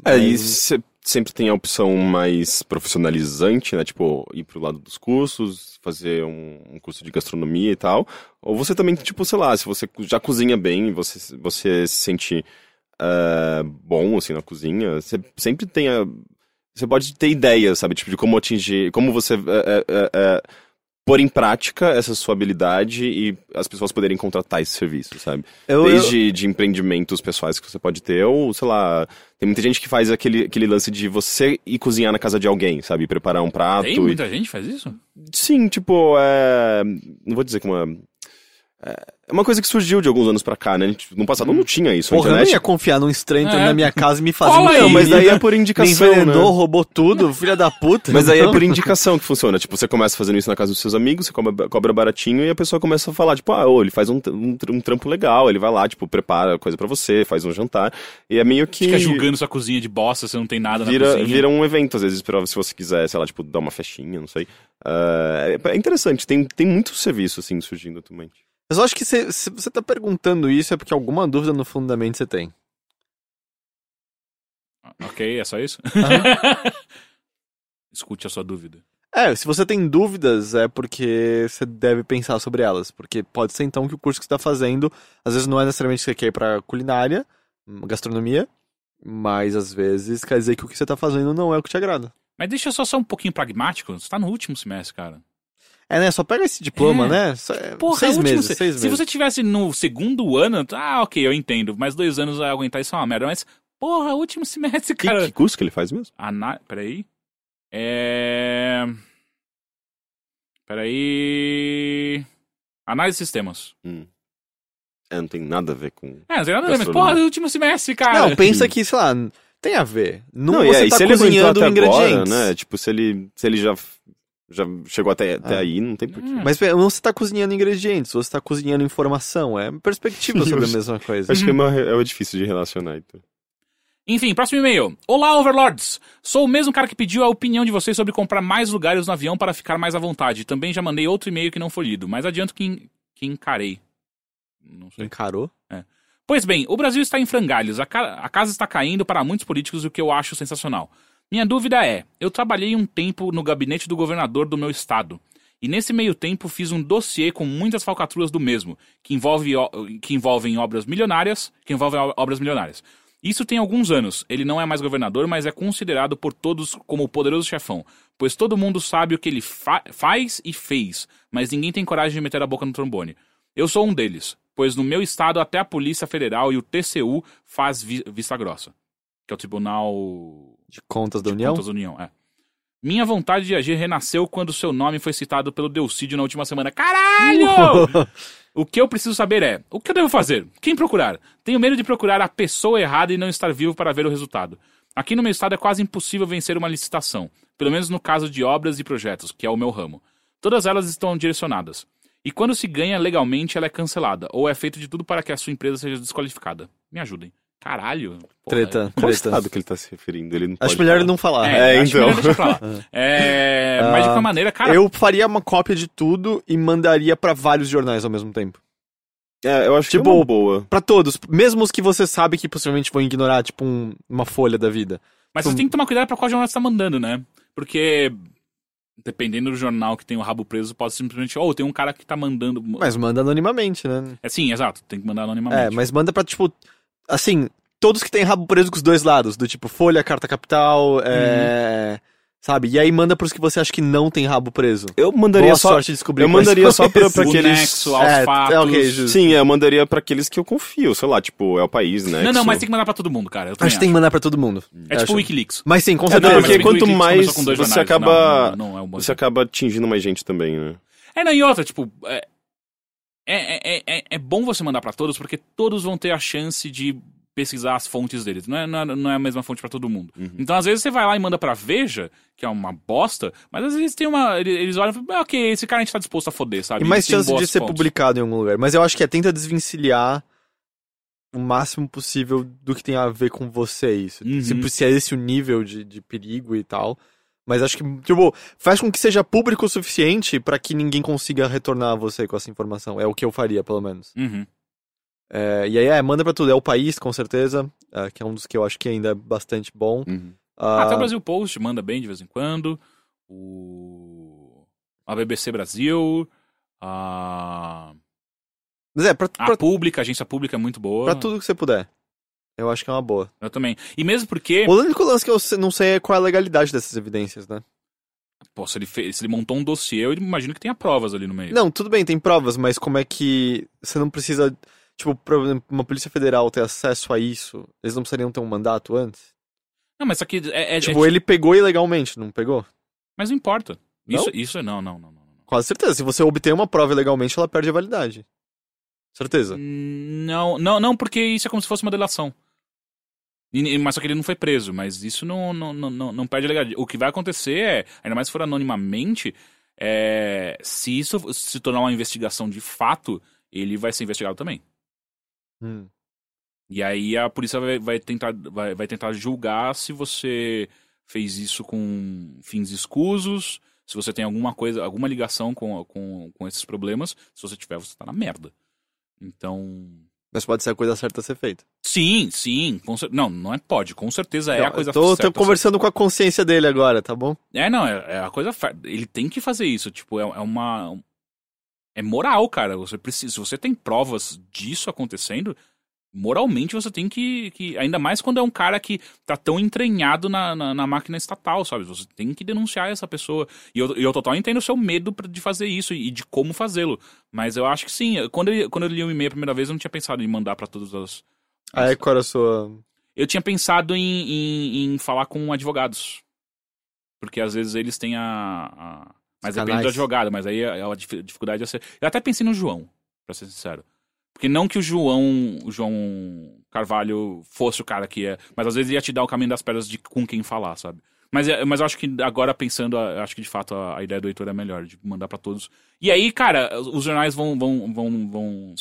B: É, e
C: Mas-
B: você sempre tem a opção mais profissionalizante, né? Tipo, ir pro lado dos cursos, fazer um, um curso de gastronomia e tal. Ou você também, tipo, sei lá, se você já cozinha bem, você, você se sente eh, bom, assim, na cozinha, você sempre tem a... Você pode ter ideias, sabe? Tipo, de como atingir... Como você... eh, eh, pôr em prática essa sua habilidade e as pessoas poderem contratar esse serviço, sabe?
C: Eu, eu-
B: Desde de empreendimentos pessoais que você pode ter, ou, sei lá, tem muita gente que faz aquele, aquele lance de você ir cozinhar na casa de alguém, sabe? Preparar um prato.
A: Tem
B: e-
A: muita gente que faz isso?
B: Sim, tipo, é... Não vou dizer como é... É uma coisa que surgiu de alguns anos pra cá, né? Gente- No passado não tinha isso. A
C: Porra, eu não
B: internet...
C: ia confiar num estranho entrando
A: É.
C: na minha casa e me fazer
B: Não, mas daí é por
C: Me
B: indicação,
C: envenenou,
B: né?
C: roubou tudo, filha da puta.
B: Mas aí é por indicação que funciona. Tipo, você começa fazendo isso na casa dos seus amigos, você cobra, cobra baratinho e a pessoa começa a falar, tipo, ah, ô, ele faz um, um, um trampo legal, ele vai lá, tipo, prepara coisa pra você, faz um jantar. E é meio que.
A: Fica julgando sua cozinha de bosta, você não tem nada na
B: Vira,
A: cozinha.
B: vira um evento, às vezes, pra, se você quiser, sei lá, tipo, dar uma festinha, não sei. É, é interessante, tem, tem muito serviço, assim, surgindo atualmente.
C: Eu só acho que se, se você tá perguntando isso é porque alguma dúvida no fundo da mente você tem.
A: Ok, é só isso? Escute a sua dúvida.
C: É, se você tem dúvidas é porque você deve pensar sobre elas. Porque pode ser então que o curso que você tá fazendo, às vezes não é necessariamente que você quer ir pra culinária, hum, gastronomia, mas às vezes quer dizer que o que você tá fazendo não é o que te agrada.
A: Mas deixa eu só ser um pouquinho pragmático. Você tá no último semestre, cara.
C: É, né? Só pega esse diploma,
A: É.
C: né? Só- é,
A: Porra,
C: seis
A: é o último
C: meses,
A: se-
C: seis
A: Se
C: meses.
A: você tivesse no segundo ano, ah, ok, eu entendo. Mas dois anos a aguentar isso é uma merda. Mas, porra, último semestre,
B: Que,
A: cara.
B: que curso que ele faz mesmo?
A: Ana... Peraí. É. Peraí. Análise de sistemas.
B: Hum. É, não tem nada a ver com.
A: É, não tem nada a ver, mas porra, último semestre, cara.
C: Não, pensa que, sei lá, tem a ver. Não,
B: Não, e
C: você
B: é, e
C: tá
B: se ele aguentou
C: cozinhando ingredientes.
B: agora, né? Tipo, se ele, se ele já, já chegou até, até
C: Ah.
B: aí, não tem porquê.
A: Hum.
C: Mas não você tá cozinhando ingredientes, você tá cozinhando informação. É perspectiva sobre a mesma coisa.
B: Acho que é, uma, é difícil de relacionar, então.
A: Enfim, próximo e-mail. Olá, Overlords! Sou o mesmo cara que pediu a opinião de vocês sobre comprar mais lugares no avião para ficar mais à vontade. Também já mandei outro e-mail que não foi lido, mas adianto que, en- que encarei. Não sei.
C: Encarou?
A: Pois bem, o Brasil está em frangalhos, a, ca- a casa está caindo para muitos políticos, o que eu acho sensacional. Minha dúvida é: eu trabalhei um tempo no gabinete do governador do meu estado. E nesse meio tempo fiz um dossiê com muitas falcatruas do mesmo, que, envolve, que envolvem obras milionárias, que envolvem obras milionárias. Isso tem alguns anos. Ele não é mais governador, mas é considerado por todos como o poderoso chefão, pois todo mundo sabe o que ele fa- faz e fez, mas ninguém tem coragem de meter a boca no trombone. Eu sou um deles, pois no meu estado até a Polícia Federal e o TCU faz vi- vista grossa, que é o Tribunal
C: De contas da
A: de
C: União?
A: Contas da União, é. Minha vontade de agir renasceu quando seu nome foi citado pelo Delcídio na última semana. Caralho! O que eu preciso saber é: o que eu devo fazer? Quem procurar? Tenho medo de procurar a pessoa errada e não estar vivo para ver o resultado. Aqui no meu estado é quase impossível vencer uma licitação, pelo menos no caso de obras e projetos, que é o meu ramo. Todas elas estão direcionadas. E quando se ganha legalmente, ela é cancelada, ou é feito de tudo para que a sua empresa seja desqualificada. Me ajudem. Caralho. porra,
C: Treta,
B: Qual
C: treta.
B: estado que ele tá se referindo? Ele não
C: Acho
B: pode
C: melhor ele
B: falar.
C: não falar.
A: É,
B: É,
A: acho
B: então.
A: É, mas de qualquer
C: Ah,
A: maneira, cara,
C: Eu faria uma cópia de tudo e mandaria pra vários jornais ao mesmo tempo.
B: É, eu acho que é
C: Tipo,
B: uma boa.
C: Pra todos, mesmo os que você sabe que possivelmente vão ignorar, tipo um- uma folha da vida.
A: Mas você tem que tomar cuidado pra qual jornal você tá mandando, né? Porque, dependendo do jornal que tem o rabo preso, pode simplesmente, ou tem um cara que tá mandando.
C: Mas manda anonimamente, né?
A: É sim, exato, tem que mandar anonimamente.
C: É, mas manda pra, tipo, assim, todos que têm rabo preso com os dois lados, do tipo Folha, Carta Capital, é... Sabe? E aí manda pros que você acha que não tem rabo preso.
B: Eu mandaria
C: Boa
B: só.
C: sorte de descobrir
B: Eu mandaria só pra, pra aqueles.
A: nexo, aos
C: É,
A: fatos.
C: é, ok, justo.
B: Sim, eu mandaria pra aqueles que eu confio, sei lá, tipo, é o país, né?
A: Não, não, mas tem que mandar pra todo mundo, cara. Eu
C: Acho que tem que mandar pra todo mundo.
A: É tipo
C: Acho.
A: o Wikileaks.
C: Mas sim, com
B: É, não,
C: certeza.
A: mas
B: porque quanto
A: Wikileaks
B: mais
A: começou com dois
B: você
A: jornais,
B: acaba.
A: não, não, não é um
B: Você acaba atingindo mais gente também, né?
A: É, não, e outra, tipo, é, é, é, é, é bom você mandar pra todos, porque todos vão ter a chance de pesquisar as fontes deles. Não é, não é, não é a mesma fonte pra todo mundo.
B: Uhum.
A: Então, às vezes, você vai lá e manda pra Veja, que é uma bosta, mas às vezes tem uma. Eles, olham e falam, "Ah, ok, esse cara a gente tá disposto a foder, sabe?
C: E mais chance de ser
A: fontes.
C: publicado em algum lugar. Mas eu acho que é tenta desvencilhar o máximo possível do que tem a ver com você isso.
A: Uhum.
C: Se, se é esse o nível de, de perigo e tal. Mas acho que, tipo, faz com que seja público o suficiente pra que ninguém consiga retornar a você com essa informação. É o que eu faria, pelo menos.
A: Uhum.
C: É, e aí, é, manda pra tudo. É o país, com certeza, é, que é um dos que eu acho que ainda é bastante bom.
B: Uhum.
A: Ah, Até
C: Ah,
A: o Brasil Post manda bem de vez em quando. O. A BBC Brasil. A.
C: Mas é, pra,
A: A
C: pra,
A: Pública, a agência pública é muito boa.
C: pra tudo que você puder. Eu acho que é uma boa.
A: Eu também. E mesmo porque.
C: O único lance que eu não sei é qual é a legalidade dessas evidências, né?
A: Pô, se ele, fez, se ele montou um dossiê, eu imagino que tenha provas ali no meio.
C: Não, tudo bem, tem provas, mas como é que você não precisa, tipo, por exemplo, uma polícia federal ter acesso a isso? Eles não precisariam ter um mandato antes?
A: Não, mas aqui é. é-
C: tipo,
A: é-
C: ele pegou ilegalmente, não pegou?
A: Mas não importa.
C: Não?
A: Isso, isso é. Não, não, não, não. não.
C: Quase certeza. Se você obter uma prova ilegalmente, ela perde a validade. Certeza.
A: Não, não, não, porque isso é como se fosse uma delação. E- mas só que ele não foi preso, mas isso não, não, não, não, não perde a legalidade. O que vai acontecer é, ainda mais se for anonimamente, é, se isso se tornar uma investigação de fato, ele vai ser investigado também.
C: Hum.
A: E aí a polícia vai, vai tentar, vai, vai tentar julgar se você fez isso com fins escusos, se você tem alguma coisa, alguma ligação com, com, com esses problemas. Se você tiver, você tá na merda. Então.
C: Mas pode ser a coisa certa a ser feita.
A: Sim, sim. com cer- Não, não é pode. Com certeza é a coisa
C: eu tô,
A: certa.
C: tô conversando com a consciência dele agora, tá bom?
A: É, não, é, é a coisa. Ele tem que fazer isso. Tipo, é, é uma. É moral, cara. Você precisa. Se você tem provas disso acontecendo, moralmente você tem que. que ainda mais quando é um cara que tá tão entranhado na, na, na máquina estatal, sabe? Você tem que denunciar essa pessoa. E eu, eu total entendo o seu medo de fazer isso e de como fazê-lo. Mas eu acho que sim. Quando eu, quando eu li o e-mail a primeira vez, eu não tinha pensado em mandar pra todas as.
C: Aí qual era a sua.
A: Eu tinha pensado em, em, em falar com advogados. Porque às vezes eles têm a. a- Mas depende
C: Canais.
A: do advogado, mas aí a, a dif- dificuldade é ser. Eu até pensei no João, pra ser sincero. Porque não que o João, o João Carvalho fosse o cara que é. Mas às vezes ia te dar o caminho das pedras de com quem falar, sabe? Mas, é- mas eu acho que agora pensando, acho que de fato a, a ideia do Heitor é melhor, de mandar pra todos. E aí, cara, os jornais vão, vão, vão, vão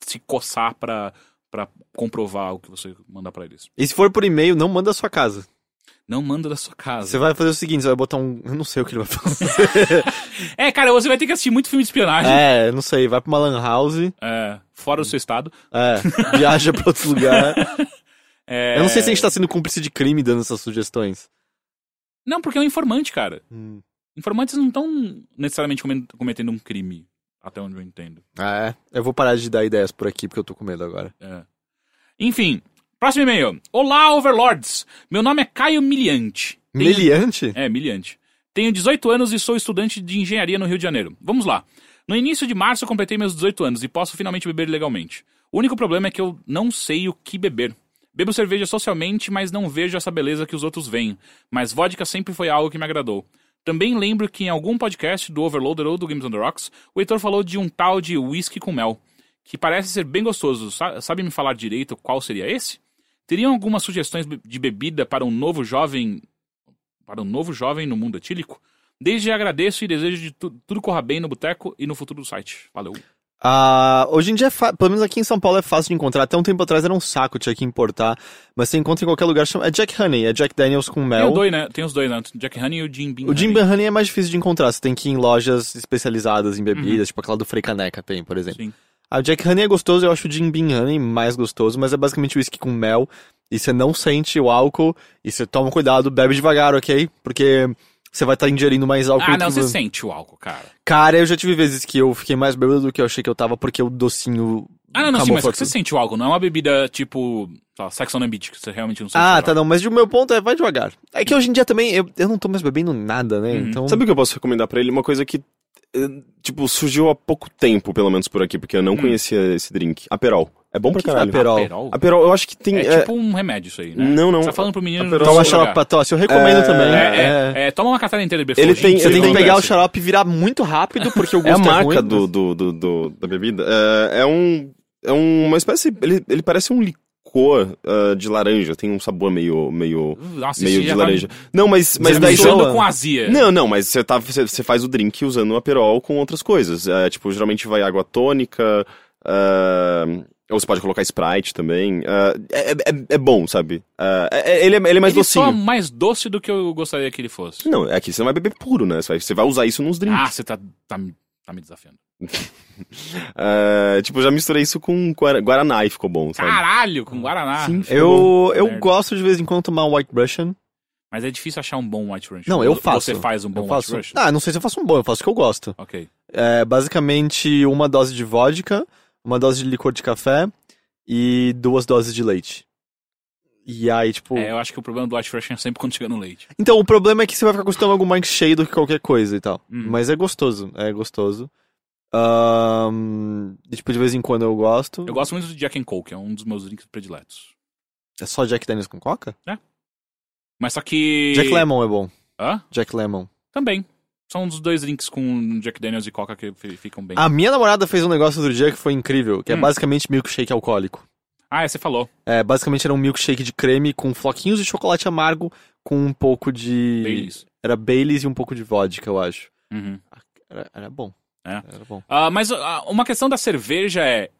A: se coçar pra, pra comprovar o que você mandar pra eles.
C: E se for por e-mail, não manda a sua casa.
A: Não manda da sua casa.
C: Você vai fazer o seguinte, você vai botar um. Eu não sei o que ele vai fazer.
A: É, cara, você vai ter que assistir muito filme de espionagem.
C: é, não sei, vai pra uma lan house,
A: É, fora do seu estado.
C: é, viaja pra outro lugar.
A: É...
C: Eu não sei se a gente tá sendo cúmplice de crime dando essas sugestões.
A: Não, porque é um informante, cara.
C: Hum.
A: Informantes não estão necessariamente cometendo um crime, até onde eu entendo.
C: Ah, é. Eu vou parar de dar ideias por aqui, porque eu tô com medo agora.
A: É. Enfim, próximo e-mail. Olá, Overlords. Meu nome é Caio Miliante. Tenho-
C: Meliante?
A: É, Miliante. Tenho 18 anos e sou estudante de engenharia no Rio de Janeiro. Vamos lá. No início de março eu completei meus 18 anos e posso finalmente beber legalmente. O único problema é que eu não sei o que beber. Bebo cerveja socialmente, mas não vejo essa beleza que os outros veem. Mas vodka sempre foi algo que me agradou. Também lembro que em algum podcast do Overloader ou do Games on the Rocks, o Heitor falou de um tal de whisky com mel, que parece ser bem gostoso. Sa- Sabe me falar direito qual seria esse? Teriam algumas sugestões de bebida para um novo jovem para um novo jovem no mundo etílico? Desde agradeço e desejo de tu- tudo corra bem no boteco e no futuro do site. Valeu.
C: Ah, hoje em dia, é pelo menos aqui em São Paulo, é fácil de encontrar. Até um tempo atrás era um saco, tinha que importar. Mas você encontra em qualquer lugar. Chama... É Jack Honey, é Jack Daniels com
A: Tem
C: mel.
A: os dois, né? Tem os dois, né? Jack Honey e o Jim Beam.
C: O Jim. Beam Honey é mais difícil de encontrar. Você tem que ir em lojas especializadas em bebidas, tipo aquela do Frei Caneca tem, por exemplo.
A: Sim.
C: A Jack Honey é gostoso, eu acho o Jim Beam Honey mais gostoso, mas é basicamente whisky com mel. E você não sente o álcool. E você toma cuidado, bebe devagar, ok? Porque você vai estar ingerindo mais álcool.
A: Ah, não,
C: que
A: você
C: vo-
A: sente o álcool, cara.
C: Cara, eu já tive vezes que eu fiquei mais bêbado do que eu achei que eu tava, porque o docinho.
A: Ah, não, não, sim, mas
C: camufla
A: você sente o álcool. Não é uma bebida tipo, sei lá, Sex on the Beach, que você realmente não sente
C: Ah, tá, não, mas o meu ponto é vai devagar. É que hoje em dia também eu, eu não tô mais bebendo nada, né?
A: Uhum.
C: Então.
B: Sabe o que eu posso recomendar pra ele? Uma coisa que, tipo, surgiu há pouco tempo, pelo menos por aqui, porque eu não
A: Hum.
B: conhecia esse drink. Aperol. É bom pra
C: que é
B: caralho.
C: Aperol?
A: Aperol?
B: Aperol, eu acho que tem...
A: É
B: é,
A: tipo um remédio isso aí, né?
B: Não, não.
A: Você tá falando pro menino...
B: Aperol-
C: Toma
A: sei
C: xarope pra tosse, eu recomendo
B: É,
C: também.
A: É,
C: É.
A: é, é, toma uma catarina inteira de
B: Ele
A: Before,
B: tem-
C: Você tem que pegar o xarope e virar muito rápido, porque o
B: É a
C: gosto é,
B: marca
C: ruim.
B: do, do, do, do- da bebida. É, é um. É uma espécie. Ele, ele parece um licor ah, de laranja. Tem um sabor meio. meio.
A: Nossa,
B: meio de
A: já
B: laranja.
A: Tá...
B: Não, mas, mas daí.
A: misturando com azia.
B: Não, não, mas você, tá, você, você faz o drink usando o Aperol com outras coisas. É, tipo, geralmente vai água tônica. ah, ou você pode colocar Sprite também. ah, é, é, é bom, sabe? Ah, é- ele, é, ele é mais
A: Ele
B: docinho.
A: só mais doce do que eu gostaria que ele fosse.
B: Não, é que você não vai beber puro, né? Você vai, você vai usar isso nos drinks.
A: Ah, você tá, tá, me- tá me desafiando.
B: Ah, tipo, eu já misturei isso com Guara- Guaraná e ficou bom, sabe?
A: Caralho, com Guaraná.
B: Sim,
C: Eu, eu
A: Merda.
C: gosto de vez em quando tomar um White Russian.
A: Mas é difícil achar um bom White Russian.
C: Não, eu faço.
A: Você faz um bom
C: faço.
A: White Russian?
C: Ah, não sei se eu faço um bom, eu faço o que eu gosto.
A: Ok.
C: É basicamente uma dose de vodka, uma dose de licor de café e duas doses de leite. E aí, tipo.
A: É, eu acho que o problema do White Russian é sempre quando chega no leite.
C: Então, o problema é que você vai ficar com o estômago mais cheio do que qualquer coisa e tal.
A: Hum.
C: Mas é gostoso, é gostoso. E, tipo, de vez em quando eu gosto.
A: Eu gosto muito de Jack and Coke, é um dos meus drinks prediletos.
C: É só Jack Daniels com coca?
A: Mas só que...
C: Jack Lemon é bom.
A: Hã?
C: Jack Lemon.
A: Também. São os dois drinks com Jack Daniels e Coca que fi- ficam bem.
C: A minha namorada fez um negócio outro dia que foi incrível, que é
A: Hum.
C: basicamente milkshake alcoólico.
A: Ah, é, você falou.
C: É, basicamente era um milkshake de creme com floquinhos de chocolate amargo com um pouco de...
A: Baileys.
C: Era Baileys e um pouco de vodka, eu acho.
A: Uhum.
C: Era, era bom.
A: É?
C: Era bom.
A: Ah, mas ah, uma questão da cerveja é.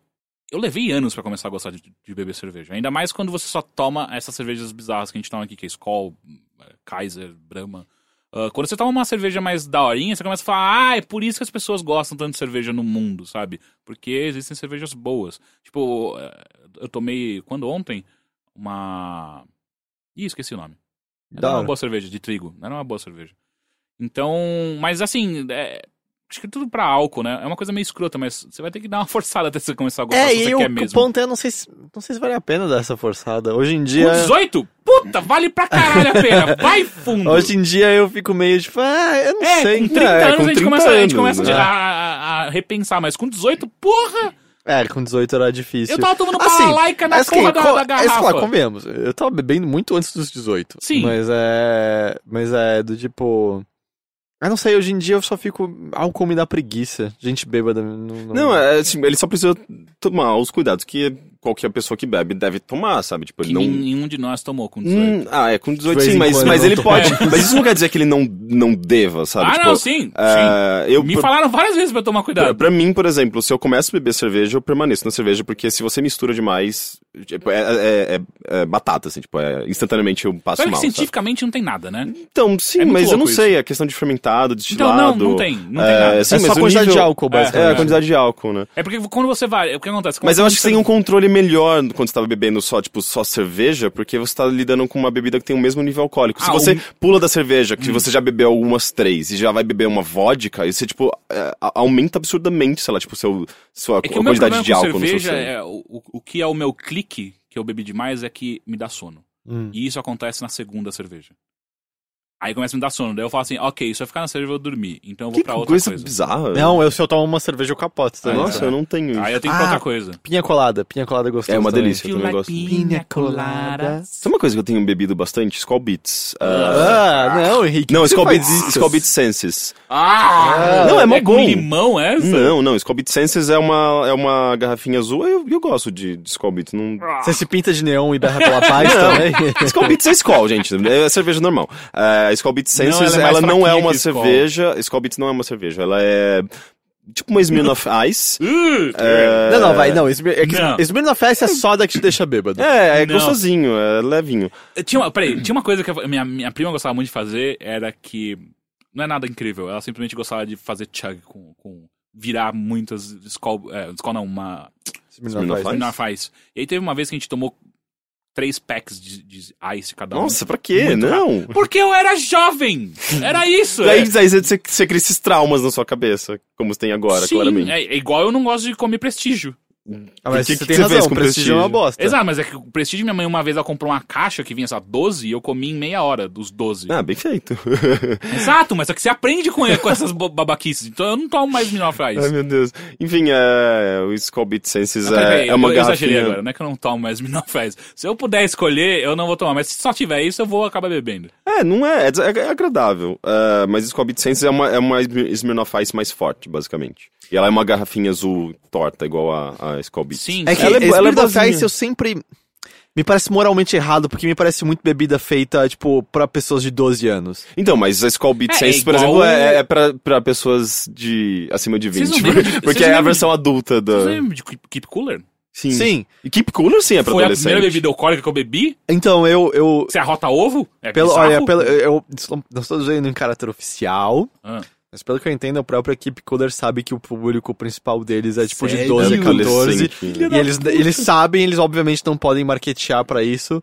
A: Eu levei anos pra começar a gostar de, de beber cerveja. Ainda mais quando você só toma essas cervejas bizarras que a gente toma aqui, que é Skol, eh, Kaiser, Brahma. Ah, quando você toma uma cerveja mais daorinha, você começa a falar, ah, é por isso que as pessoas gostam tanto de cerveja no mundo, sabe? Porque existem cervejas boas. Tipo, eh, eu tomei, quando ontem, uma. Ih, esqueci o nome. Era uma boa cerveja, de trigo. Não era uma boa cerveja. Então, mas assim, é, acho que tudo pra álcool, né? É uma coisa meio escrota, mas você vai ter que dar uma forçada até você começar a gostar
C: É,
A: se
C: e
A: você
C: o,
A: quer
C: o
A: mesmo.
C: ponto é, não sei, se, não sei se vale a pena dar essa forçada. Hoje em
A: Com
C: dia...
A: 18? Puta, vale pra caralho a pena. Vai fundo.
C: Hoje em dia eu fico meio tipo, ah, eu não
A: é,
C: sei.
A: com 30
B: é,
A: anos
B: com
A: a gente
B: 30
A: começa, a, gente
B: anos,
A: começa
B: né?
A: a, a- a repensar, mas com 18, porra!
C: É, com 18 era difícil.
A: Eu tava tomando
C: Assim,
A: balalaica na
C: Mas
A: porra
C: que,
A: da, da
C: é,
A: garrafa.
C: claro, convenhamos. Eu tava bebendo muito antes dos 18.
A: Sim.
C: Mas é. Mas é do tipo. Eu não sei, hoje em dia eu só fico. Álcool me dá preguiça. Gente bêbada. Não,
B: Não, é assim, ele só precisa tomar os cuidados que qualquer pessoa que bebe deve tomar, sabe? Tipo, ele
A: que
B: não.
A: nenhum de nós tomou com 18.
B: Hum, ah, é, com 18
C: De vez
B: sim, mas, mas ele pode.
A: É.
B: Mas isso não quer dizer que ele não, não deva, sabe?
A: ah,
B: Tipo,
A: não, sim, sim.
B: é, eu,
A: Me
B: por-
A: falaram várias vezes pra eu tomar
B: Pra,
A: cuidado.
B: pra mim, por exemplo, se eu começo a beber cerveja, eu permaneço na cerveja, porque se você mistura demais, tipo, é, é- é- é batata, assim, tipo, é, instantaneamente eu passo
A: que
B: mal. sabe?
A: cientificamente não tem nada, né?
B: Então, sim,
A: É
B: mas eu não
A: louco
B: sei, a questão de fermentado,
A: Então,
B: destilado...
A: não, não tem. Não tem
B: é,
A: nada.
B: sim,
C: é
B: mas
C: só a quantidade
B: nível-
C: de álcool,
B: É,
C: basicamente.
B: a quantidade de álcool, né?
A: É porque quando você vai. O que acontece?
B: Mas eu acho que você tem
A: você
B: um controle melhor quando você tava bebendo só, tipo, só cerveja, porque você tá lidando com uma bebida que tem o mesmo nível alcoólico. Se
A: Ah,
B: você
A: um-
B: pula da cerveja, que você já bebeu algumas três, e já vai beber uma vodka, e você, tipo, é, aumenta absurdamente, sei lá, tipo, seu, sua
A: É
B: quantidade de
A: com
B: álcool no seu
A: cerveja
B: sangue.
A: é o, o, o que é o meu clique que eu bebi demais é que me dá sono.
C: Hum.
A: E isso acontece na segunda cerveja. Aí começa a me dar sono. Daí eu falo assim, ok, se eu ficar na cerveja eu vou dormir. Então eu vou
B: Que
A: pra outra
B: coisa,
A: coisa.
B: bizarra.
C: Não, eu se eu tomo uma cerveja eu capoto também.
A: Ah,
B: Nossa, eu não tenho isso.
A: Aí eu tenho
C: Ah,
A: outra coisa.
C: Pinha colada, pinha colada gostosa.
B: É uma
C: também.
B: delícia, eu também gosto.
C: Pina colada.
B: Sabe uma coisa que eu tenho bebido bastante? Skull Beats. Ah,
C: Ah, não, Henrique.
B: não, Skull Beats? Skull Beats Senses.
A: Ah!
B: Não, é mó
A: com
B: bom.
A: limão essa?
B: Não, não, Skull Beats Senses é uma, é uma garrafinha azul, eu, eu gosto de, de Skull Beats. Não...
C: Você se pinta de neon e berra pela paz também?
B: Skull Beats é Skull, gente. É cerveja normal. É, Skull Beats
A: Não,
B: Senses,
A: ela é
B: ela não é uma
A: Skol.
B: cerveja. Skull Beats não é uma cerveja. Ela é tipo uma Smirnoff Ice. É,
C: Não, não, vai, não. Smir- É que
A: Não.
C: Smirnoff Ice é soda que te deixa bêbado.
B: É, é
A: Não.
B: gostosinho, é levinho.
A: Tinha uma, peraí, tinha uma coisa que a minha, minha prima gostava muito de fazer, era que. Não é nada incrível, ela simplesmente gostava de fazer chug com. com virar muitas. Skol, é, Skol não, uma.
C: Smirnoff. Ice?
A: Smirnoff Ice. E aí teve uma vez que a gente tomou três packs de, de ice cada um.
B: Nossa, pra quê?
A: Muito
B: não.
A: Porque eu era jovem! Era isso!
B: Daí,
A: é.
B: daí você, você cria esses traumas na sua cabeça, como você tem agora,
A: Sim,
B: claramente.
A: é, é igual eu não gosto de comer prestígio.
C: Ah, mas
B: O que
C: você
B: que
C: tem
B: você
C: razão,
B: com
C: prestígio é uma bosta.
A: Exato, mas é que o prestígio, minha mãe uma vez ela comprou uma caixa que vinha, lá, 12 e eu comi em meia hora dos 12.
B: Ah, bem feito.
A: Exato, mas só que você aprende com, com essas babaquices. Então eu não tomo mais Smirnoff
B: Ai, meu Deus. Enfim, é, o Skull Beats Senses é, é uma
A: eu exagerei
B: garrafinha...
A: agora, não é que eu não tomo mais Smirnoff Ice. Se eu puder escolher, eu não vou tomar, mas se só tiver isso, eu vou acabar bebendo.
B: É, não é, é, é agradável. É, mas Skull Beats Senses é uma, é uma Smirnoff Ice mais forte, basicamente. E ela é uma garrafinha azul torta, igual a, a Skull Beats.
A: Sim,
C: É que
B: Ela é bo- ela é boazinha.
C: Ice eu sempre... Me parece moralmente errado, porque me parece muito bebida feita, tipo, pra pessoas de 12 anos.
B: Então, mas a Skull Beats
A: É, é
B: Senses, por exemplo,
A: o-
B: é, é pra, pra pessoas de acima de
A: Vocês
B: 20.
A: não lembram de-
B: porque
A: vocês
B: é a versão adulta da...
A: Você lembra de Keep- Cooler?
B: Sim.
C: Sim.
B: E Keep Cooler, sim, é pra
A: Foi a
B: adolescente.
A: primeira bebida alcoólica que eu bebi?
C: Então, eu... eu
A: Você arrota ovo? É
C: pelo,
A: bizarro?
C: olha, pelo, eu não estou dizendo em caráter oficial,
A: Ah.
C: Mas pelo que eu entendo, a própria Keep Cooler sabe que o público principal deles é, tipo, de
A: Sério?
C: 12 a 14.
B: Adolescente.
C: E eles, eles sabem, eles obviamente não podem marketear pra isso,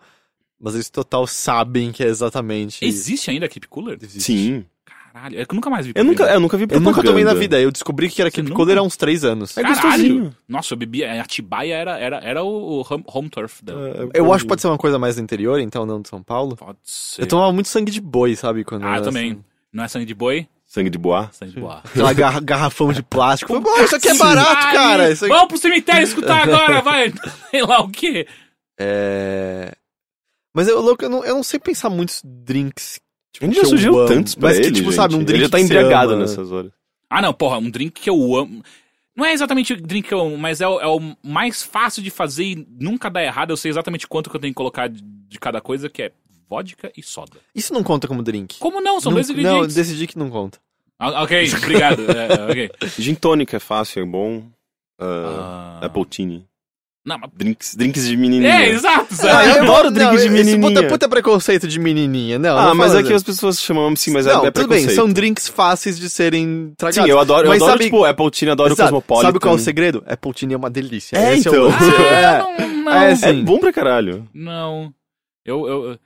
C: mas eles total sabem que é exatamente...
A: Existe ainda Keep Cooler?
C: existe.
B: Sim.
A: Caralho, é que eu nunca mais vi.
B: Eu nunca, eu nunca vi
C: Eu nunca tomei na vida, eu descobri que era
A: Você
C: Keep
A: nunca?
C: Cooler há uns 3 anos.
B: É
A: Caralho!
B: gostosinho.
A: Nossa, eu bebia. Atibaia era, era, era o, home, home turf da.
B: É,
C: Eu acho que pode ser uma coisa mais do interior, então não de São Paulo.
A: Pode ser.
C: Eu tomava muito sangue de boi, sabe? Quando
A: Ah, eu
C: era
A: também.
C: assim.
A: Não é sangue de boi?
B: Sangue de boa.
A: Sangue de boa.
C: Aquela garra- garrafão de plástico. Pô, isso aqui é barato, cara. Isso aqui...
A: Vamos pro cemitério escutar agora, vai! Sei lá o quê.
C: É... Mas eu, louco, eu, não, eu não sei pensar muitos drinks
B: A gente já
C: que amo.
B: tantos pra
C: Mas que,
B: ele,
C: tipo,
B: gente.
C: sabe, um
B: Ele
C: drink
B: já tá
C: que
B: embriagado nessas horas.
A: Ah, não, porra, um drink que eu amo. Não é exatamente o drink que eu amo, mas é o, é o mais fácil de fazer e nunca dá errado. Eu sei exatamente quanto que eu tenho que colocar de, de cada coisa, que é vodka e soda.
C: Isso não conta como drink.
A: Como não? São
C: não,
A: dois
C: Não,
A: ingredientes.
C: decidi que não conta.
A: Ah, ok, obrigado. É, ok.
B: Gin tônica é fácil, é bom. Ah. Apple Tini.
A: Não, mas...
B: Drinks, drinks de menininha.
A: É, exato.
C: Ah,
B: eu adoro
C: não,
B: drink de menininha.
C: puta, puta preconceito de menininha. Não,
B: Ah,
C: não
B: mas
C: fala
B: é
C: assim.
B: as pessoas chamam assim, mas é,
C: não,
B: é
C: tudo bem, são drinks fáceis de serem tragados.
B: Sim, eu adoro, eu
C: Mas
B: adoro
C: sabe-
B: tipo, Apple Tini, adoro
C: Exato.
B: o Cosmopolitan.
C: Sabe qual é o segredo? Apple Tini é uma delícia.
B: É,
C: Esse
B: então.
C: o-
A: Ah,
C: é.
A: não, não.
C: É,
B: É
C: sim.
B: bom pra caralho.
A: Não. Eu, eu,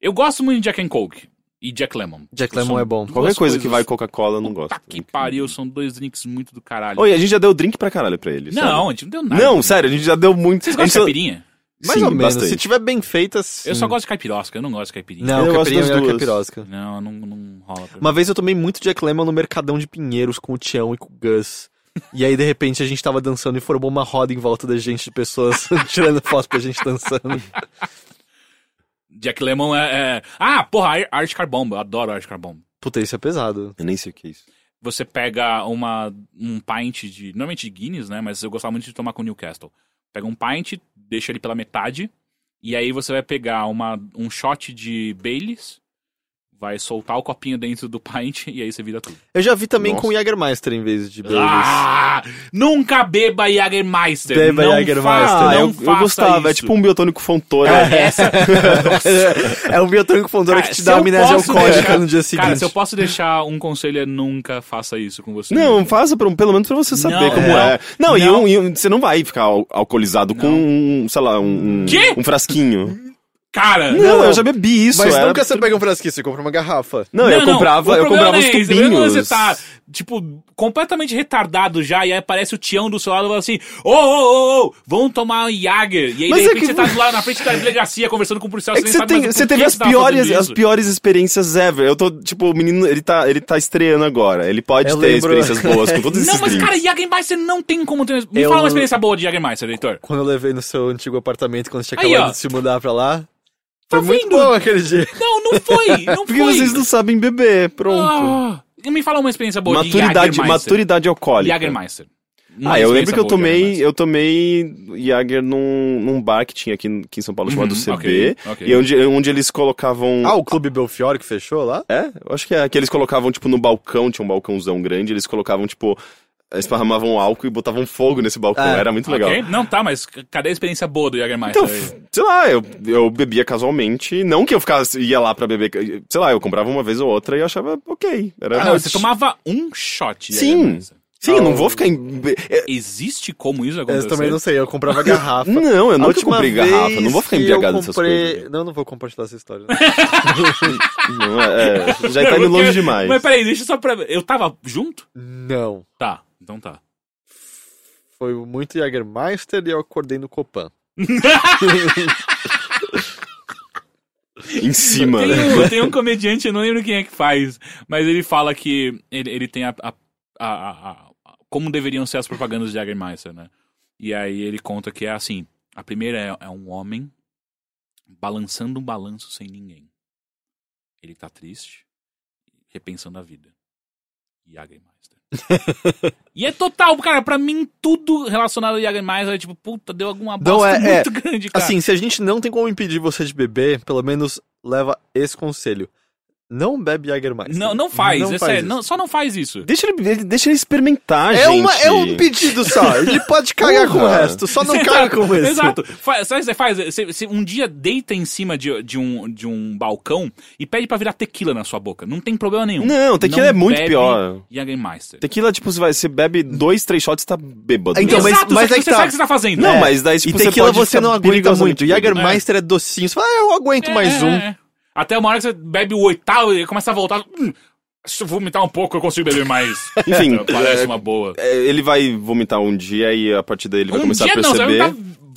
A: eu gosto muito de Jack and Coke e Jack Lemon.
C: Jack
A: São
C: Lemon é bom.
B: Qualquer coisa que
A: coisas-
B: vai Coca-Cola, eu não gosto.
A: Que pariu, são dois drinks muito do caralho.
B: Oi, a gente já deu drink pra caralho pra ele.
A: não, a gente não deu nada.
B: Não, sério, a gente já deu muito.
A: Vocês gostam de caipirinha?
C: Mais
B: Sim,
C: ou menos.
B: bastante.
C: Se tiver bem feita, sim.
A: Eu só gosto de caipirosca, eu não gosto de caipirinha.
C: Não,
B: Eu gosto
C: caipirinha
B: das
C: é melhor que a
B: duas.
C: pirosca.
A: Não, não, não rola. Pra mim.
C: Uma vez eu tomei muito Jack Lemmon no Mercadão de Pinheiros com o Tião e com o Gus. E aí, de repente, a gente tava dançando e formou uma roda em volta da gente, de pessoas tirando foto da gente dançando.
A: Jack Lemon é, é- Ah, porra, Ar- Art Car Bomb. Eu adoro Art Car Bomb.
C: Puta, isso é pesado.
B: Eu nem sei o que é isso.
A: Você pega uma, um pint de. Normalmente de Guinness, né? Mas eu gostava muito de tomar com Newcastle. Pega um pint, deixa ele pela metade. E aí você vai pegar uma, um shot de Baileys. Vai soltar o copinho dentro do pint e aí você vira tudo.
C: Eu já vi também
B: Nossa.
C: com Jägermeister em vez de Baileys.
A: Ah! Nunca beba Jägermeister.
C: Beba
A: não
C: Jägermeister.
B: Ah,
A: não
B: eu, eu gostava. É
A: isso.
B: tipo um biotônico fontora.
A: Essa...
C: é um biotônico fundora
A: Cara,
C: que te dá amnésia alcoólica
A: deixar-
C: no dia seguinte.
A: Cara, se eu posso deixar um conselho é nunca faça isso com você.
B: Não, faça pra, pelo menos pra você saber
A: Não,
B: como
A: não.
B: é. Não, E,
A: Não.
B: um, e um- você não vai ficar al- alcoolizado com, um, sei lá, um, um, um frasquinho.
A: Cara,
B: Não, eu já bebi isso.
C: Mas
B: era-
C: nunca você pega um frasquinho, você compra uma garrafa.
B: Não, eu comprava,
A: o
B: eu comprava os
A: é esse, o problema é
B: tubinhos.
A: Você tá, tipo, completamente retardado já, e aí aparece o Tião do seu lado e fala assim: Ô, ô, ô, ô, vamos tomar um Jager. E aí,
B: Mas
A: de
B: é
A: repente,
B: que-
A: você tá do lado na frente da delegacia conversando com o policial,
B: É você,
A: sabe
B: tem, você teve as
A: você tava
B: piores, as piores experiências ever. Eu tô, tipo, o menino, ele tá, ele tá estreando agora. Ele pode
C: Eu
B: ter
C: lembro-
B: experiências boas com todos esses
A: Não, mas
B: drinks.
A: cara, Jagermeister não tem como ter. Me
C: Eu-
A: fala uma experiência boa de Jagermeister, Heitor.
C: Quando eu levei no seu antigo apartamento, quando você tinha acabado de se mudar pra lá.
A: Tá
C: Foi muito
A: vendo?
C: bom aquele dia.
A: Não, não foi, não
B: Porque
A: foi.
B: vocês não sabem beber, pronto.
A: Ah, me fala uma experiência boa de
B: maturidade,
A: Jagermeister.
B: maturidade alcoólica.
A: Jagermeister. Uma
B: Ah, eu lembro que eu
A: de
B: tomei, eu tomei Jager num, num bar que tinha aqui, aqui em São Paulo chamado
A: Uhum,
B: CB.
A: ok, ok.
B: E onde, onde eles colocavam.
C: Ah, o Clube Belfiore que fechou lá?
B: É, eu acho que é. Que eles colocavam, tipo, no balcão, tinha um balcãozão grande, eles colocavam, tipo, esparramavam álcool e botavam fogo nesse balcão.
C: É,
B: Era muito legal.
A: Ok, Não, tá, mas cadê a experiência boa do Jagermeister?
B: Então, sei lá, eu, eu bebia casualmente. Não que eu ficasse, ia lá pra beber. Sei lá, eu comprava uma vez ou outra e eu achava ok. Era
A: Ah, não, você tomava um shot
B: Sim.
A: Jägermeister.
B: Sim, eu não vou ficar em. é-
A: Existe como isso
C: Eu
A: acontecer?
C: também não sei, eu comprava garrafa.
B: Não, eu não te comprei garrafa. Não vou ficar embriagado
C: eu
B: dessas
C: comprei...
B: coisas.
C: Não, não vou compartilhar essa história.
B: Não, é, é, já tá indo longe demais.
A: Mas peraí, deixa só pra... Eu tava junto?
C: não.
A: Tá, então tá.
C: Foi muito Jägermeister e eu acordei no Copan.
B: Em cima,
A: Tem
B: né?
A: um, tem um comediante, eu não lembro quem é que faz, mas ele fala que ele, ele tem a, a- a- a- a- Como deveriam ser as propagandas de Jagermeister, né? E aí ele conta que é assim: a primeira é, é um homem balançando um balanço sem ninguém. Ele tá triste, repensando a vida. Jagermeister. E é total, cara, pra mim tudo relacionado a Jagermeister é tipo, puta, deu alguma
C: Não,
A: bosta
C: é-
A: muito grande, cara.
C: Assim, se a gente não tem como impedir você de beber, pelo menos leva esse conselho. Não bebe Jägermeister.
A: Não, não faz,
C: Não
A: é
C: faz
A: sério, não- só não faz isso.
B: Deixa ele, deixa ele experimentar,
C: É,
B: gente.
C: uma, é um pedido só. Ele pode cagar com o resto, só não caga com esse.
A: Exato. Fa- Sabe o que você faz? Você, você um dia deita em cima de, de, um, de um balcão e pede pra virar tequila na sua boca. Não tem problema nenhum.
B: Não, tequila
A: Não
B: é muito
A: bebe
B: pior.
A: Jagermeister.
B: Tequila, tipo, você, vai, você bebe dois, três shots e tá bêbado.
C: Então, mas-
A: Exato,
C: mas
A: só
C: é
A: que
C: que
A: você
C: tá.
A: sabe o que você tá fazendo.
B: Não,
C: É.
B: mas daí,
C: E
B: tipo, você
C: tequila
B: pode
C: você
B: ficar
C: não aguenta muito. Jägermeister é docinho. Você fala, ah, eu aguento
A: É,
C: mais
A: é,
C: um.
A: Até uma hora que você bebe o oitavo e começa a voltar. Hum, se eu vomitar um pouco, eu consigo beber mais.
B: Enfim,
A: Então, Parece
B: é,
A: uma boa.
B: É, ele vai vomitar um dia e a partir daí ele vai
A: um
B: começar
A: dia
B: a
A: não,
B: perceber.
A: vomitar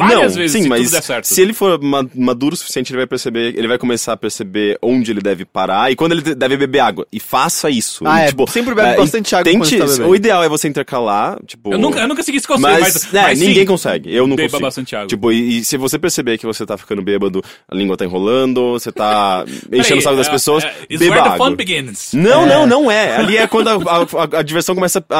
A: várias
B: não,
A: vezes
B: sim,
A: se
B: mas
A: tudo der certo.
B: se ele for ma- maduro o suficiente, ele vai perceber, ele vai começar a perceber onde ele deve parar e quando ele de- deve beber água. E faça isso.
C: Ah,
B: E,
C: é,
B: tipo,
C: sempre bebe
B: é,
C: bastante água quando
B: Tente,
C: tá
B: o ideal é você intercalar, tipo...
A: Eu nunca, eu nunca segui esse conselho,
B: mas,
A: mas,
B: é,
A: mas sim,
B: ninguém consegue. Eu não
A: beba
B: consigo.
A: bastante água.
B: Tipo, e, e se você perceber que você tá ficando bêbado, a língua tá enrolando, você tá enchendo o saco das
A: é,
B: pessoas,
A: é, it's
B: beba
A: where the
B: água.
A: fun begins.
B: Não, não, não é. Ali é quando a, a- a- a diversão começa a,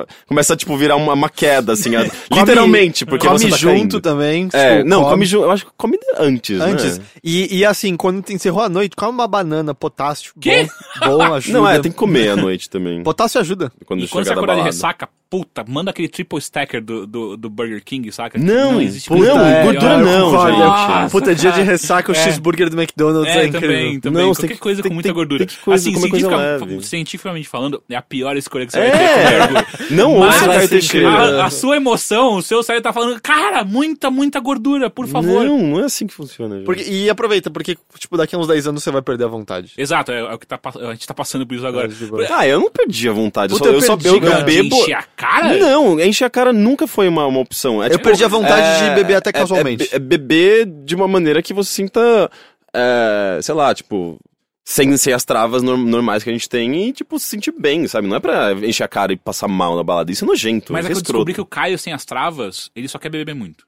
B: a- começa a, tipo, virar uma, uma queda, assim. a- literalmente, porque
C: come
B: você tá
C: junto
B: caindo.
C: também.
B: É,
C: tipo,
B: não, come junto. Eu acho que come antes,
C: Antes.
B: né?
C: E, e assim, quando encerrou a noite, come uma banana, potássio.
A: Quê?
C: Bom, bom ajuda.
B: Não, é, tem que comer à noite também.
C: Potássio ajuda.
B: Quando
A: E quando você
B: chegar da
A: acordar de ressaca, puta, manda aquele triple stacker do, do, do Burger King, saca?
B: Não,
A: existe
B: puta, não,
A: melhor.
B: gordura
C: eu
B: não,
C: concordo.
B: gente.
C: Puta, dia de ressaca, o
A: É.
C: cheeseburger do McDonald's é,
A: É,
C: incrível.
A: também, também.
B: Não,
A: Qualquer
B: tem
A: coisa
B: tem-
A: com muita
B: tem-
A: gordura.
B: tem coisa-
A: assim, cientifica- cientificamente falando, é a pior escolha que você vai
B: É.
A: ter comer gordura.
B: Não ouça o Caio
C: assim, cara,
A: A, a sua emoção, o seu cérebro tá falando, cara, muita, muita gordura, por favor.
B: Não, não é assim que funciona.
C: Porque, e aproveita, porque, tipo, daqui a uns 10 anos você vai perder a vontade.
A: Exato, é, é o que tá, a gente tá passando por isso agora.
C: É.
B: Ah, eu não perdi a vontade. Eu só, eu,
C: perdi,
B: só eu,
C: cara.
B: bebo.
A: A cara?
B: Não, encher a cara nunca foi uma, uma opção. É,
C: Eu
B: tipo,
C: perdi a vontade
B: é-
C: de beber até
B: é-
C: casualmente.
B: É, é beber de uma maneira que você sinta, é, sei lá, tipo, sem ser as travas norm- normais que a gente tem e, tipo, se sentir bem, sabe? Não é pra encher a cara e passar mal na balada. Isso é nojento.
A: Mas é que eu
B: escroto.
A: descobri que o Caio sem as travas, ele só quer beber muito.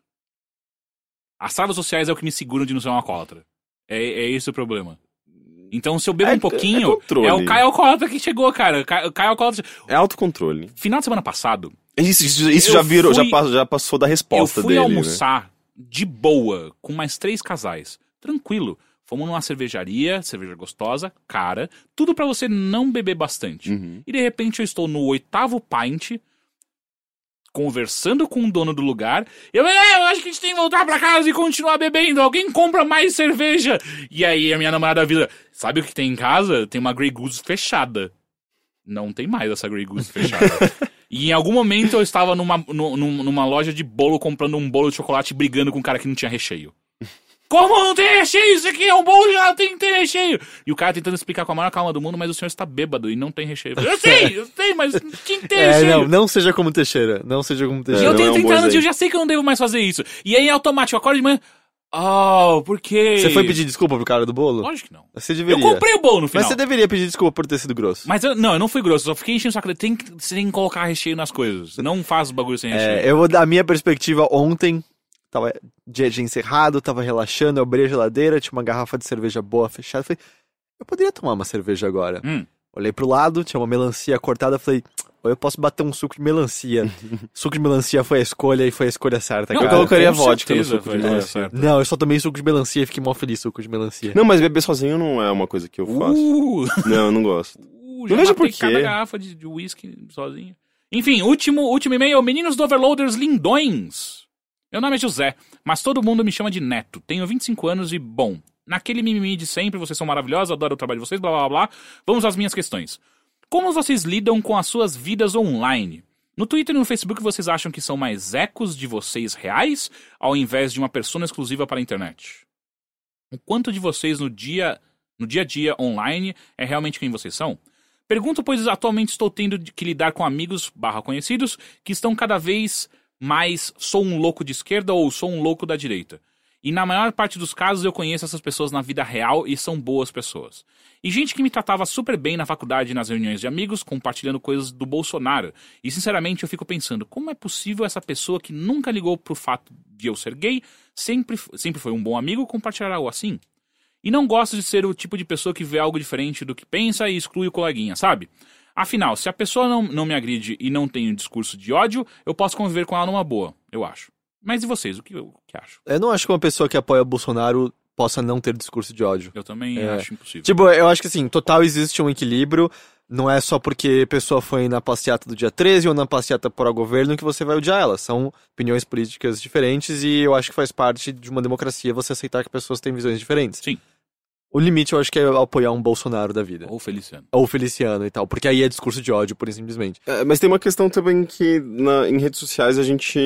A: As travas sociais é o que me seguram de não ser um alcoólatra. É, é esse o problema. Então, se eu bebo
B: É-
A: um pouquinho,
B: é
A: é, o Caio Alcoólatra que chegou, cara. O Caio, Alcoólatra.
B: É autocontrole.
A: Final de semana passado,
B: Isso, isso, isso
A: Eu
B: já virou,
A: fui-
B: já, passou, já passou da
A: eu
B: resposta
A: fui
B: dele. né?
A: almoçar de boa com mais três casais. Tranquilo. Fomos numa cervejaria, cerveja gostosa, cara. Tudo pra você não beber bastante.
B: Uhum.
A: E de repente eu estou no oitavo pint, conversando com o dono do lugar. Eu, é, eu acho que a gente tem que voltar pra casa e continuar bebendo. Alguém compra mais cerveja. E aí a minha namorada vira, sabe o que tem em casa? Tem uma Grey Goose fechada. Não tem mais essa Grey Goose fechada. e em algum momento eu estava numa, nu- num- numa loja de bolo comprando um bolo de chocolate e brigando com um cara que não tinha recheio. Como não tem recheio? Isso aqui é um bolo já tem que ter recheio. E o cara tentando explicar com a maior calma do mundo, mas o senhor está bêbado e não tem recheio. Eu sei, eu sei, mas tinha que ter
C: É,
A: recheio.
C: não, não seja como Teixeira. Não seja como
A: E
C: Teixeira.
A: eu
B: não
A: tenho
B: é um
A: 30 anos e eu já sei que eu não devo mais fazer isso. E aí, automático, eu acordo de manhã. Oh, por quê?
C: Você foi pedir desculpa pro cara do bolo?
A: Lógico que não.
C: Você
A: Eu
C: deveria.
A: comprei o bolo no final.
C: Mas você deveria pedir desculpa por ter sido grosso.
A: Mas eu, não, eu não fui grosso, eu só fiquei enchendo o saco. Tem que, você tem que colocar recheio nas coisas. Não faz o bagulho sem recheio.
C: É, eu vou dar a minha perspectiva ontem. Tava dia de encerrado, tava relaxando, eu abri a geladeira, tinha uma garrafa de cerveja boa fechada. Falei, eu poderia tomar uma cerveja agora.
A: Hum.
C: Olhei pro lado, tinha uma melancia cortada, falei, ou eu posso bater um suco de melancia. suco de melancia foi a escolha e foi a escolha certa,
A: Não,
B: Eu
C: cara.
B: colocaria
A: com
B: vodka no
A: certeza
B: suco
A: foi
B: de melancia.
A: certa.
C: Não, eu só tomei suco de melancia e fiquei mó feliz suco de melancia.
B: Não, mas beber sozinho não é uma coisa que eu faço.
A: Uh,
B: Não, eu não gosto.
A: uh,
B: Não
A: já
B: vejo
A: matei
B: por quê.
A: cada garrafa de de uísque sozinho. Enfim, último, último e-mail. Meninos do Overloaders lindões. Meu nome é José, mas todo mundo me chama de Neto. Tenho 25 anos e, bom, naquele mimimi de sempre, vocês são maravilhosos, adoro o trabalho de vocês, blá blá blá. Vamos às minhas questões. Como vocês lidam com as suas vidas online? No Twitter e no Facebook vocês acham que são mais ecos de vocês reais, ao invés de uma persona exclusiva para a internet? O quanto de vocês no dia, no dia a dia online é realmente quem vocês são? Pergunto, pois atualmente estou tendo que lidar com amigos barra conhecidos que estão cada vez mais sou um louco de esquerda ou sou um louco da direita. E na maior parte dos casos eu conheço essas pessoas na vida real e são boas pessoas. E gente que me tratava super bem na faculdade e nas reuniões de amigos, compartilhando coisas do Bolsonaro. E sinceramente eu fico pensando, como é possível essa pessoa que nunca ligou pro fato de eu ser gay, sempre, sempre foi um bom amigo, compartilhar algo assim? E não gosto de ser o tipo de pessoa que vê algo diferente do que pensa e exclui o coleguinha, sabe? Afinal, se a pessoa não, não me agride e não tem um discurso de ódio, eu posso conviver com ela numa boa, eu acho. Mas e vocês, o que, o que acham?
C: Eu não acho que uma pessoa que apoia Bolsonaro possa não ter discurso de ódio.
A: Eu também
C: É.
A: acho impossível.
C: Tipo, eu acho que assim, total existe um equilíbrio. Não é só porque a pessoa foi na passeata do dia 13 ou na passeata para o governo que você vai odiar ela. São opiniões políticas diferentes e eu acho que faz parte de uma democracia você aceitar que pessoas têm visões diferentes.
A: Sim.
C: O limite eu acho que é apoiar um Bolsonaro da vida.
A: Ou Feliciano.
C: Ou Feliciano e tal, porque aí é discurso de ódio, por simplesmente.
B: É, mas tem uma questão também que na- em redes sociais a gente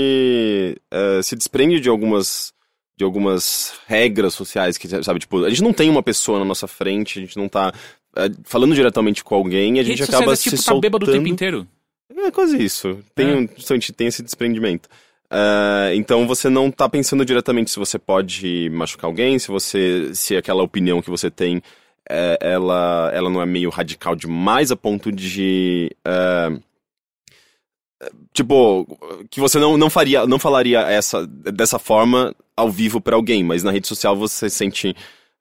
B: é, se desprende de algumas de algumas regras sociais que sabe tipo a gente não tem uma pessoa na nossa frente a gente não tá é, falando diretamente com alguém e a gente
A: Redes
B: acaba
A: é tipo
B: se
A: tá bêbado o tempo
B: soltando
A: inteiro.
B: é quase isso tem
A: É.
B: um, a gente tem esse desprendimento É, então você não tá pensando diretamente se você pode machucar alguém, se você. se aquela opinião que você tem é, ela, ela não é meio radical demais a ponto de. é, tipo, que você não, não faria, não falaria essa dessa forma ao vivo pra alguém, mas na rede social você se sente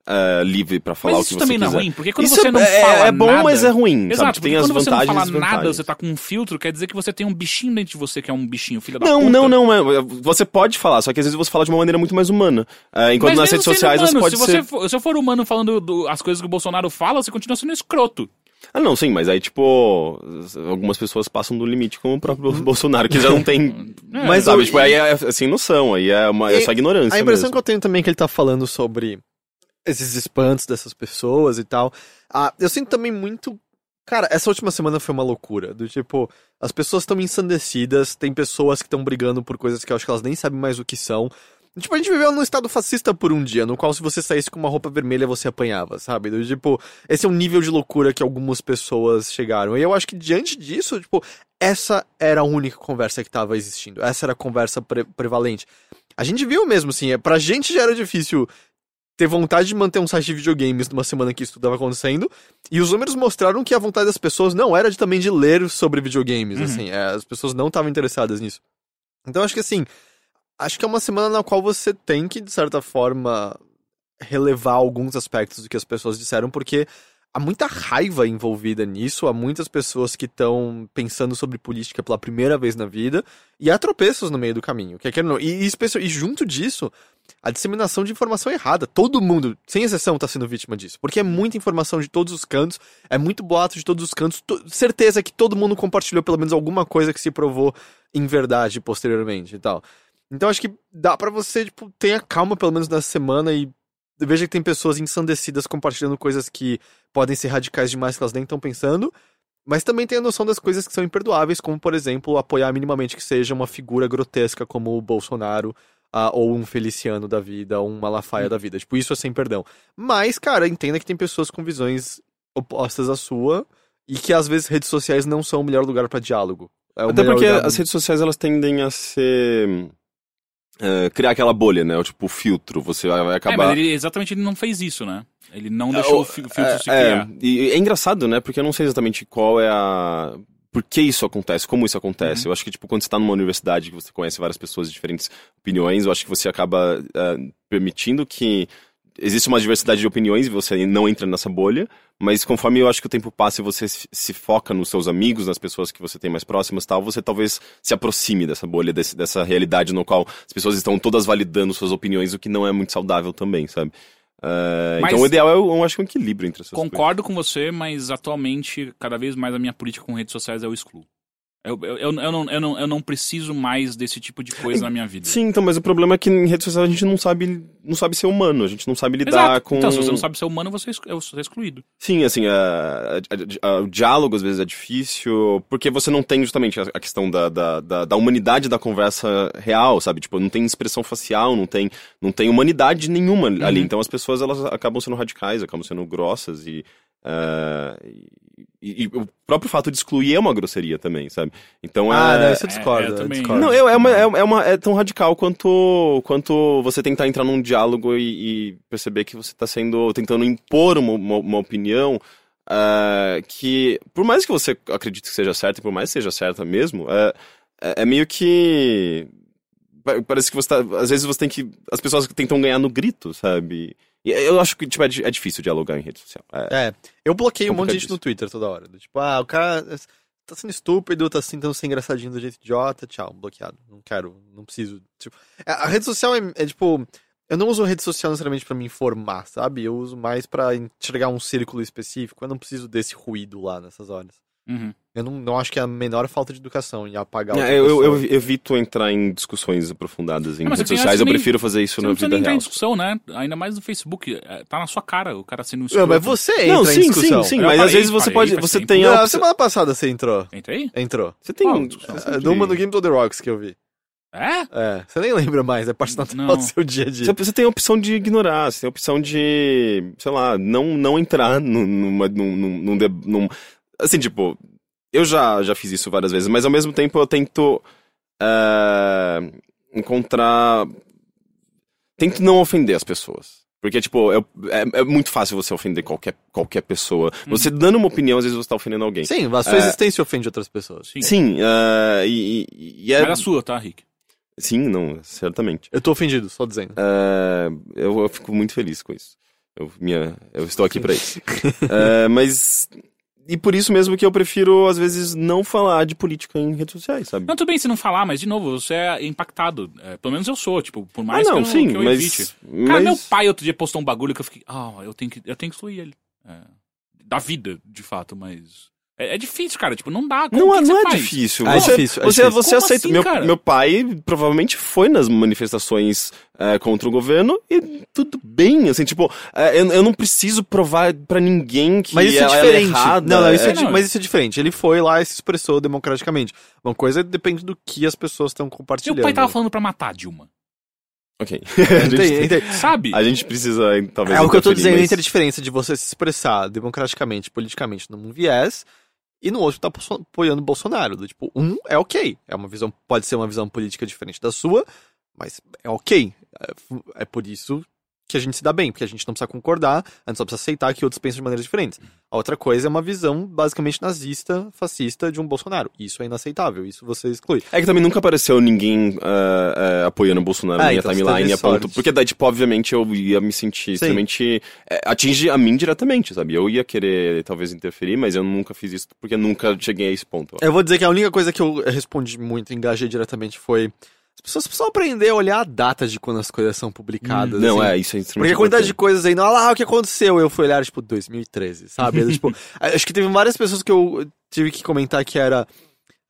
B: é, livre pra falar
A: Mas
B: o
A: isso
B: que
A: também
B: você
A: não é
B: quiser.
A: ruim, porque quando
B: Isso
A: você
B: é,
A: não
B: é-
A: fala
B: é bom,
A: nada...
B: mas é ruim,
A: Exato,
B: sabe?
A: porque
B: Tem as
A: quando você não
B: vantagens
A: fala nada, você tá com um filtro, quer dizer que você tem um bichinho dentro de você que é um bichinho, filho da
B: Não,
A: puta.
B: não, não. é- Você pode falar, só que às vezes você fala de uma maneira muito mais humana. É, enquanto
A: Mas
B: nas redes sociais
A: humano,
B: você pode
A: se
B: ser.
A: Você for, se eu for humano falando do- as coisas que o Bolsonaro fala, você continua sendo escroto.
B: Ah, não, sim, mas aí, tipo, algumas pessoas passam do limite, como o próprio Bolsonaro, que já não tem.
A: É,
B: mas, sabe,
C: o-
B: tipo, aí é sem noção, aí é, uma, é só ignorância.
C: A impressão
B: mesmo.
C: que eu tenho também é que ele tá falando sobre esses espantos dessas pessoas e tal. Ah, eu sinto também muito. Cara, essa última semana foi uma loucura. Do tipo, as pessoas estão ensandecidas, tem pessoas que estão brigando por coisas que eu acho que elas nem sabem mais o que são. Tipo, a gente viveu num estado fascista por um dia, no qual se você saísse com uma roupa vermelha você apanhava, sabe? Do tipo, esse é um nível de loucura que algumas pessoas chegaram. E eu acho que diante disso, tipo, essa era a única conversa que tava existindo. Essa era a conversa pre- prevalente. A gente viu mesmo, assim, é, pra gente já era difícil ter vontade de manter um site de videogames numa semana que isso tudo tava acontecendo. E os números mostraram que a vontade das pessoas não era de, também de ler sobre videogames,
A: Uhum.
C: assim. é, as pessoas não estavam interessadas nisso. Então acho que assim, acho que é uma semana na qual você tem que, de certa forma, relevar alguns aspectos do que as pessoas disseram, porque há muita raiva envolvida nisso, há muitas pessoas que estão pensando sobre política pela primeira vez na vida, e há tropeços no meio do caminho. Queira ou não. E, e, e junto disso, a disseminação de informação errada. Todo mundo, sem exceção, está sendo vítima disso. Porque é muita informação de todos os cantos, é muito boato de todos os cantos. to- certeza que todo mundo compartilhou pelo menos alguma coisa que se provou em verdade posteriormente e tal. Então acho que dá pra você, tipo, tenha calma pelo menos nessa semana e veja que tem pessoas ensandecidas compartilhando coisas que podem ser radicais demais que elas nem estão pensando. Mas também tem a noção das coisas que são imperdoáveis, como, por exemplo, apoiar minimamente que seja uma figura grotesca como o Bolsonaro, ah, ou um Feliciano da vida, ou um Malafaia da vida. Tipo, isso é sem perdão. Mas, cara, entenda que tem pessoas com visões opostas à sua, e que às vezes redes sociais não são o melhor lugar pra diálogo. É
B: Até porque
C: lugar-
B: as redes sociais elas tendem a ser. É, criar aquela bolha, né? O tipo filtro. Você vai vai
A: É,
B: acabar.
A: mas ele, exatamente ele não fez isso, né? Ele não deixou
B: o-
A: o fi- filtro se
B: é,
A: criar.
B: e é engraçado, né? Porque eu não sei exatamente qual é a. Por que isso acontece? Como isso acontece?
A: Uhum.
B: Eu acho que, tipo, quando você tá numa universidade que você conhece várias pessoas de diferentes opiniões, eu acho que você acaba é, permitindo que existe uma diversidade de opiniões e você não entra nessa bolha, mas conforme eu acho que o tempo passa e você se foca nos seus amigos, nas pessoas que você tem mais próximas e tal, você talvez se aproxime dessa bolha, desse- dessa realidade no qual as pessoas estão todas validando suas opiniões, o que não é muito saudável também, sabe? É,
A: Mas-
B: então o ideal é, eu, eu acho que um equilíbrio entre essas coisas.
A: Concordo com você, mas atualmente, cada vez mais a minha política com redes sociais é o excluo. Eu, eu, eu, eu não, eu, não, eu não preciso mais desse tipo de coisa na minha vida.
B: Sim, então, mas o problema é que em redes sociais a gente não sabe, não sabe ser humano, a gente não sabe lidar
A: Exato.
B: com...
A: Então, se você não sabe ser humano, você é é excluído.
B: Sim, assim, a- a- a- o diálogo às vezes é difícil, porque você não tem justamente a, questão da, da, da, da humanidade da conversa real, sabe? Tipo, não tem expressão facial, não tem, não tem humanidade nenhuma ali. Então as pessoas elas acabam sendo radicais, acabam sendo grossas e, ah, e, e o próprio fato de excluir é uma grosseria também, sabe? Então
C: Ah,
B: é...
C: não, isso eu discordo.
A: é, eu também-
C: discordo.
B: Não, é, é, uma, é, é uma- é tão radical quanto, quanto você tentar entrar num diálogo e, e perceber que você está sendo tentando impor uma, uma, uma opinião ah, que, por mais que você acredite que seja certa, e por mais que seja certa mesmo, é, é, é meio que pa- parece que você tá, às vezes você tem que as pessoas tentam ganhar no grito, sabe? Eu acho que tipo, é, é difícil dialogar em rede social. É.
C: É, eu bloqueei um monte de gente no Twitter toda hora. Tipo, ah, o cara tá sendo estúpido, tá tentando ser engraçadinho do jeito idiota, tchau, bloqueado. Não quero, não preciso. Tipo, a a rede social é, é, tipo. Eu não uso rede social necessariamente pra me informar, sabe? Eu uso mais pra enxergar um círculo específico. Eu não preciso desse ruído lá nessas horas.
A: Uhum.
C: Eu não, não acho que é a menor falta de educação em apagar
B: É, eu, eu, eu evito entrar em discussões aprofundadas em
A: Não, mas
B: redes sociais, eu
A: nem-
B: prefiro fazer isso
A: Você
B: na
A: não precisa
B: vida
A: nem entrar em
B: real.
A: discussão, né? Ainda mais no Facebook. é, Tá na sua cara o cara sendo um
C: Não, mas você entra
B: Não,
C: em
B: sim,
C: discussão.
B: sim, sim,
A: Eu
B: mas às vezes você
A: parei,
B: pode, você
A: tempo.
B: tem a
C: Não,
B: opção...
C: semana passada você entrou.
A: Entra aí?
C: Entrou.
B: Você tem
A: Qual
B: um...
A: discussão?
C: É, Numa no Game of the Rocks que eu vi.
A: É?
C: É, você nem lembra mais, é parte natural
A: Não.
C: do seu dia a dia.
B: Você, você tem a opção de ignorar, você tem a opção de, sei lá, não, não entrar nu- numa, num, num, num- Assim, tipo, eu já, já fiz isso várias vezes, mas ao mesmo tempo eu tento. ah, encontrar. Tento não ofender as pessoas. Porque, tipo, é, é, é muito fácil você ofender qualquer, qualquer pessoa. Você dando uma opinião, às vezes você tá ofendendo alguém.
C: Sim, a sua
B: É.
C: existência ofende outras pessoas.
A: Sim.
B: Sim, ah, e, e- e é.
A: Mas a sua, tá, Rick?
B: Sim, não, certamente.
C: Eu tô ofendido, só dizendo.
B: Ah, eu, eu fico muito feliz com isso. Eu, minha, eu estou aqui pra isso. Mas. E por isso mesmo que eu prefiro, às vezes, não falar de política em redes sociais, sabe?
A: Não, tudo bem se não falar, mas de novo, você é impactado. É, pelo menos eu sou, tipo, por mais
B: ah, não,
A: que eu,
B: sim,
A: que eu
B: mas.
A: evite.
B: mas...
A: Cara, meu pai outro dia postou um bagulho que eu fiquei, ah, eu tenho que, eu tenho que excluir ele. É, da vida, de fato, mas. É, é difícil, cara, tipo, não dá. Como
B: Não,
A: que
B: é-
A: você
B: não é
A: faz?
B: difícil.
C: Ah, é
B: você,
C: difícil, é
B: você,
C: difícil.
B: você aceita.
A: assim,
B: meu,
A: cara?
B: meu pai provavelmente foi nas manifestações é, contra o governo e tudo bem. Assim, tipo, é, eu, eu não preciso provar pra ninguém que
C: Mas isso é diferente.
B: errada.
C: não, não, isso é,
A: É, não.
C: mas isso é diferente. Ele foi lá e se expressou democraticamente. Uma coisa depende do que as pessoas estão
A: Meu
C: compartilhando.
A: pai tava falando pra matar a Dilma.
B: Ok. a,
C: Entendi.
A: Sabe?
B: a gente precisa, talvez.
C: É o que eu tô dizendo
B: mas-
C: entre a diferença de você se expressar democraticamente, politicamente, num viés, e no outro tá apo- apoiando o Bolsonaro. Do tipo, um é ok. É uma visão, pode ser uma visão política diferente da sua, mas é ok. É, é por isso que a gente se dá bem, porque a gente não precisa concordar, a gente só precisa aceitar que outros pensam de maneiras diferentes. A outra coisa é uma visão basicamente nazista, fascista de um Bolsonaro. Isso é inaceitável, isso você exclui.
B: É que também nunca apareceu ninguém ah, ah, apoiando o Bolsonaro
C: Ah,
B: na minha
C: então
B: timeline a ponto. Porque daí, tipo, obviamente eu ia me sentir extremamente. é, atinge a mim diretamente, sabe? Eu ia querer talvez interferir, mas eu nunca fiz isso porque nunca cheguei a esse ponto.
C: Eu vou dizer que a única coisa que eu respondi muito, engajei diretamente, foi. As pessoas precisam aprender a olhar a data de quando as coisas são publicadas.
B: Não,
C: assim.
B: é, isso é.
C: Porque a quantidade de coisas aí, não, olha lá o que aconteceu. Eu fui olhar, tipo, 2013, sabe? Tipo, acho que teve várias pessoas que eu tive que comentar que era.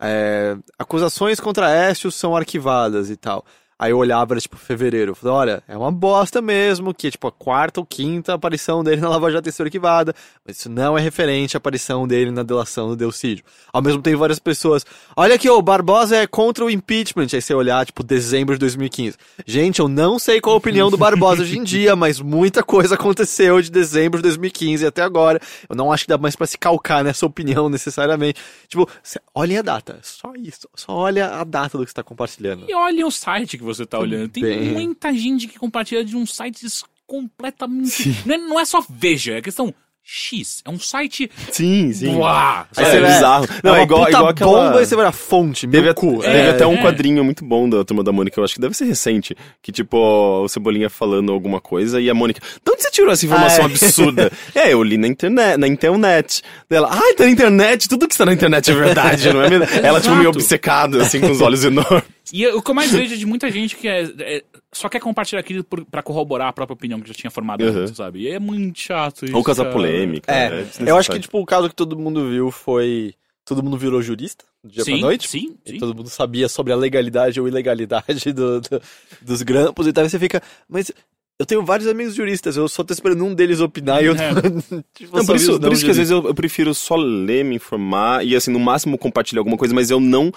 C: é, acusações contra Écio são arquivadas e tal. Aí eu olhava, era tipo fevereiro. Eu falei, olha, é uma bosta mesmo, que tipo a quarta ou quinta aparição dele na Lava Jato arquivada, mas isso não é referente à aparição dele na delação do Delcídio. Ao mesmo tempo, várias pessoas, olha aqui, o Barbosa é contra o impeachment. Aí você olhar, tipo, dezembro de 2015. Gente, eu não sei qual a opinião do Barbosa hoje em dia, mas muita coisa aconteceu de dezembro de 2015 até agora. Eu não acho que dá mais pra se calcar nessa opinião necessariamente. Tipo, olhem a data, só isso. Só olha a data do que você tá compartilhando.
A: E olhem o site que você tá olhando. Tem
C: bem.
A: muita gente que compartilha de uns sites completamente. Não é, não é só Veja, é questão X. É um site.
B: Sim, sim.
A: Uau!
B: É,
C: você vai-
B: bizarro. Não,
C: uma
B: é igual,
C: puta
B: igual aquela...
C: bomba e você vai a fonte, meu
B: Teve,
C: cu.
B: teve
A: É,
B: até um
A: é.
B: quadrinho muito bom da Turma da Mônica, eu acho que deve ser recente, que tipo, o Cebolinha falando alguma coisa e a Mônica, de onde você tirou essa informação
C: Ah, é.
B: absurda? é, eu li na internet, na internet. Ela, ai, tá na internet, tudo que está na internet é verdade, não é mesmo? Ela, tipo, meio obcecada, assim, com os olhos enormes.
A: E eu- o que eu mais vejo é de muita gente que é, é- só quer compartilhar aquilo por, pra corroborar a própria opinião que já tinha formado
B: Uhum.
A: antes, sabe? E é muito chato isso.
B: Ou causar
A: cara.
B: polêmica.
C: É,
B: desnecessário.
C: eu acho que, tipo, o caso que todo mundo viu foi. Todo mundo virou jurista, do dia
A: sim,
C: pra noite.
A: Sim,
C: E
A: sim.
C: todo mundo sabia sobre a legalidade ou ilegalidade do- do- dos grampos e tal. E você fica, mas eu tenho vários amigos juristas, eu só tô esperando um deles opinar e eu
A: É.
C: tipo,
B: Não, por isso, por isso que às vezes eu, eu prefiro só ler, me informar e, assim, no máximo compartilhar alguma coisa, mas eu não.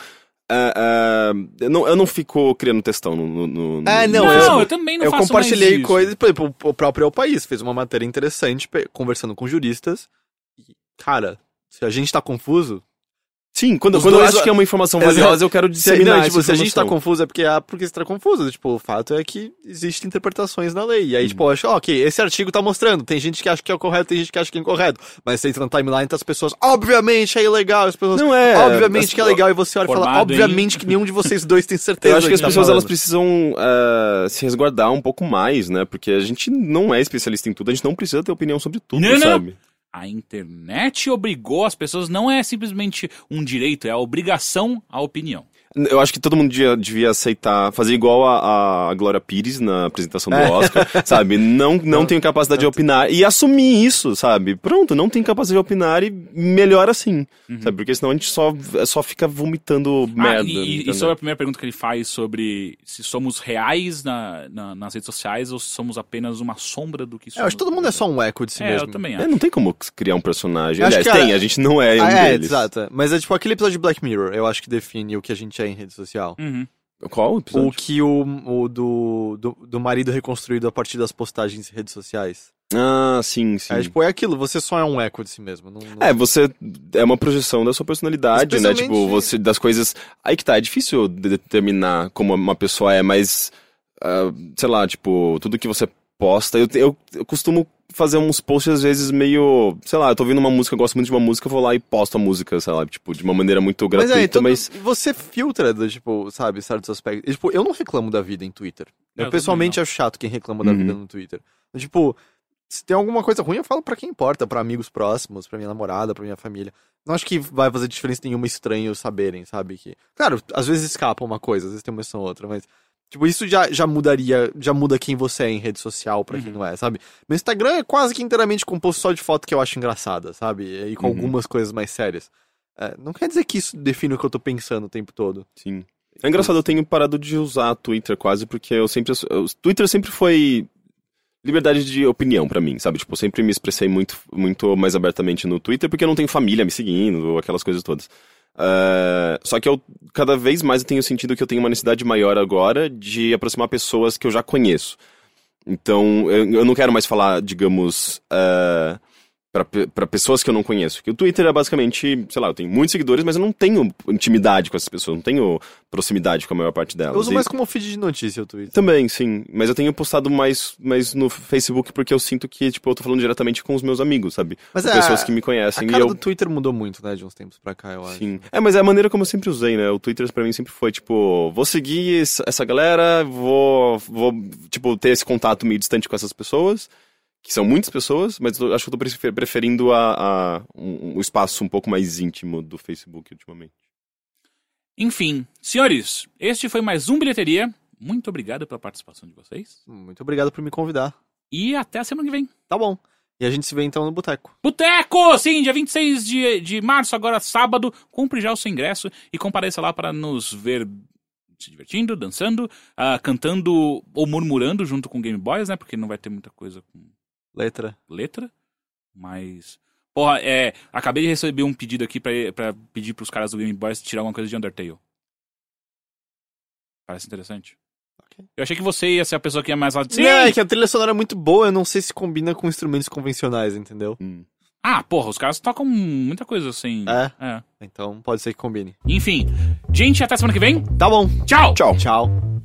B: Ah, eu, não eu não fico criando textão no. no, no
C: Ah, não, eu-
A: Não, eu também não
C: eu
A: faço
C: compartilhei
A: mais
C: coisas, por exemplo, o próprio El País fez uma matéria interessante conversando com juristas. E, cara, se a gente tá confuso,
B: Sim, quando,
C: Os
B: quando eu
C: dois-
B: acho que é uma informação valiosa, eu quero
C: se,
B: disseminar
C: não, tipo, se a gente tá confuso é porque ah, porque você tá confuso. Tipo, o fato é que existem interpretações na lei. E aí, tipo, eu acho, ó, ok, esse artigo tá mostrando. Tem gente que acha que é o correto, tem gente que acha que é incorreto. Mas você entra na timeline, tá as pessoas, obviamente é ilegal. As pessoas,
B: Não é,
C: obviamente
B: as-
C: que é legal. E você olha e fala, obviamente que nenhum de vocês dois tem certeza.
B: Eu acho que
C: do
B: as
C: tá
B: pessoas elas
C: falando.
B: precisam ah, se resguardar um pouco mais, né? Porque a gente não é especialista em tudo, a gente não precisa ter opinião sobre tudo,
A: Não, não. A internet obrigou as pessoas, não é simplesmente um direito, é a obrigação à opinião.
B: Eu acho que todo mundo devia, devia aceitar, fazer igual a, a Glória Pires na apresentação do
C: É.
B: Oscar, sabe? Não, não tenho capacidade de opinar e assumir isso, sabe? Pronto, não tenho capacidade de opinar e melhor assim, sabe? Porque senão a gente só, só fica vomitando merda.
A: ah,
B: na
A: e, e sobre a primeira pergunta que ele faz sobre se somos reais na, na- nas redes sociais ou se somos apenas uma sombra do que
C: Eu
A: somos.
C: acho que todo mundo é só um eco de si
A: É,
C: mesmo.
A: eu também
B: É,
A: acho.
B: não tem como criar um personagem.
C: Eu
B: Aliás,
C: que,
B: tem,
C: ah,
B: a gente não é um
C: Ah, é,
B: deles.
C: exato. Mas é tipo aquele episódio de Black Mirror, eu acho que define o que a gente em rede social.
A: Uhum.
B: Qual episódio?
C: O que o, o do, do, do marido reconstruído a partir das postagens em redes sociais.
B: Ah, sim, sim.
C: É, tipo, é aquilo, você só é um eco de si mesmo. Não, não-
B: É, você é uma projeção da sua personalidade, né?
C: Especialmente-
B: Tipo, você das coisas. Aí que tá, é difícil de- determinar como uma pessoa é, mas ah, sei lá, tipo, tudo que você posta, eu, eu, eu costumo fazer uns posts às vezes meio, sei lá, eu tô ouvindo uma música, eu gosto muito de uma música, eu vou lá e posto a música, sei lá, tipo, de uma maneira muito
C: Mas
B: gratuita,
C: é, então,
B: mas
C: você filtra, do, tipo, sabe, certos aspectos. E, tipo, eu não reclamo da vida em Twitter.
A: Eu
C: Eu, pessoalmente acho chato quem reclama da
B: Uhum.
C: vida no Twitter. Tipo, se tem alguma coisa ruim, eu falo pra quem importa, pra amigos próximos, pra minha namorada, pra minha família. Não acho que vai fazer diferença nenhuma estranhos saberem, sabe? Que, claro, às vezes escapa uma coisa, às vezes tem uma ou outra, mas. Tipo, isso já, já mudaria, já muda quem você é em rede social pra quem
A: Uhum.
C: não é, sabe? Meu Instagram é quase que inteiramente composto só de foto que eu acho engraçada, sabe? E com
B: Uhum.
C: algumas coisas mais sérias. É, não quer dizer que isso define o que eu tô pensando o tempo todo.
B: sim. É engraçado, eu tenho parado de usar Twitter quase, porque eu sempre. O Twitter sempre foi liberdade de opinião pra mim, sabe? Tipo, eu sempre me expressei muito, muito mais abertamente no Twitter, porque eu não tenho família me seguindo, aquelas coisas todas. Ah, só que eu, cada vez mais eu tenho sentido que eu tenho uma necessidade maior agora de aproximar pessoas que eu já conheço. Então, eu, eu não quero mais falar, digamos, ah, pra pessoas que eu não conheço. Porque o Twitter é basicamente, sei lá, eu tenho muitos seguidores, mas eu não tenho intimidade com essas pessoas, não tenho proximidade com a maior parte delas.
C: Eu uso
B: E-
C: mais como feed de notícia o Twitter.
B: também, sim. Mas eu tenho postado mais, mais no Facebook porque eu sinto que, tipo, eu tô falando diretamente com os meus amigos, sabe?
C: Mas é,
B: pessoas que me
C: A
B: conhecem.
C: cara
B: e eu.
C: do Twitter mudou muito, né, de uns tempos pra cá, eu acho.
B: Sim. É, mas é a maneira como eu sempre usei, né? O Twitter pra mim sempre foi, tipo, vou seguir essa essa galera, vou, vou, tipo, ter esse contato meio distante com essas pessoas, que são muitas pessoas, mas eu acho que eu tô prefer- preferindo a, a, um, um espaço um pouco mais íntimo do Facebook ultimamente.
A: Enfim, senhores, este foi mais um Bilheteria. Muito obrigado pela participação de vocês.
C: Muito obrigado por me convidar.
A: E até a semana que vem.
C: Tá bom. E a gente se vê então no boteco.
A: Boteco! Sim, dia 26 de, de março, agora sábado. Compre já o seu ingresso e compareça lá para nos ver se divertindo, dançando, ah, cantando ou murmurando junto com Game Boys, né? Porque não vai ter muita coisa com
C: Letra.
A: letra. Mas. Porra, é. Acabei de receber um pedido aqui pra, pra pedir pros caras do Game Boys tirar alguma coisa de Undertale. Parece interessante.
C: Ok.
A: Eu achei que você ia ser a pessoa que ia mais lá. Sim!
C: Não, é que a trilha sonora é muito boa, eu não sei se combina com instrumentos convencionais, entendeu?
B: Hum.
A: Ah, porra, os caras tocam muita coisa assim.
C: É?
A: é.
C: Então pode ser que combine.
A: Enfim. Gente, até semana que vem.
C: Tá bom.
A: Tchau!
B: Tchau.
C: Tchau.